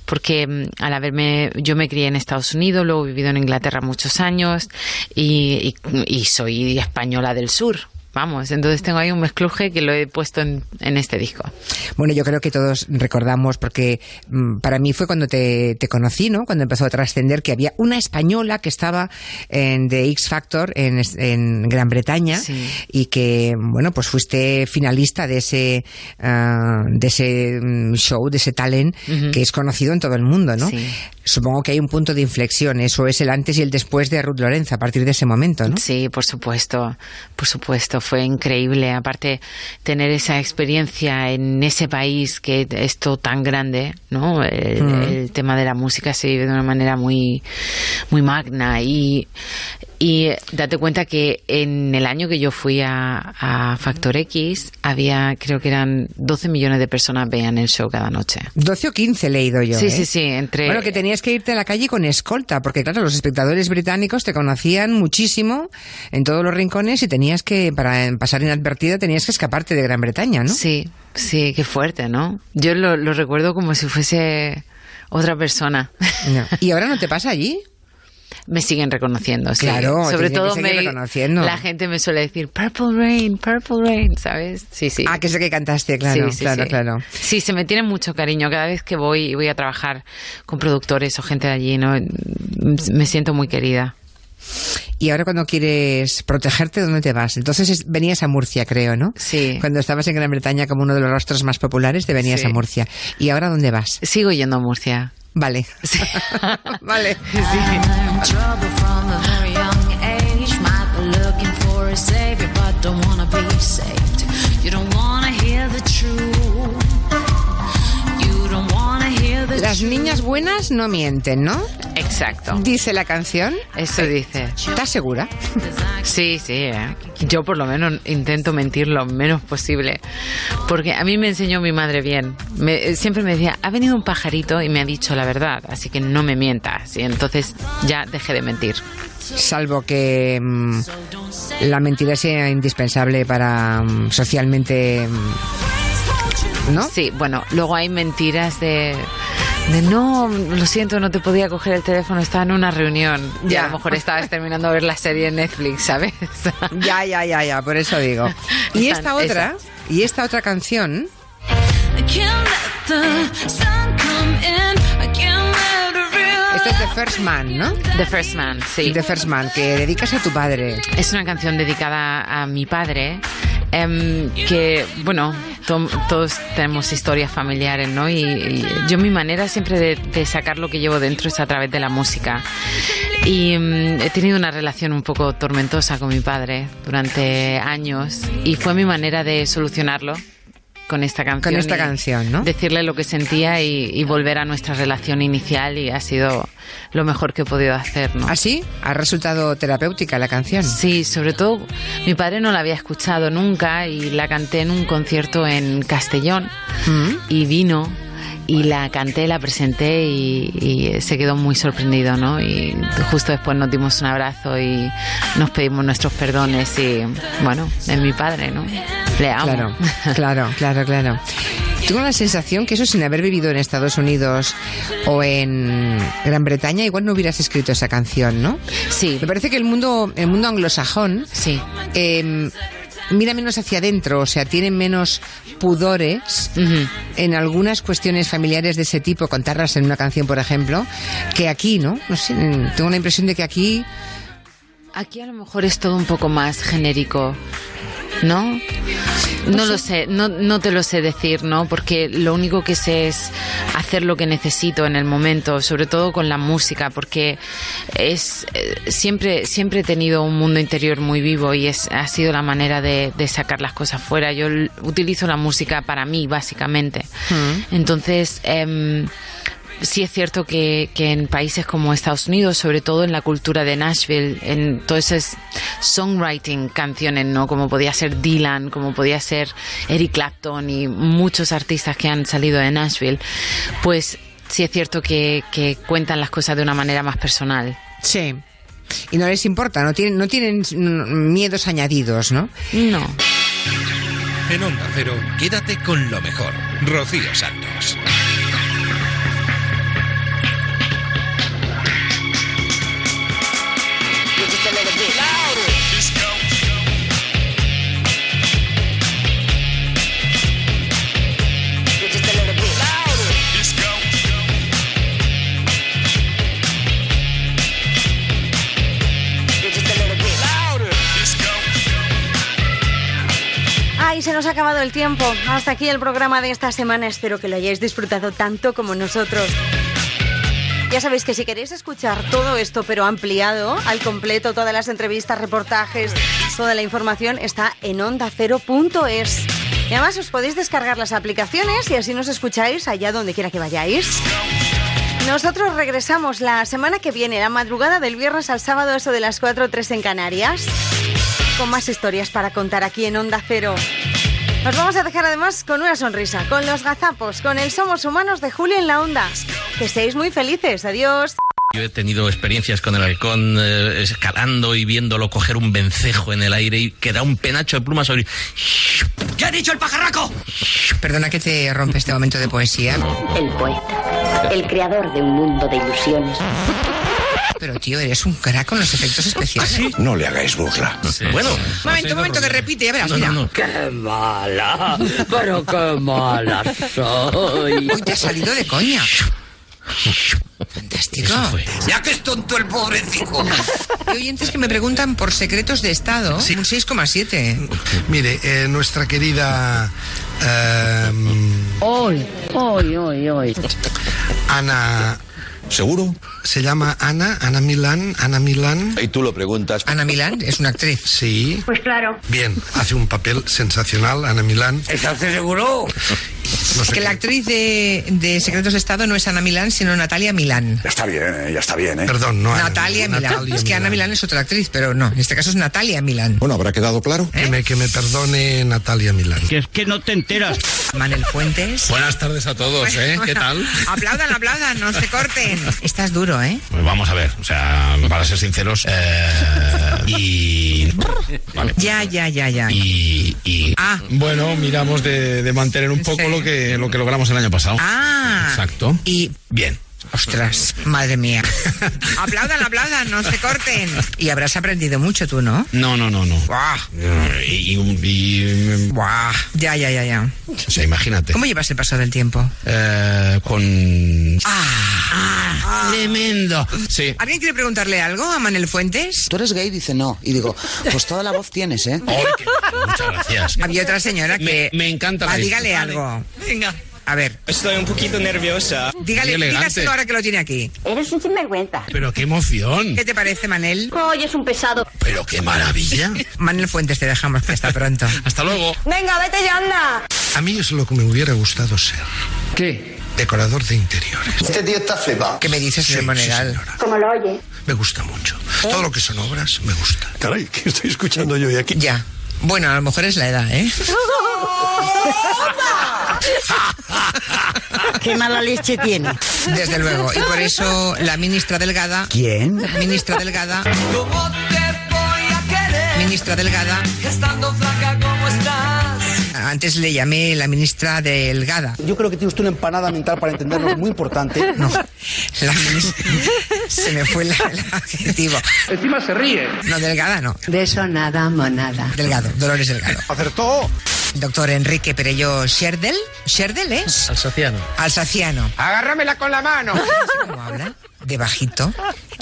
porque mm, al haberme, yo me crié en Estados Unidos, luego he vivido en Inglaterra muchos años y- y soy española del sur. Vamos, entonces tengo ahí un mezcluje que lo he puesto en, en este disco. Bueno, yo creo que todos recordamos, porque mm, para mí fue cuando te, te conocí, ¿no? Cuando empezó a trascender que había una española que estaba en The X Factor en, en Gran Bretaña y que, bueno, pues fuiste finalista de ese, ah, de ese mm, show, de ese talent que es conocido en todo el mundo, ¿no? Sí. Supongo que hay un punto de inflexión, eso es el antes y el después de Ruth Lorenzo, a partir de ese momento, ¿no? Sí, por supuesto, por supuesto. Fue increíble. Aparte, tener esa experiencia en ese país que es todo tan grande, ¿no? El, Mm. el tema de la música se vive de una manera muy, muy magna y, y date cuenta que en el año que yo fui a, a Factor X había, creo que eran 12 millones de personas veían el show cada noche. 12 o 15 he leído yo. Sí, ¿eh? sí, sí, entre... Bueno, que tenías que irte a la calle con escolta, porque claro, los espectadores británicos te conocían muchísimo en todos los rincones y tenías que, para pasar inadvertida, tenías que escaparte de Gran Bretaña, ¿no? Sí, sí, qué fuerte, ¿no? Yo lo, lo recuerdo como si fuese otra persona. No. ¿Y ahora no te pasa allí? Me siguen reconociendo, sí. Claro, sobre todo me, reconociendo. la gente me suele decir Purple Rain, Purple Rain, ¿sabes? Sí, sí. Ah, que sé que cantaste, claro, Sí, sí, claro, sí. claro. Sí, se me tiene mucho cariño. Cada vez que voy y voy a trabajar con productores o gente de allí, ¿no? Me siento muy querida. Y ahora cuando quieres protegerte, ¿dónde te vas? Entonces es- venías a Murcia, creo, ¿no? Sí. Cuando estabas en Gran Bretaña como uno de los rostros más populares, te venías Sí. a Murcia. ¿Y ahora dónde vas? Sigo yendo a Murcia. Vale. vale. I'm trouble from a Las niñas buenas no mienten, ¿no? Exacto. Dice la canción. Eso dice. ¿Estás segura? Sí, sí. ¿eh? Yo por lo menos intento mentir lo menos posible. Porque a mí me enseñó mi madre bien. Me- siempre me decía, ha venido un pajarito y me ha dicho la verdad, así que no me mientas. Y entonces ya dejé de mentir. Salvo que mm, la mentira sea indispensable para mm, socialmente... mm, ¿No? Sí, bueno, luego hay mentiras de... De no, lo siento, no te podía coger el teléfono, estaba en una reunión. Y Ya. a lo mejor estabas terminando de ver la serie en Netflix, ¿sabes? Ya, ya, ya, ya, por eso digo. Y Esa- esta otra, y esta otra canción, esta es The First Man, ¿no? The First Man, sí. The First Man, que dedicas a tu padre. Es una canción dedicada a mi padre, em, que, bueno, to- todos tenemos historias familiares, ¿no? Y, y yo mi manera siempre de, sacar lo que llevo dentro es a través de la música. Y em, he tenido una relación un poco tormentosa con mi padre durante años y fue mi manera de solucionarlo. Con esta canción. Con esta canción, ¿no? Decirle lo que sentía y, y volver a nuestra relación inicial y ha sido lo mejor que he podido hacer, ¿no? ¿Así? ¿Ha resultado terapéutica la canción? Sí, sobre todo mi padre no la había escuchado nunca y la canté en un concierto en Castellón Mm. y vino y la canté, la presenté y, y se quedó muy sorprendido, ¿no? Y justo después nos dimos un abrazo y nos pedimos nuestros perdones y bueno, es mi padre, ¿no? Le amo. Claro, claro, claro, claro. Tengo la sensación que eso sin haber vivido en Estados Unidos o en Gran Bretaña, igual no hubieras escrito esa canción, ¿no? Sí. Me parece que el mundo, el mundo anglosajón sí. eh, mira menos hacia adentro, o sea, tiene menos pudores en algunas cuestiones familiares de ese tipo, contarlas en una canción, por ejemplo, que aquí, ¿no? No sé, tengo la impresión de que aquí Aquí a lo mejor es todo un poco más genérico, ¿no? No lo sé, no, no te lo sé decir, ¿no? Porque lo único que sé es hacer lo que necesito en el momento, sobre todo con la música, porque es eh, siempre siempre he tenido un mundo interior muy vivo y es ha sido la manera de, de sacar las cosas fuera. Yo utilizo la música para mí, básicamente. Entonces, em, sí es cierto que, que en países como Estados Unidos, sobre todo en la cultura de Nashville, en todo ese songwriting, canciones, ¿no? Como podía ser Dylan, como podía ser Eric Clapton y muchos artistas que han salido de Nashville, pues sí es cierto que, que cuentan las cosas de una manera más personal. Sí. Y no les importa, no tienen, no tienen miedos añadidos, ¿no? No. En Onda Cero, quédate con lo mejor. Rocío Santos. Nos ha acabado el tiempo. Hasta aquí el programa de esta semana. Espero que lo hayáis disfrutado tanto como nosotros. Ya sabéis que si queréis escuchar todo esto, pero ampliado, al completo, todas las entrevistas, reportajes, toda la información está en ondacero.es. Y además os podéis descargar las aplicaciones y así nos escucháis allá donde quiera que vayáis. Nosotros regresamos la semana que viene, la madrugada del viernes al sábado, eso de las 4 o 3 en Canarias, con más historias para contar aquí en Onda Cero. Nos vamos a dejar además con una sonrisa, con los gazapos, con el Somos Humanos de Julio en la Onda. Que seáis muy felices. Adiós. Yo he tenido experiencias con el halcón eh, escalando y viéndolo coger un vencejo en el aire y que da un penacho de plumas sobre... ¿Qué ha dicho el pajarraco? Perdona que te rompe este momento de poesía. El poeta, el creador de un mundo de ilusiones. Pero tío, eres un crack con los efectos especiales. No le hagáis burla. Bueno. Momento, momento, que repite, ya verás, mira. ¡Qué mala! ¡Pero qué mala soy! Uy, te ha salido de coña. Fantástico. Ya que es tonto el pobrecito. Hay oyentes que me preguntan por secretos de Estado. Un 6,7. Mire, eh, nuestra querida eh, Hoy, hoy, hoy, hoy. Ana. ¿Seguro? Se llama Ana, Ana Milán, Ana Milán. Y tú lo preguntas. Ana Milán es una actriz. Sí. Pues claro. Bien, hace un papel sensacional, Ana Milán. ¿Estás seguro? No sé Que la actriz de, de Secretos de Estado no es Ana Milán, sino Natalia Milán. Ya está bien, eh, ya está bien, ¿eh? Perdón, no Ana. Natalia Milán. Natalia es que Ana Milán es otra actriz, pero no, en este caso es Natalia Milán. Bueno, ¿habrá quedado claro? Que, me, que me perdone Natalia Milán. Que es que no te enteras. Manel Fuentes. Buenas tardes a todos, ¿eh? ¿Qué tal? aplaudan, aplaudan, no se corten. Estás duro, ¿eh? Pues vamos a ver, o sea, para ser sinceros, eh, y... Vale. Ya, ya, ya, ya. Y, y- Ah. bueno, miramos de, de mantener un poco lo que lo que logramos el año pasado. Ah. Exacto. Y Bien. Ostras, madre mía. aplaudan, aplaudan, no se corten. Y habrás aprendido mucho tú, ¿no? No, no, no, no. Y, y- y- Buah. Ya, ya, ya, ya. o sea, imagínate. ¿Cómo llevas el paso del tiempo? Eh, con... Ah, tremendo. Sí. ¿Alguien quiere preguntarle algo a Manel Fuentes? ¿Tú eres gay? Dice no. Y digo, pues toda la voz tienes, ¿eh? Muchas gracias. Había otra señora que... Me, me encanta la Ah, dígale Vale. algo. Venga. A ver, Estoy un poquito nerviosa. dígale, dígaselo ahora que lo tiene aquí. Eres un sinvergüenza. Pero qué emoción. ¿Qué te parece, Manel? Hoy es un pesado. Pero qué maravilla. Manel Fuentes, te dejamos hasta pronto. Hasta luego. Venga, vete ya, anda. A mí es lo que me hubiera gustado ser. ¿Qué? Decorador de interiores. Este tío está flipado. ¿Qué me dices, señor Sí, Monegal? sí, señora. Como lo oye. Me gusta mucho. Todo lo que son obras me gusta. Caray, ¿qué estoy escuchando yo aquí? Ya. Bueno, a lo mejor es la edad, ¿eh? Qué mala leche tiene. Desde luego. Y por eso la ministra Delgada. ¿Quién? Ministra Delgada. Ministra Delgada. Estando flaca como estás. Antes le llamé la ministra Delgada. Yo creo que tiene usted una empanada mental para entendernos muy importante. No. La ministra. Se me fue la- el adjetivo. Encima se ríe. No, Delgada no. De eso nada, monada. Delgado, Dolores Delgado. Acertó. Doctor Enrique Perello Sherdel. ¿Sherdel es? Alsaciano. Alsaciano. Agárramela con la mano. ¿Cómo habla? De bajito.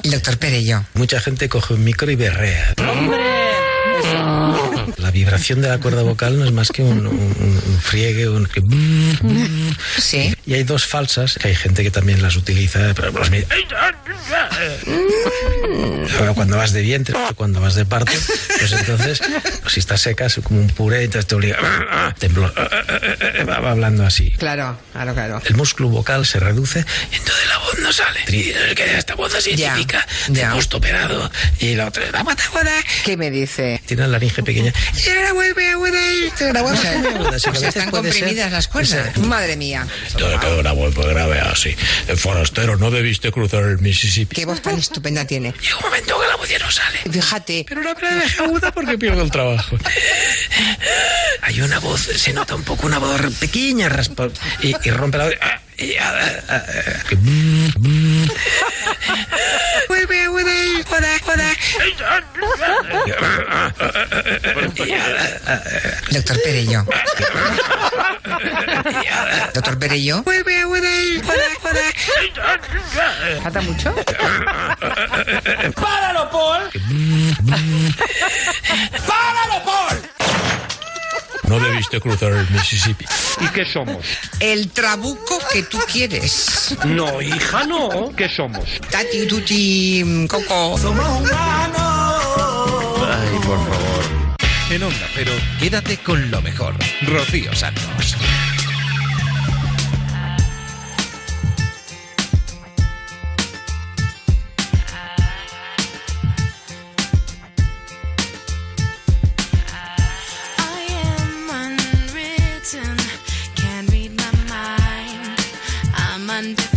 El doctor Perello. Mucha gente coge un micro y berrea. La vibración de la cuerda vocal no es más que un, un- un friegue, un... Sí. Y hay dos falsas, que hay gente que también las utiliza, pero las Pero cuando vas de vientre, cuando vas de parto, pues entonces, pues si estás seca, es como un puré, entonces te obliga temblor, va hablando así. Claro, claro, claro. El músculo vocal se reduce y entonces la voz no sale. Que Esta voz así Ya, típica de ya. postoperado y la otra la pataguada. ¿Qué me dice? Tiene la laringe pequeña. A a a están comprimidas las cuerdas. Madre mía. Entonces quedó una voz grave así. El forastero, no debiste cruzar el Mississippi. Qué voz tan estupenda tiene. Llega un momento que la voz ya no sale. Fíjate. Pero no me deja aguda porque pierdo el trabajo. Hay una voz, se nota un poco una voz pequeña, raspa, y, y rompe la voz. y, que- Vuelve a ah, Doctor Perello. Doctor Perello. ¿Falta mucho? ¡Páralo, Paul! ¡Páralo, Paul! No debiste cruzar el Mississippi. ¿Y qué somos? El trabuco que tú quieres. No, hija, no. ¿Qué somos? Tati, tuti, coco. Somos Ay, por favor. En Onda Cero, quédate con lo mejor. Rocío Santos. understand.